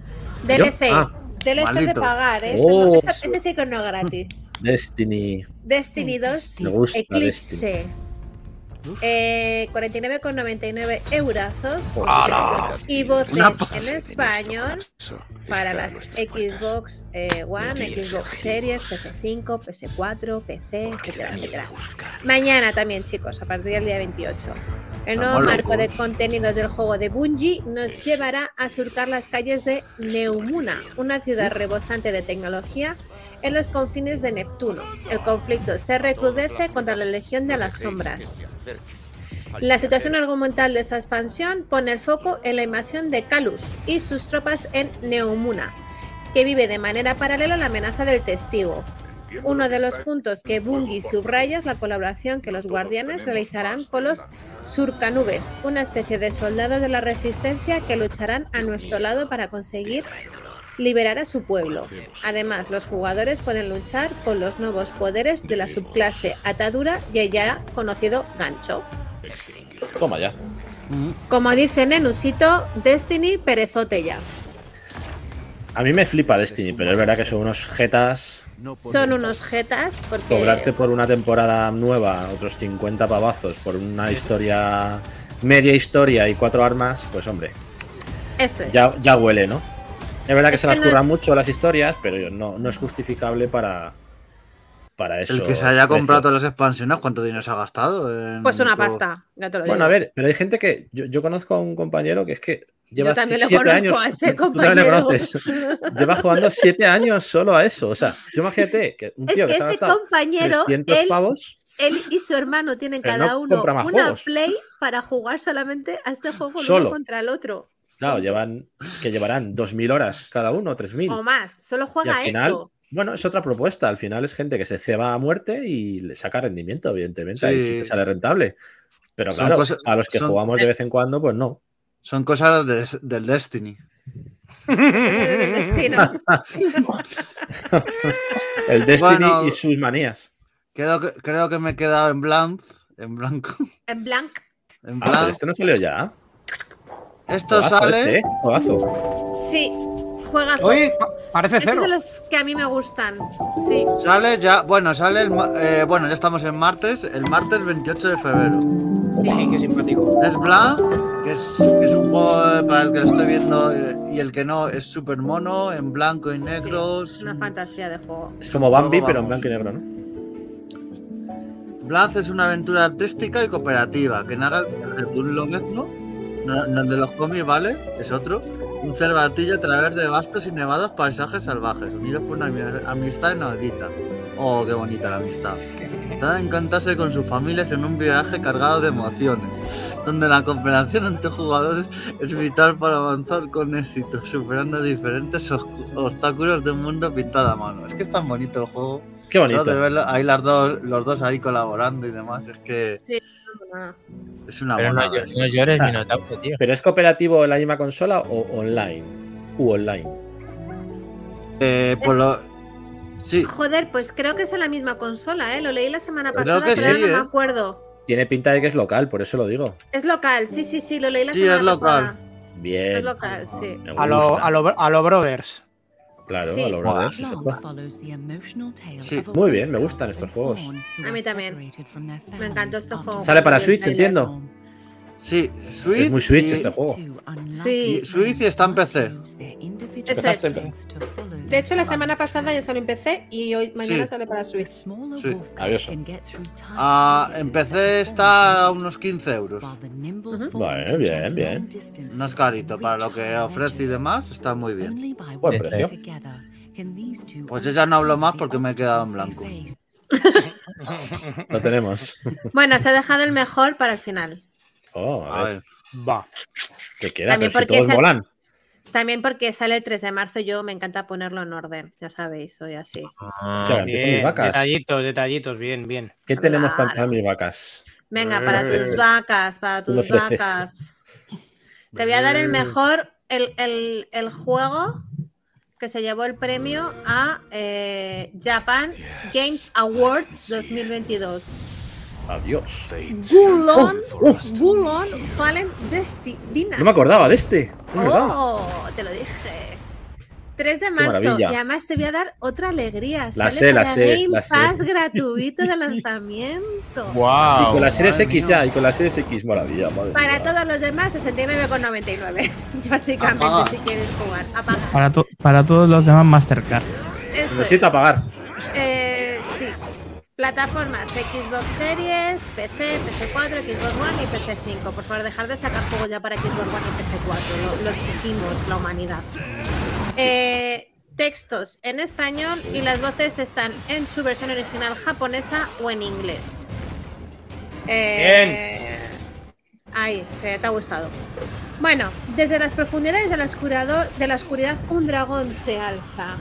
DLC. Ah. DLC de Maldito. pagar, ¿eh? Oh. Este no- este sí que no gratis. Destiny. Destiny 2 Me gusta Eclipse. Eh, 49,99 eurazos. Y voces en español para las Xbox eh, One, Xbox Series, PS5, PS4, PC, etcétera, etcétera. Mañana también, chicos, a partir del día 28. El nuevo Estamos marco de contenidos del juego de Bungie nos llevará a surcar las calles de Neumuna, una ciudad rebosante de tecnología en los confines de Neptuno. El conflicto se recrudece contra la Legión de las Sombras. La situación argumental de esta expansión pone el foco en la invasión de Kalus y sus tropas en Neumuna, que vive de manera paralela a la amenaza del testigo. Uno de los puntos que Bungie subraya es la colaboración que los guardianes realizarán con los surcanubes, una especie de soldados de la resistencia que lucharán a nuestro lado para conseguir liberar a su pueblo. Además, los jugadores pueden luchar con los nuevos poderes de la subclase Atadura y el ya conocido Gancho. Toma ya. Como dice Nenusito, Destiny perezote ya. A mí me flipa Destiny, pero es verdad que son unos jetas. Son unos jetas porque Cobrarte por una temporada nueva otros 50 pavazos por una historia, media historia y cuatro armas, pues hombre, eso es. ya, ya huele, ¿no? Es verdad que Es se que las no curran es- mucho las historias, pero no, no es justificable para, para eso. El que se haya comprado todas las expansiones, ¿cuánto dinero se ha gastado? en Pues una pasta, ya te lo Bueno, a digo. ver, pero hay gente que. Yo, yo conozco a un compañero que es que lleva Yo también le siete conozco años. a ese le compañero. conoces. Lleva jugando siete años solo a eso. O sea, yo imagínate que un Es tío que que, se ha ese compañero, 300 él, pavos. él y su hermano tienen cada no uno una juegos. play para jugar solamente a este juego el Solo. uno contra el otro. Claro, llevan que llevarán 2.000 horas cada uno, 3.000. O más, solo Y al juega final, esto. bueno, es otra propuesta. Al final es gente que se ceba a muerte y le saca rendimiento, evidentemente. Ahí sí Sí. te sale rentable. Pero Son claro, cosas- a los que son- jugamos de vez en cuando, pues no. Son cosas de- del Destiny. El destino. El Destiny Bueno, y sus manías. Creo que, creo que me he quedado en blanco. En blanco. En blanc. En Ah, blanco. este no salió ya. Esto Juegazo sale. este, ¿eh? Juegazo. Sí, juega Oye, pa- parece Es cero. de los que a mí me gustan. Sí. Sale ya, bueno, sale el, eh, bueno, ya estamos en martes, el martes 28 de febrero. Sí, qué simpático. Es Blanc, que es, que es un juego para el que lo estoy viendo eh, y el que no es súper mono, en blanco y negro. Sí, una fantasía de juego. Es como Bambi, pero en blanco y negro, ¿no? Blanc es una aventura artística y cooperativa que narra el de un lobezno, no, no el de los cómics, ¿vale? Es otro. Un cervatillo a través de vastos y nevados paisajes salvajes, unidos por una ami- amistad inaudita. Oh, qué bonita la amistad. da encantarse con sus familias en un viaje cargado de emociones, donde la cooperación entre jugadores es vital para avanzar con éxito, superando diferentes os- obstáculos de un mundo pintado a mano. Es que es tan bonito el juego. Qué bonito. De verlo, ahí las dos, los dos ahí colaborando y demás, es que Sí, no. es una Pero no, monada. ll- no llores, O sea, Minotauro, tío. ¿Pero es cooperativo en la misma consola o online? U online. Eh, por lo... Sí, Joder, pues creo que es en la misma consola, ¿eh? Lo leí la semana Creo pasada, que pero sí, no ¿eh? me acuerdo. Tiene pinta de que es local, por eso lo digo. Es local, sí, sí, sí, lo leí la Sí, semana es local. pasada. Bien. Es local, sí. A lo, a lo, a lo Brothers. Claro, Sí. a lo brothers, exacto. Sí. Muy bien, me gustan estos juegos. A mí también. Me encantó este juego. Sale para Switch, entiendo. sí, Switch. Es muy Switch y- este juego. Sí. y Switch y está en PC. Es. De hecho, la semana pasada ya salió en PC y hoy mañana Sí. sale para Switch. Sí. Maravilloso. Ah, en PC está a unos 15 euros. Vale, bien, bien. No es carito, para lo que ofrece y demás, está muy bien. Buen precio. Pues yo ya no hablo más porque me he quedado en blanco. Lo tenemos. Bueno, se ha dejado el mejor para el final. Oh, a A ver. ver. Va. ¿Qué queda? También Pero si porque todos es el- molan. También porque sale el 3 de marzo, yo me encanta ponerlo en orden, ya sabéis, soy así. Hostia, mis vacas. detallitos, detallitos, bien, bien. ¿Qué tenemos para mis vacas? Venga, para Eh, tus vacas, para tus vacas. Te voy a dar el mejor, el, el- el juego que se llevó el premio a eh, Japan Games Awards 2022. Adiós. Gulon, Oh, Gulon Fallen Desti-. No me acordaba de este. Es verdad. Oh, te lo dije. 3 de marzo. maravilla. Y además te voy a dar otra alegría. La Sale sé, la sé, Game la sé. Pass gratuito de lanzamiento. Wow, y con la Series X mía. ya, y con la Series X, maravilla, madre Para mía. todos los demás, 69,99. Básicamente, Apaga. si quieres jugar. Apaga. Para, to- para todos los demás Mastercard. Eso Necesito es. apagar. Plataformas Xbox Series, PC, PS4, Xbox One y PS5. Por favor, dejar de sacar juegos ya para Xbox One y PS4. Lo, lo exigimos, la humanidad. Eh, textos en español y las voces están en su versión original japonesa o en inglés. Eh, Ay, que te ha gustado. Bueno, desde las profundidades de la, de la oscuridad un dragón se alza.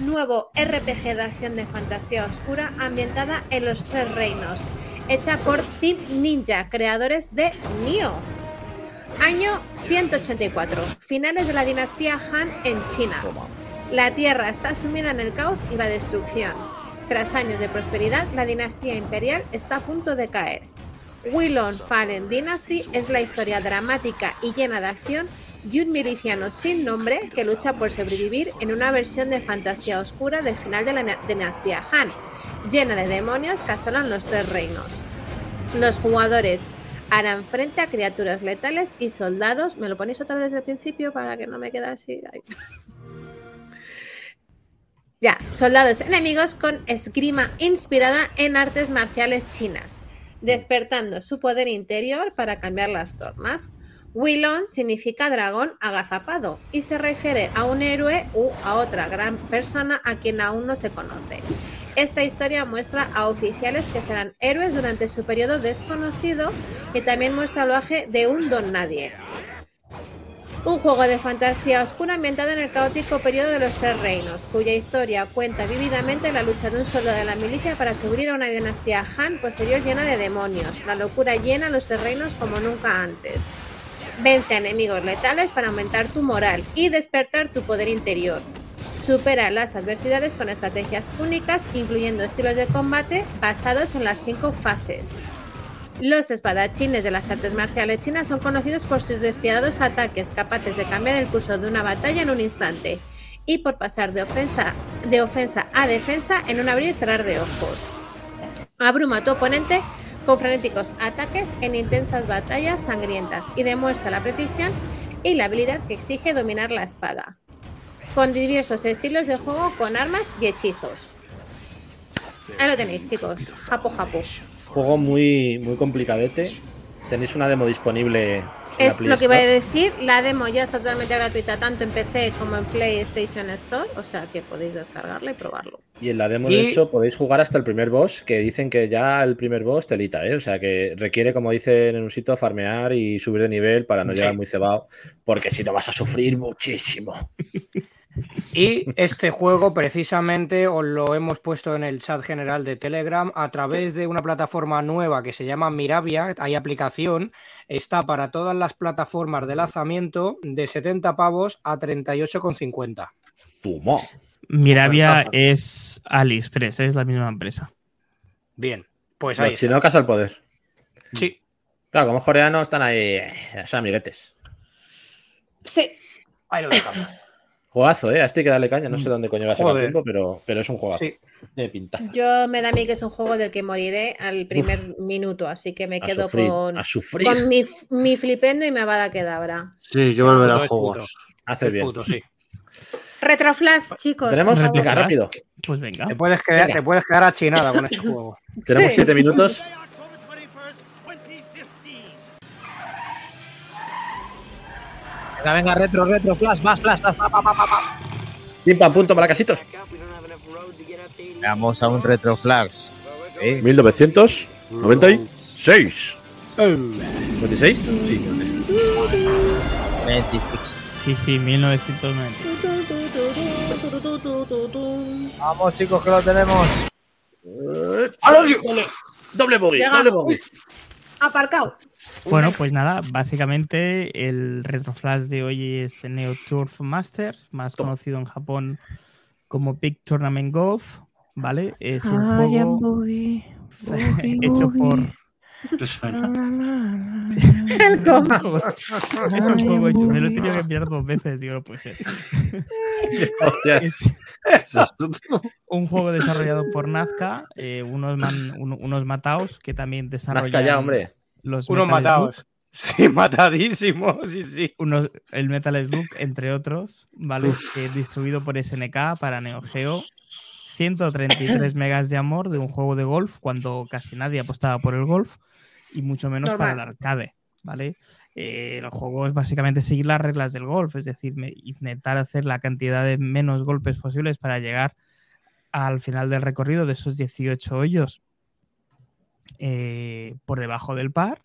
Nuevo RPG de acción de fantasía oscura ambientada en los Tres Reinos, hecha por Team Ninja, creadores de Nioh. Año 184, finales de la dinastía Han en China. La Tierra está sumida en el caos y la destrucción. Tras años de prosperidad, la dinastía imperial está a punto de caer. Willon Fallen Dynasty es la historia dramática y llena de acción de un miliciano sin nombre que lucha por sobrevivir en una versión de fantasía oscura del final de la na- dinastía Han, llena de demonios que asolan los tres reinos. Los jugadores harán frente a criaturas letales y soldados. ¿Me lo ponéis otra vez desde el principio para que no me quede así? Ya, soldados enemigos con esgrima inspirada en artes marciales chinas, despertando su poder interior para cambiar las tornas. Willon significa dragón agazapado y se refiere a un héroe u a otra gran persona a quien aún no se conoce. Esta historia muestra a oficiales que serán héroes durante su periodo desconocido y también muestra el viaje de un don nadie. Un juego de fantasía oscura ambientado en el caótico periodo de los Tres Reinos, cuya historia cuenta vívidamente la lucha de un soldado de la milicia para subir a una dinastía Han posterior llena de demonios. La locura llena los Tres Reinos como nunca antes. Vence enemigos letales para aumentar tu moral y despertar tu poder interior. Supera las adversidades con estrategias únicas, incluyendo estilos de combate basados en las cinco fases. Los espadachines de las artes marciales chinas son conocidos por sus despiadados ataques capaces de cambiar el curso de una batalla en un instante y por pasar de ofensa, de ofensa a defensa en un abrir y cerrar de ojos. Abruma a tu oponente con frenéticos ataques en intensas batallas sangrientas y demuestra la precisión y la habilidad que exige dominar la espada. Con diversos estilos de juego con armas y hechizos. Ahí lo tenéis, chicos. Japo, japo. Juego muy, muy complicadete. Tenéis una demo disponible Es lo que iba a decir, la demo ya está totalmente gratuita tanto en PC como en PlayStation Store, o sea que podéis descargarla y probarlo. Y en la demo, Y- de hecho, podéis jugar hasta el primer boss, que dicen que ya el primer boss telita, ¿eh? O sea, que requiere, como dicen en un sitio, farmear y subir de nivel para no Sí. llegar muy cebado, porque si no vas a sufrir muchísimo. Y este juego precisamente os lo hemos puesto en el chat general de Telegram a través de una plataforma nueva que se llama Mirabia, hay aplicación, está para todas las plataformas de lanzamiento de 70 pavos a 38,50. Toma. Miravia Ofertaza. es AliExpress, es la misma empresa. Bien, pues ahí Los está. chinocas al poder. Sí, Claro, como coreanos están ahí, eh, son amiguetes. Sí, ahí lo dejamos. Juegazo, ¿eh? A este hay que darle caña. No sé dónde coño va a sacar tiempo, pero, pero es un juegazo. Sí. De pintaza. yo me da a mí que es un juego del que moriré al primer minuto, así que me quedo sufrir, con, mi, mi flipendo y me va a quedar. Sí, yo volveré Puto al juego. Es bien. puto, sí. Retroflash, chicos. Tenemos, venga, rápido. Pues venga. Te puedes quedar, Venga. te puedes quedar achinada con este juego. Tenemos Sí. siete minutos. Venga, venga, retro, retro, flash, más, flash, flash, pa, pa, pa, pa. Pim pam punto para casitos. Vamos a un retro flash. Sí. 1996. ¿96? Sí, 96. 26. Sí, sí, 1990. Vamos, chicos, que lo tenemos. Doble, doble bogey, doble bogey. Aparcado. Bueno, pues nada, básicamente el retroflash de hoy es Neo Turf Masters, más Toma. conocido en Japón como Big Tournament Golf, ¿vale? Es un juego hecho por... El com. es un juego hecho, me lo he tenido que mirar dos veces, digo, no puede ser. Un juego desarrollado por Nazca, eh, unos, man- un- unos mataos que también desarrollan Nazca ya, hombre. los Unos Metal matados. Sí, matadísimos, sí, sí. unos, el Metal Slug, entre otros, ¿vale? Eh, distribuido por SNK para Neo Geo. 133 megas de amor de un juego de golf cuando casi nadie apostaba por el golf y mucho menos para el arcade, ¿vale? Eh, el juego es básicamente seguir las reglas del golf, es decir, intentar hacer la cantidad de menos golpes posibles para llegar al final del recorrido de esos 18 hoyos eh, por debajo del par.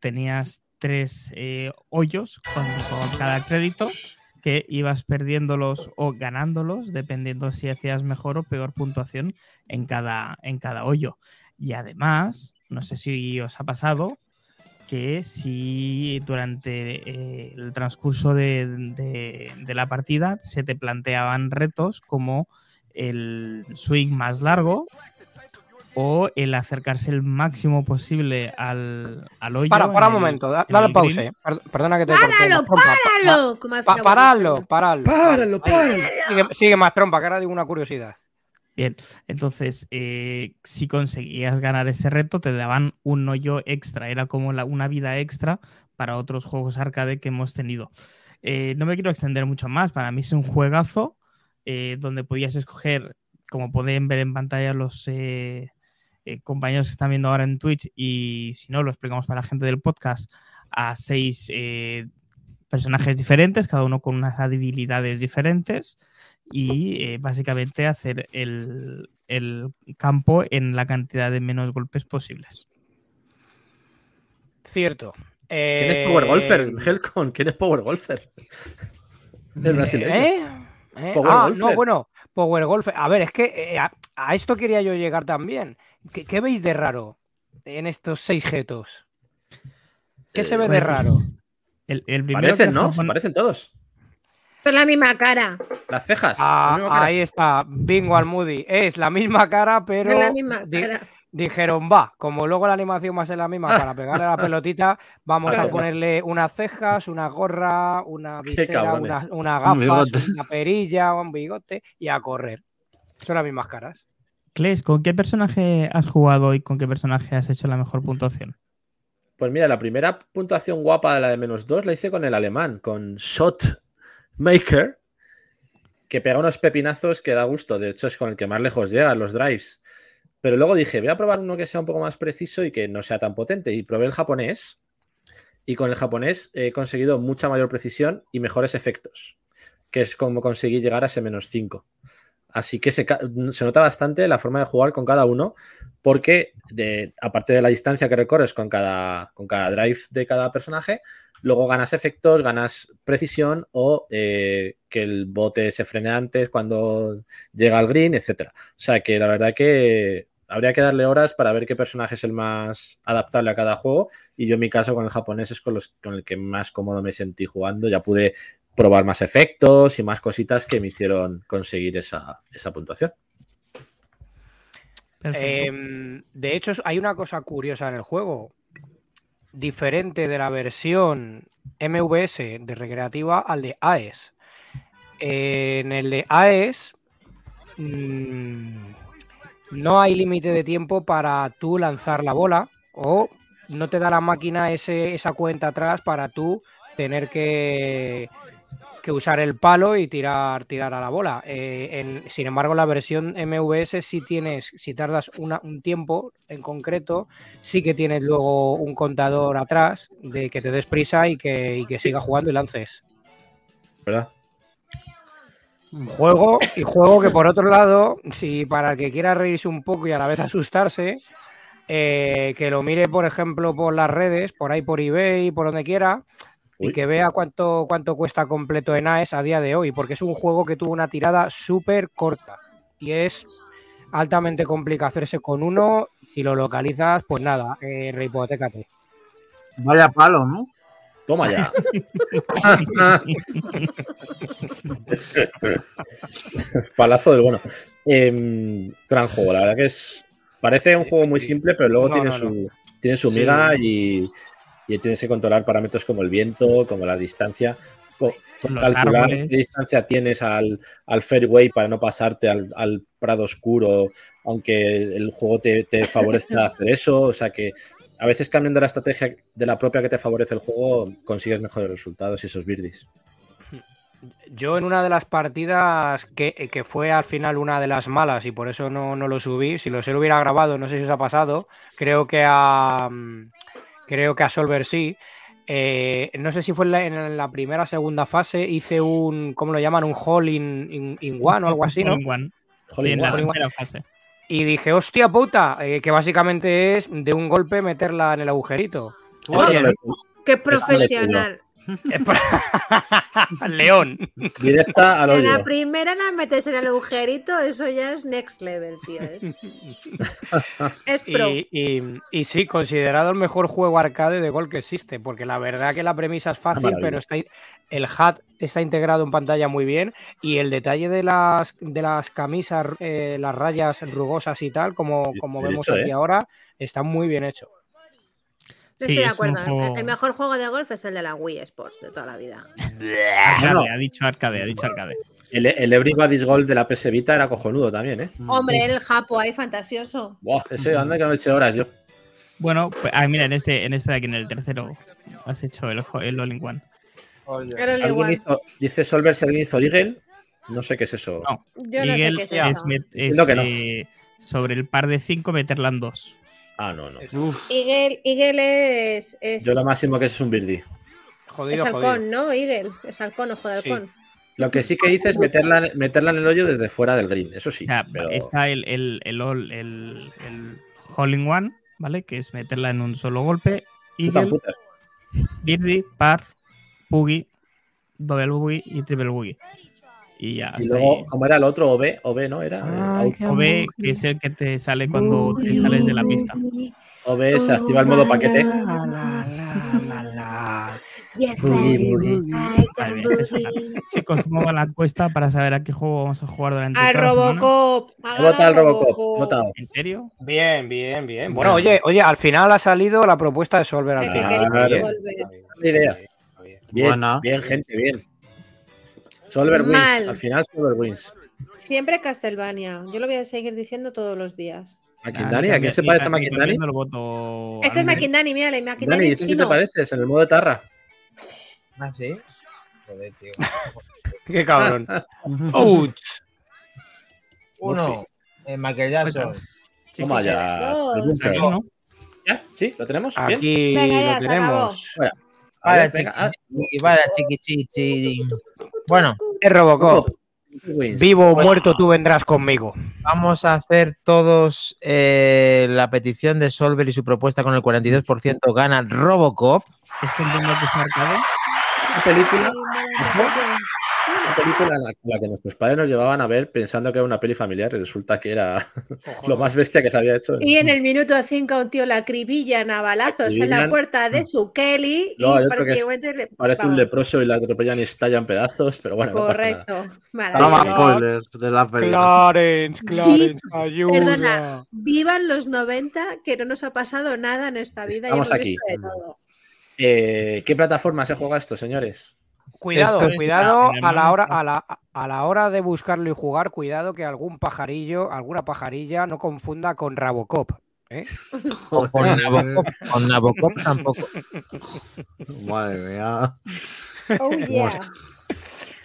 Tenías tres eh, hoyos con, con cada crédito que ibas perdiéndolos o ganándolos, dependiendo si hacías mejor o peor puntuación en cada, en cada hoyo. Y además, no sé si os ha pasado, que si durante eh, el transcurso de, de- de la partida se te planteaban retos como el swing más largo o el acercarse el máximo posible al, al hoyo. Para, para un momento, da- dale eh. Per- Perdona que te. ¡Páralo, trompa. Pa- páralo! Pa-. Paradlo, paradlo. Páralo, Ahí. páralo. Sigue, sigue más trompa, que ahora digo una curiosidad. Bien, entonces, eh, si conseguías ganar ese reto, te daban un hoyo extra. Era como la- una vida extra para otros juegos arcade que hemos tenido. Eh, no me quiero extender mucho más. Para mí es un juegazo eh, donde podías escoger, como pueden ver en pantalla los eh, eh, compañeros que están viendo ahora en Twitch, y si no, lo explicamos para la gente del podcast, a seis personajes diferentes, cada uno con unas habilidades diferentes y eh, básicamente hacer el, el campo en la cantidad de menos golpes posibles. Cierto. ¿Quién es Eh, Power Golfer? Helcon, ¿quién es Power Golfer? El brasileño. ¿Eh? ¿Eh? Power ah, Golfer. no, bueno, Power Golf. A ver, es que eh, a, a esto quería yo llegar también. ¿Qué, qué veis de raro en estos seis jetos? ¿Qué se ve de raro? El, el primero Parecen, ¿no? Japón- Se parecen todos. Son la misma cara. Las cejas. Ah, la misma cara. ahí está, Bingo al Moody. Es la misma cara, pero Es la misma di- cara. dijeron, va, como luego la animación va a ser la misma para pegarle a la pelotita, vamos a ponerle unas cejas, una gorra, una visera, una, una Un gafas, una perilla, un bigote y a correr. Son las mismas caras. Kles, ¿con qué personaje has jugado y con qué personaje has hecho la mejor puntuación? Pues mira, la primera puntuación guapa de la de menos dos la hice con el alemán, con Shot Maker, que pega unos pepinazos que da gusto. De hecho, es con el que más lejos llega, los drives. Pero luego dije, voy a probar uno que sea un poco más preciso y que no sea tan potente. Y probé el japonés. y con el japonés he conseguido mucha mayor precisión y mejores efectos, que es como conseguí llegar a ese menos 5. Así que se, nota bastante la forma de jugar con cada uno, porque aparte de la distancia que recorres con cada, con cada drive de cada personaje, luego ganas efectos, ganas precisión o eh, que el bote se frene antes cuando llega al green, etc. O sea que la verdad que habría que darle horas para ver qué personaje es el más adaptable a cada juego. Y yo en mi caso con el japonés es con, los, con el que más cómodo me sentí jugando. Ya pude probar más efectos y más cositas que me hicieron conseguir esa, esa puntuación. Em, de hecho, hay una cosa curiosa en el juego. Diferente de la versión MVS de recreativa al de AES. En el de AES mm, no hay límite de tiempo para tú lanzar la bola o no te da la máquina ese, esa cuenta atrás para tú tener que, que usar el palo y tirar, tirar a la bola. Eh, en- sin embargo, la versión MVS si tienes, si tardas una- un tiempo en concreto, sí que tienes luego un contador atrás de que te des prisa y que, y que siga jugando y lances. ¿Verdad? Juego y juego que por otro lado, si para el que quiera reírse un poco y a la vez asustarse, eh, que lo mire, por ejemplo, por las redes, por ahí por eBay, por donde quiera, y que vea cuánto, cuánto cuesta completo en AES a día de hoy, porque es un juego que tuvo una tirada súper corta y es altamente complicado hacerse con uno. Si lo localizas, pues nada, eh, rehipotécate. Vaya palo, ¿no? Toma ya. Palazo del bueno. Em, gran juego, la verdad que es. Parece un juego muy simple, pero luego No, tiene, no, no. su, tiene su Sí. miga y, y tienes que controlar parámetros como el viento, como la distancia. Con calcular árboles. qué distancia tienes al, al fairway para no pasarte al, al prado oscuro, aunque el juego te, te favorezca hacer eso. O sea que a veces cambiando la estrategia de la propia que te favorece el juego, consigues mejores resultados y esos birdies. Yo en una de las partidas que, que fue al final una de las malas y por eso no, no lo subí, si lo, se lo hubiera grabado, no sé si os ha pasado, creo que a mm, creo que a Solver sí. Eh, no sé si fue en la, en la primera o segunda fase, hice un, ¿cómo lo llaman? Un hole in, in- in one o algo así, ¿no? One. Hole Sí, in en la primera fase. Y dije, hostia puta, eh, que básicamente es de un golpe meterla en el agujerito. Qué profesional. León. Directa al En la primera la metes en el agujerito, eso ya es next level, tío. Es, es pro. Y, y- y sí, considerado el mejor juego arcade de gol que existe, porque la verdad que la premisa es fácil, pero está, el HUD está integrado en pantalla muy bien y el detalle de las, de las camisas, eh, las rayas rugosas y tal, como, como vemos hecho, aquí ¿eh? ahora, está muy bien hecho. Estoy Sí, de es un acuerdo. El- juego- El mejor juego de golf es el de la Wii Sports de toda la vida. Arcade, ha dicho arcade, ha dicho arcade. El, el Everybody's Gold de la PS Vita era cojonudo también, ¿eh? Hombre, el Japo ahí fantasioso. Buah, ese anda que no he hecho horas yo. Bueno, pues, ah, mira, en este, en este de aquí, en el tercero, has hecho el, el All in One. Hizo- dice Solver si alguien hizo Eagle. No sé qué es eso. No. Yo no sé Eagle qué es es, eso. met- es, Entiendo que no. eh, sobre el par de 5 meterla en 2. Ah, no, no. Eagle, Eagle es, es, Yo lo máximo que es es un birdie. es Jodido, halcón, jodido. ¿no? Eagle. Es halcón, ojo de Sí. halcón. Lo que sí que hice es meterla, meterla en el hoyo desde fuera del green. Eso sí. O sea, pero- está el, el, el, all- el, el Hole in One, ¿vale? Que es meterla en un solo golpe. Puta Eagle, birdie, par, boogie, double boogie y triple boogie. Y ya. Y luego, ahí. ¿cómo era el otro? OB, OB, ¿no? Era. Ay, eh, OB, que es el que te sale cuando te sales de la pista. OB se activa el modo paquete. Yes, Boogie, boogie. Chicos, ¿cómo va la encuesta para saber a qué juego vamos a jugar durante semana? Robocop. He votado al Robocop. votado. ¿En serio? Bien, bien, bien. Bueno, oye, oye, al final ha salido la propuesta de Solver al El final. Buena idea. Bien, gente, bien. Solver wins. Mal. Al final, Solver wins. Siempre Castlevania. Yo lo voy a seguir diciendo todos los días. Makindani, ¿a quién se parece a voto Este es Makindani, mírale, Makindani Dani, es ¿tú qué te pareces? En el modo Tarra. ¿Ah, sí? Joder, tío. Qué cabrón. Ouch. Uno, eh, Michael Jackson. Toma ya. ¿Ya? ¿Sí? ¿Lo tenemos? Bien. Aquí Venga, ya, lo se acabó. tenemos. Bueno, A ver, Vaya venga, ah, chiqui, vaya chiqui, chiqui. Bueno, Es Robocop. Wins. Vivo o Bueno, muerto, tú vendrás conmigo. vamos a hacer todos eh, la petición de Solver y su propuesta con el 42% gana Robocop. ¿Esto entiendo que es arcade? Una película, una película en la, la que nuestros padres nos llevaban a ver pensando que era una peli familiar y resulta que era lo más bestia que se había hecho. Y en el minuto 5 un tío la acribillan a balazos en la puerta de su Kelly No, y que es- prácticamente le- Parece un leproso y la atropellan y estalla en pedazos, pero bueno, no pasa nada. Correcto. Toma Maravilloso. spoilers de la película. Clarence, Clarence, ayuda. Perdona, vivan los 90 que no nos ha pasado nada en esta vida. y Estamos hemos aquí. visto de todo. Eh, ¿Qué plataforma se juega esto, señores? Cuidado, es- cuidado a la hora a la, a la hora de buscarlo y jugar, cuidado que algún pajarillo, alguna pajarilla no confunda con Rabocop. ¿eh? O con Nabokov, con Nabokov tampoco. Madre mía. Oh, yeah.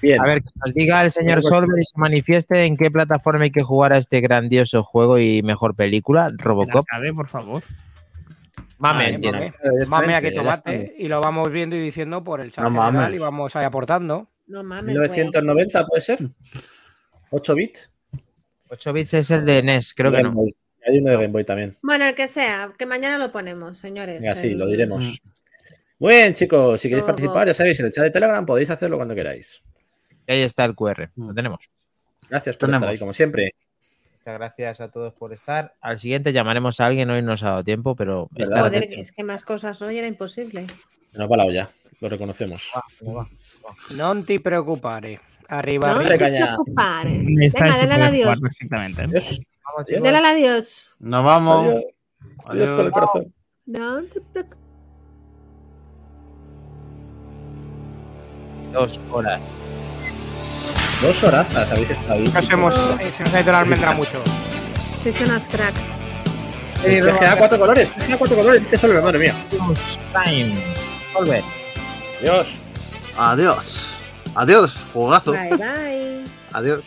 Bien, A ver, que nos diga el señor Solver y se manifieste en qué plataforma hay que jugar a este grandioso juego y mejor película, ¿En Robocop. arcade, por favor. Mame, entiendo. mame. ya está. tomate y lo vamos viendo y diciendo por el chat No general mames. y vamos ahí aportando. No mames. güey. 1990 puede ser. 8 bits. 8 bits es el de NES, creo que no. Boy. Hay uno de Game Boy también. Bueno, el que sea, que mañana lo ponemos, señores. Venga, sí, El- lo diremos. Muy bien, chicos. Si queréis participar, ya sabéis, en el chat de Telegram podéis hacerlo cuando queráis. Ahí está el QR, lo tenemos. Gracias por Tenemos. estar ahí, como siempre. Muchas gracias a todos por estar. Al siguiente llamaremos a alguien, hoy nos ha dado tiempo, pero Joder, es que más cosas hoy era imposible. Nos va la olla, lo reconocemos. No te preocupes. Arriba, No te preocupes. Venga, dale al adiós. jugar perfectamente. Adiós. Vamos, Adiós. Dale al adiós. Nos vamos. Adiós. Adiós por el corazón. No te preocupes. dos horas. Dos horazas habéis estado ahí. Nos hemos, eh, se nos ha ido la almendra mucho. Sí, son unas cracks. El CGA cuatro colores. CGA cuatro colores. Dice solo, madre mía. Time. Solver. Adiós. Adiós. Adiós. Jugazo. Bye, bye. Adiós.